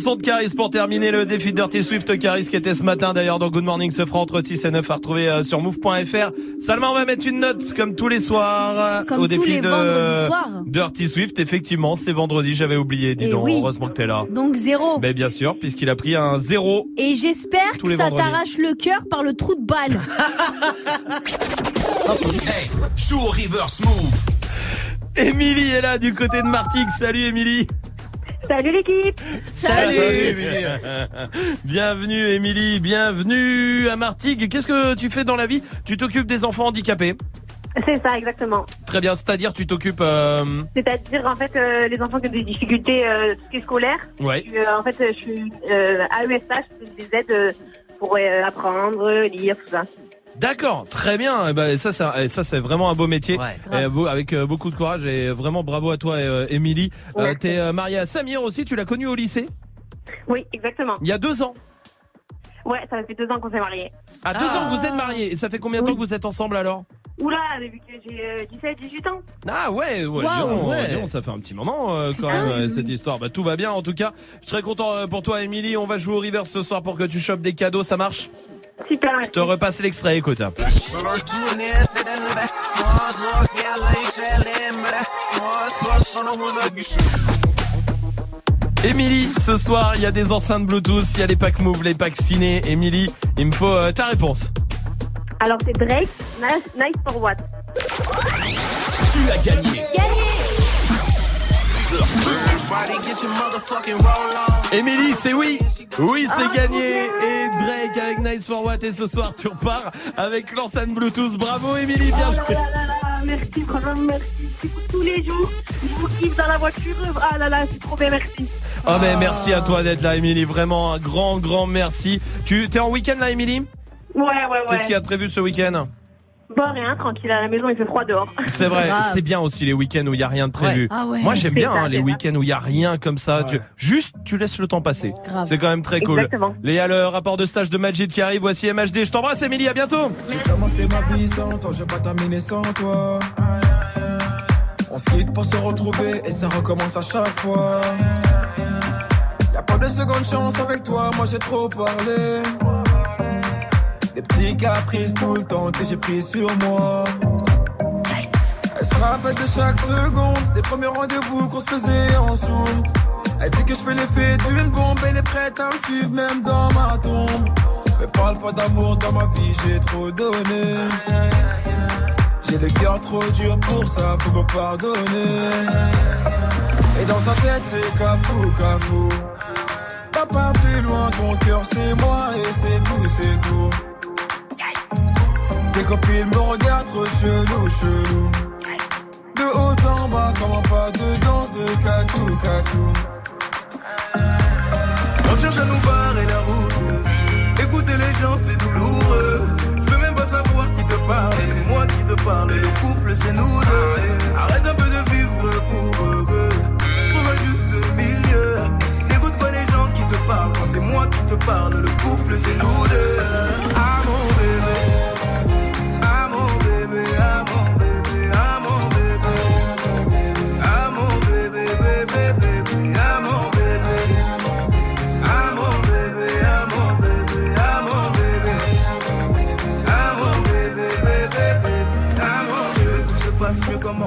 Le son de Caris pour terminer le défi Dirty Swift Caris qui était ce matin d'ailleurs dans Good Morning se fera entre 6 et 9 à retrouver euh, sur move.fr. Salma, on va mettre une note comme tous les soirs Comme au tous défi les de vendredis soirs. Dirty Swift. Effectivement, c'est vendredi, j'avais oublié. Dis Eh donc, oui. heureusement que t'es là. Donc zéro. Ben bien sûr, puisqu'il a pris un zéro. Et j'espère que ça t'arrache le cœur par le trou de balle. [laughs] Hey, au reverse move. Émilie est là du côté de Martigues. Salut Émilie. Salut l'équipe Salut, [laughs] Bienvenue Émilie, bienvenue à Martigues. Qu'est-ce que tu fais dans la vie? Tu t'occupes des enfants handicapés C'est ça, exactement. Très bien, c'est-à-dire tu t'occupes... euh, C'est-à-dire, en fait, euh, les enfants qui ont des difficultés euh, tout ce qui est scolaire. Ouais. Je euh, en fait, je suis euh, AESH, je les aide euh, pour euh, apprendre, lire, tout ça. D'accord, très bien. Eh ben, ça, ça, eh, ça c'est vraiment un beau métier, Eh, beau- avec euh, beaucoup de courage et vraiment bravo à toi, euh, Émilie. Euh, Ouais. T'es euh, mariée à Samir aussi, tu l'as connu au lycée? Oui, exactement. Il y a deux ans. Ouais, ça fait deux ans qu'on s'est mariés. À deux ans que vous êtes mariés. Et ça fait combien de temps que vous êtes ensemble alors? Oula, depuis que j'ai euh, 17, 18 ans. Ah ouais, ouais, ouais. ça fait un petit moment euh, quand Ah même euh, cette histoire. Bah tout va bien en tout cas. Je suis très content euh, pour toi, Émilie. On va jouer au reverse ce soir pour que tu chopes des cadeaux. Ça marche? Super. Je te repasse l'extrait. Écoute. Émilie, ce soir, il y a des enceintes Bluetooth, il y a les packs Move, les packs ciné. Émilie, il me faut euh, ta réponse. Alors, c'est Drake, Nice, nice for What? Tu as gagné. Émilie, c'est oui. Oui, c'est gagné. Et Drake avec Nice for What. Et ce soir, tu repars avec l'enceinte Bluetooth. Bravo, Émilie. Bien Oh joué. là, merci, vraiment merci. J'écoute tous les jours, je vous kiffe dans la voiture. Ah là là, c'est trop bien, merci. Oh, mais merci à toi d'être là, Émilie. Vraiment un grand, grand merci. Tu t'es en week-end là, Émilie? Ouais, ouais, ouais. Qu'est-ce qu'il y a de prévu ce week-end? Bon, rien, tranquille, à la maison, il fait froid dehors. [laughs] C'est vrai, c'est bien aussi les week-ends où il y a rien de prévu. Ouais. Ah ouais. Moi j'aime bien ça, hein, les week-ends où il y a rien comme ça. Tu- juste tu laisses le temps passer. Grave. C'est quand même très cool. Exactement. Léa, le rapport de stage de Majid qui arrive. Voici MHD. Je t'embrasse, Émilie. À bientôt. J'ai commencé ma vie sans toi, je vais pas terminer sans toi. On se quitte pour se retrouver et ça recommence à chaque fois. Y'a pas de seconde chance avec toi, moi j'ai trop parlé. Des petits caprices tout le temps que j'ai pris sur moi. Elle se rappelle de chaque seconde, des premiers rendez-vous qu'on se faisait en zoom. Elle dit que je fais l'effet d'une bombe, elle est prête à me suivre même dans ma tombe. Mais parle pas d'amour dans ma vie, j'ai trop donné. J'ai le cœur trop dur pour ça, faut me pardonner. Et dans sa tête, c'est cafou, cafou. Papa, plus loin, ton cœur, c'est moi et c'est tout, c'est tout. Tes copines me regardent trop chelou, chelou. De haut en bas, comment pas de danse de cacou, cacou. On cherche à nous barrer la route. Écouter les gens, c'est douloureux. Je veux même pas savoir qui te parle. C'est moi qui te parle. Le couple, c'est nous deux. Arrête un peu de vivre pour eux. Trouve un juste milieu. N'écoute pas les gens qui te parlent. Quand c'est moi qui te parle, le couple, c'est nous deux. Ah mon bébé.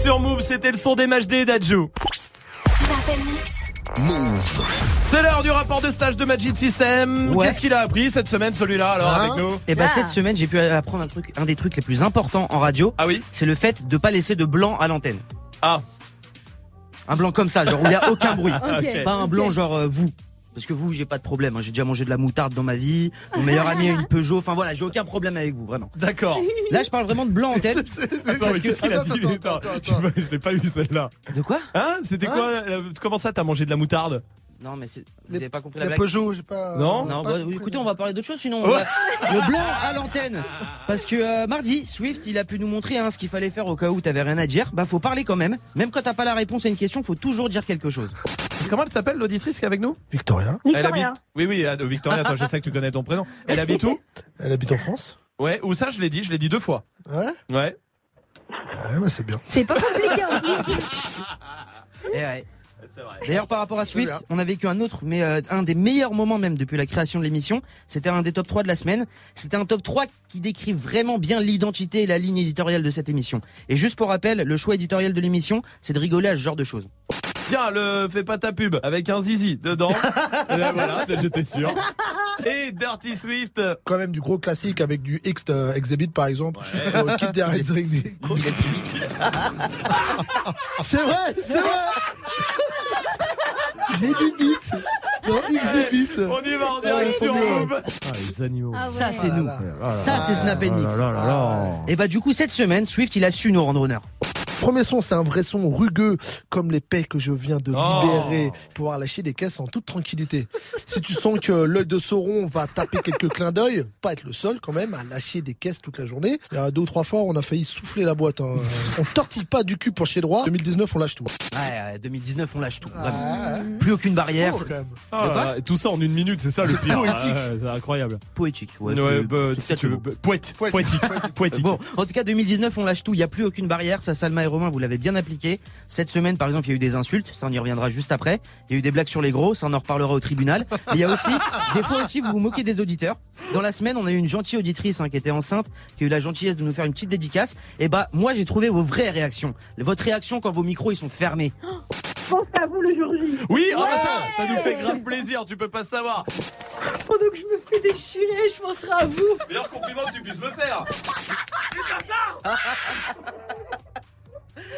sur Move, c'était le son des matchs des. Move. C'est l'heure du rapport de stage de Magic System. Ouais. Qu'est-ce qu'il a appris cette semaine celui-là alors avec nous Et bah cette semaine j'ai pu apprendre un truc, un des trucs les plus importants en radio. Ah oui. C'est le fait de pas laisser de blanc à l'antenne. Ah. Un blanc comme ça, genre où il y a aucun bruit. [laughs] Ok. Pas un blanc genre euh, vous. Parce que vous, j'ai pas de problème. hein. J'ai déjà mangé de la moutarde dans ma vie. Mon meilleur ami a une Peugeot. Enfin voilà, j'ai aucun problème avec vous, vraiment. D'accord. Là, je parle vraiment de blanc en tête. [laughs] Attends, mais qu'est-ce qu'il a dit Attends, [laughs] Je je l'ai pas vu celle-là. De quoi? Hein? C'était Hein? quoi euh, Comment ça t'as mangé de la moutarde? Non, mais c'est- vous avez pas compris la blague. Peugeot, j'ai pas. Non Non, pas bah, écoutez, on va parler d'autre chose sinon. On Le blanc à l'antenne. Parce que euh, mardi, Swift, il a pu nous montrer hein, ce qu'il fallait faire au cas où t'avais rien à dire. Bah, faut parler quand même. Même quand t'as pas la réponse à une question, faut toujours dire quelque chose. Comment elle s'appelle l'auditrice qui est avec nous Victoria. Elle habite. Oui, oui, euh, Victoria. Attends, je sais que tu connais ton prénom. Elle habite où Elle habite en France. Ouais. Où ça Je l'ai dit. Je l'ai dit deux fois. Ouais. Ouais. Ouais, bah c'est bien. C'est pas compliqué en plus. Eh ouais. Vrai. D'ailleurs, par rapport à Swift, on a vécu un autre, mais euh, un des meilleurs moments même depuis la création de l'émission. C'était un des top 3 de la semaine. C'était un top 3 qui décrit vraiment bien l'identité et la ligne éditoriale de cette émission. Et juste pour rappel, le choix éditorial de l'émission, c'est de rigoler à ce genre de choses. Tiens, le fais pas ta pub avec un zizi dedans. [laughs] Et là, voilà, j'étais sûr. [laughs] Et Dirty Swift. Quand même du gros classique avec du X euh, Exhibit par exemple. Euh, Keep the Reds Ring. C'est vrai, c'est vrai. [laughs] J'ai du beat. Exhibit. On y va en direct sur. Move. Ah, les animaux. Ah ouais. Ça, c'est nous. Ah Ça, là c'est Snap Mix. là. Et bah, du coup, cette semaine, Swift, il a su nous rendre honneur. Premier son, c'est un vrai son rugueux, comme les paix que je viens de Oh. libérer, pouvoir lâcher des caisses en toute tranquillité. Si tu sens que l'œil de Sauron va taper quelques clins d'œil, pas être le seul quand même à lâcher des caisses toute la journée. Il y a deux ou trois fois, on a failli souffler la boîte. hein. On tortille pas du cul pour chez droit. 2019, on lâche tout. Ouais, euh, 2019, on lâche tout. Plus aucune barrière. Oh, quand même. Ah, tout ça en une minute, c'est ça le pire. Poétique. Ah, c'est incroyable. Poétique. Ouais, Ouais, c'est- bah, c'est si tu veux. mot. Poète. Poétique. Poétique. Bon, en tout cas, 2019, on lâche tout. Il n'y a plus aucune barrière. Ça, Salma Romain, vous l'avez bien appliqué. Cette semaine, par exemple, il y a eu des insultes. Ça, on y reviendra juste après. Il y a eu des blagues sur les gros. Ça, on en reparlera au tribunal. Mais il y a aussi, [laughs] des fois aussi, vous vous moquez des auditeurs. Dans la semaine, on a eu une gentille auditrice hein, qui était enceinte, qui a eu la gentillesse de nous faire une petite dédicace. Et bah, moi, j'ai trouvé vos vraies réactions. Votre réaction quand vos micros, ils sont fermés. Pense à vous le jour J. Oui, ah bah ça, ça nous fait grave plaisir, tu peux pas savoir. Pendant que je me fais déchirer, je penserai à vous. Meilleur compliment que tu puisses me faire. [laughs] [laughs]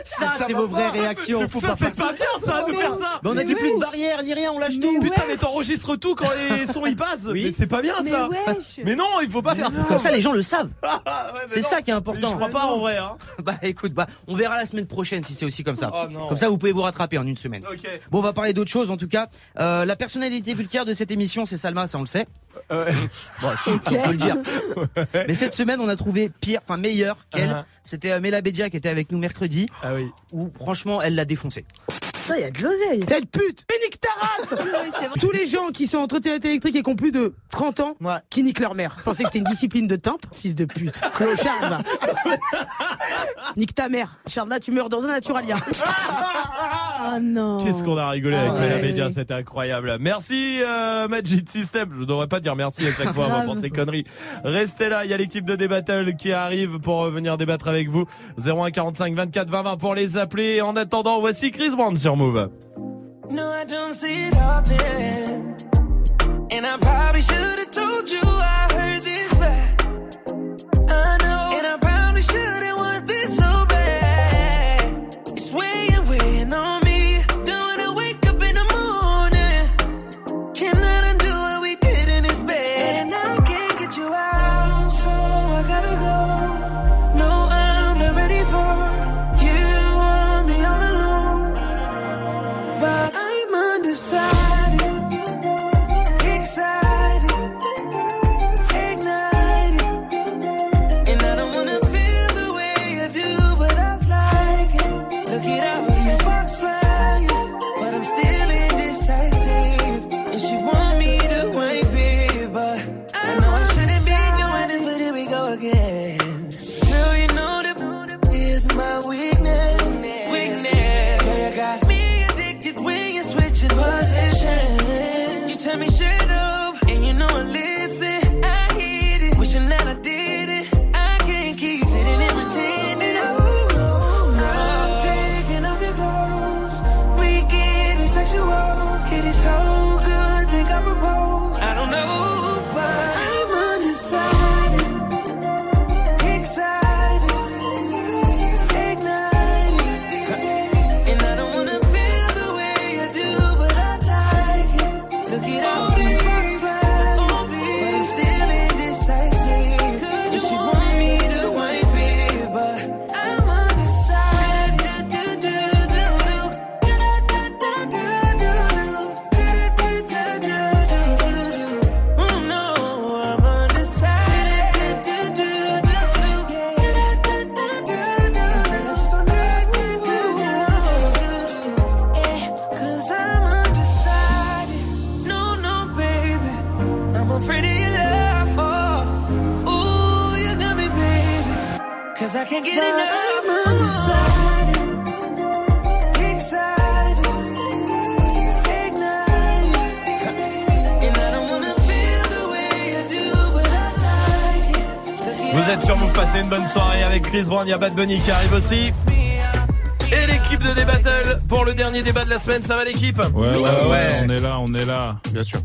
Ça, c'est vos vraies réactions. Ça, c'est pas bien ça de faire ça. Mais on a dit plus de barrière ni rien, on lâche tout. Putain, mais t'enregistres tout quand les sons y passent. Oui. Mais c'est pas bien ça. Mais non, il faut pas faire ça. Comme ça, les gens le savent. [laughs] C'est ça qui est important. Je crois pas en vrai. Hein. [laughs] Bah écoute, bah on verra la semaine prochaine si c'est aussi comme ça. Oh, comme ça, vous pouvez vous rattraper en une semaine. Bon, on va parler d'autre chose en tout cas. Euh, la personnalité vulgaire de cette émission, c'est Salma, ça on le sait. Euh, Bon, si, on peut le dire. Mais cette semaine, on a trouvé pire, enfin meilleur qu'elle. Uh-huh. C'était euh, Mela Bedia qui était avec nous mercredi, Ah oui. où franchement, elle l'a défoncé. Ça, il y a de l'oseille. Pute. Mais nique ta race [laughs] Tous les gens qui sont en trottinette électrique et qui ont plus de 30 ans, Ouais. qui niquent leur mère. Je pensais que c'était une discipline de timbre. Fils de pute. [laughs] Clochard, va. [laughs] Nique ta mère. Charles, tu meurs dans un naturalia. Oh non. Qu'est-ce qu'on a rigolé avec Ah, Mela ouais. Media, c'était incroyable. Merci euh, Magic System. Je devrais pas dire merci à chaque fois pour ces conneries. Restez là, il y a l'équipe de Débattle qui arrive pour euh, venir débattre avec vous. 01 45 24 20 20 pour les appeler. En attendant, voici Chris Brown sur Move. No, I don't see it often. And I probably should have told you bonne soirée avec Chris Brown, il y a Bad Bunny qui arrive aussi. Et l'équipe de Débattle pour le dernier débat de la semaine, ça va l'équipe? Ouais, ouais, ouais, on est là, on est là. Bien sûr.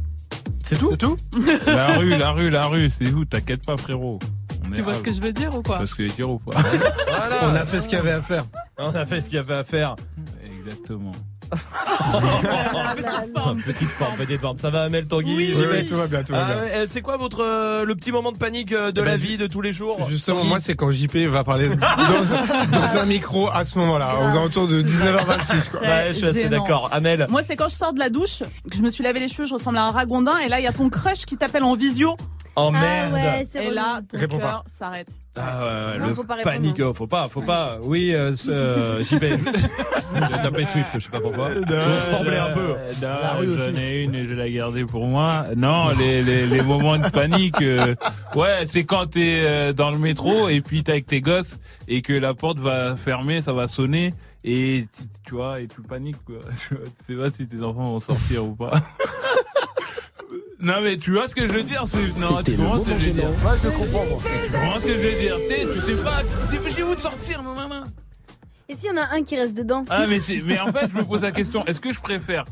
C'est tout? C'est tout? [laughs] La rue, la rue, la rue, c'est où? T'inquiète pas, frérot. On Tu est vois ce que je veux dire ou Tu quoi vois ce que je veux dire ou pas [laughs] Voilà. On a fait ce qu'il y avait à faire. On a fait ce qu'il y avait à faire. Exactement. [laughs] Petite forme. Petite forme, petite forme. Ça va, Amel Tanguy Oui, tout va bien, tout va Ah bien. C'est quoi votre euh, le petit moment de panique euh, de Eh ben, la vie de tous les jours? Justement, Tanguy moi, c'est quand JP va parler dans un, [laughs] dans un micro à ce moment-là, aux alentours de 19h26. Quoi. Ouais, je suis assez Gênant. d'accord. Amel. Moi, c'est quand je sors de la douche, que je me suis lavé les cheveux, je ressemble à un ragondin, et là, il y a ton crush qui t'appelle en visio. Oh Ah merde. ouais, c'est Et là, ton Réponds cœur s'arrête. Ah ouais, ouais, Non, le faut pas oh, faut pas, faut pas. Oui, euh, euh, JP. J'ai tapé Swift, je sais pas pourquoi. Vous ressemblez un peu. J'en ai une et je vais la garder pour moi. Non, les, les, les moments de panique, euh, ouais, c'est quand t'es euh, dans le métro et puis t'es avec tes gosses et que la porte va fermer, ça va sonner et tu, tu vois, et tu paniques quoi. [laughs] Tu sais pas si tes enfants vont sortir ou pas. [laughs] Non mais tu vois ce que je veux dire c'est- Non, tu comprends ce que je veux dire. Ouais, je le comprends, moi. Tu comprends ce que je veux dire. Tu sais, tu sais pas, dépêchez-vous de sortir, mon maman Et s'il y en a un qui reste dedans? Ah mais c'est mais en fait je me pose la question est-ce que je préfère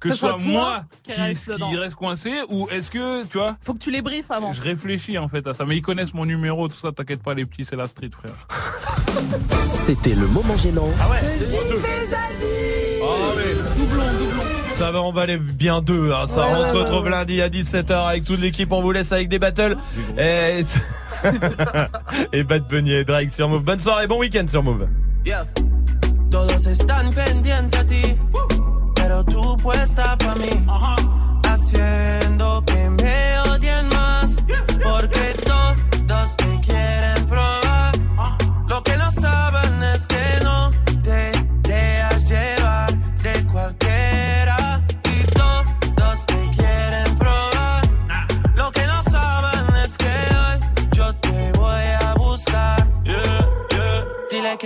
que ce soit moi qui qui, reste qui reste coincé ou est-ce que tu vois Faut que tu les briefes avant. je réfléchis en fait à ça. Mais ils connaissent mon numéro tout ça t'inquiète pas les petits c'est la street frère. C'était le moment gênant. Ah ouais. Ça va, on va aller bien deux. Hein, ça, on se retrouve lundi à 17h avec toute l'équipe. On vous laisse avec des battles. Et, [laughs] [laughs] et Bad Bunny et Drake sur Move. Bonne soirée, bon week-end sur Move. Yeah. Todos están pendientes a ti, pero tú puesta pa' mí, haciendo que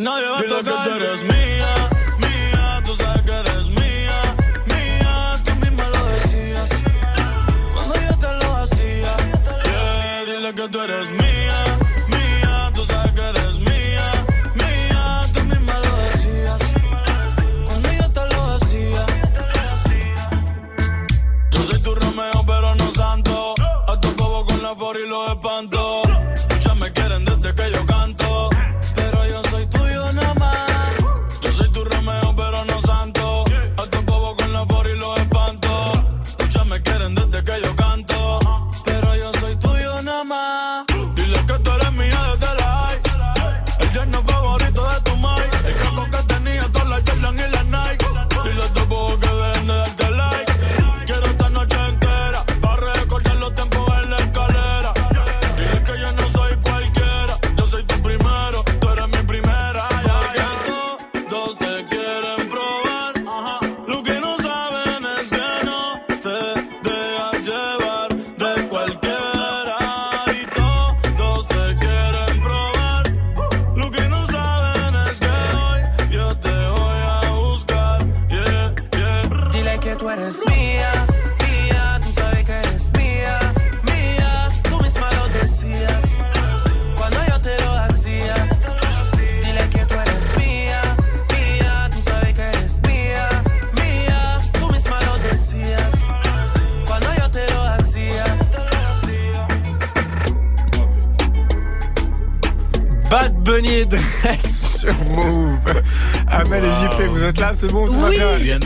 Nadie va a tocar. Dile que tú eres mía, mía. Tú sabes que eres mía, mía. Tú misma lo decías. Cuando yo te lo hacía. Yeah, dile que tú eres mía.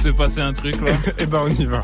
se passer un truc là [laughs] Eh ben on y va.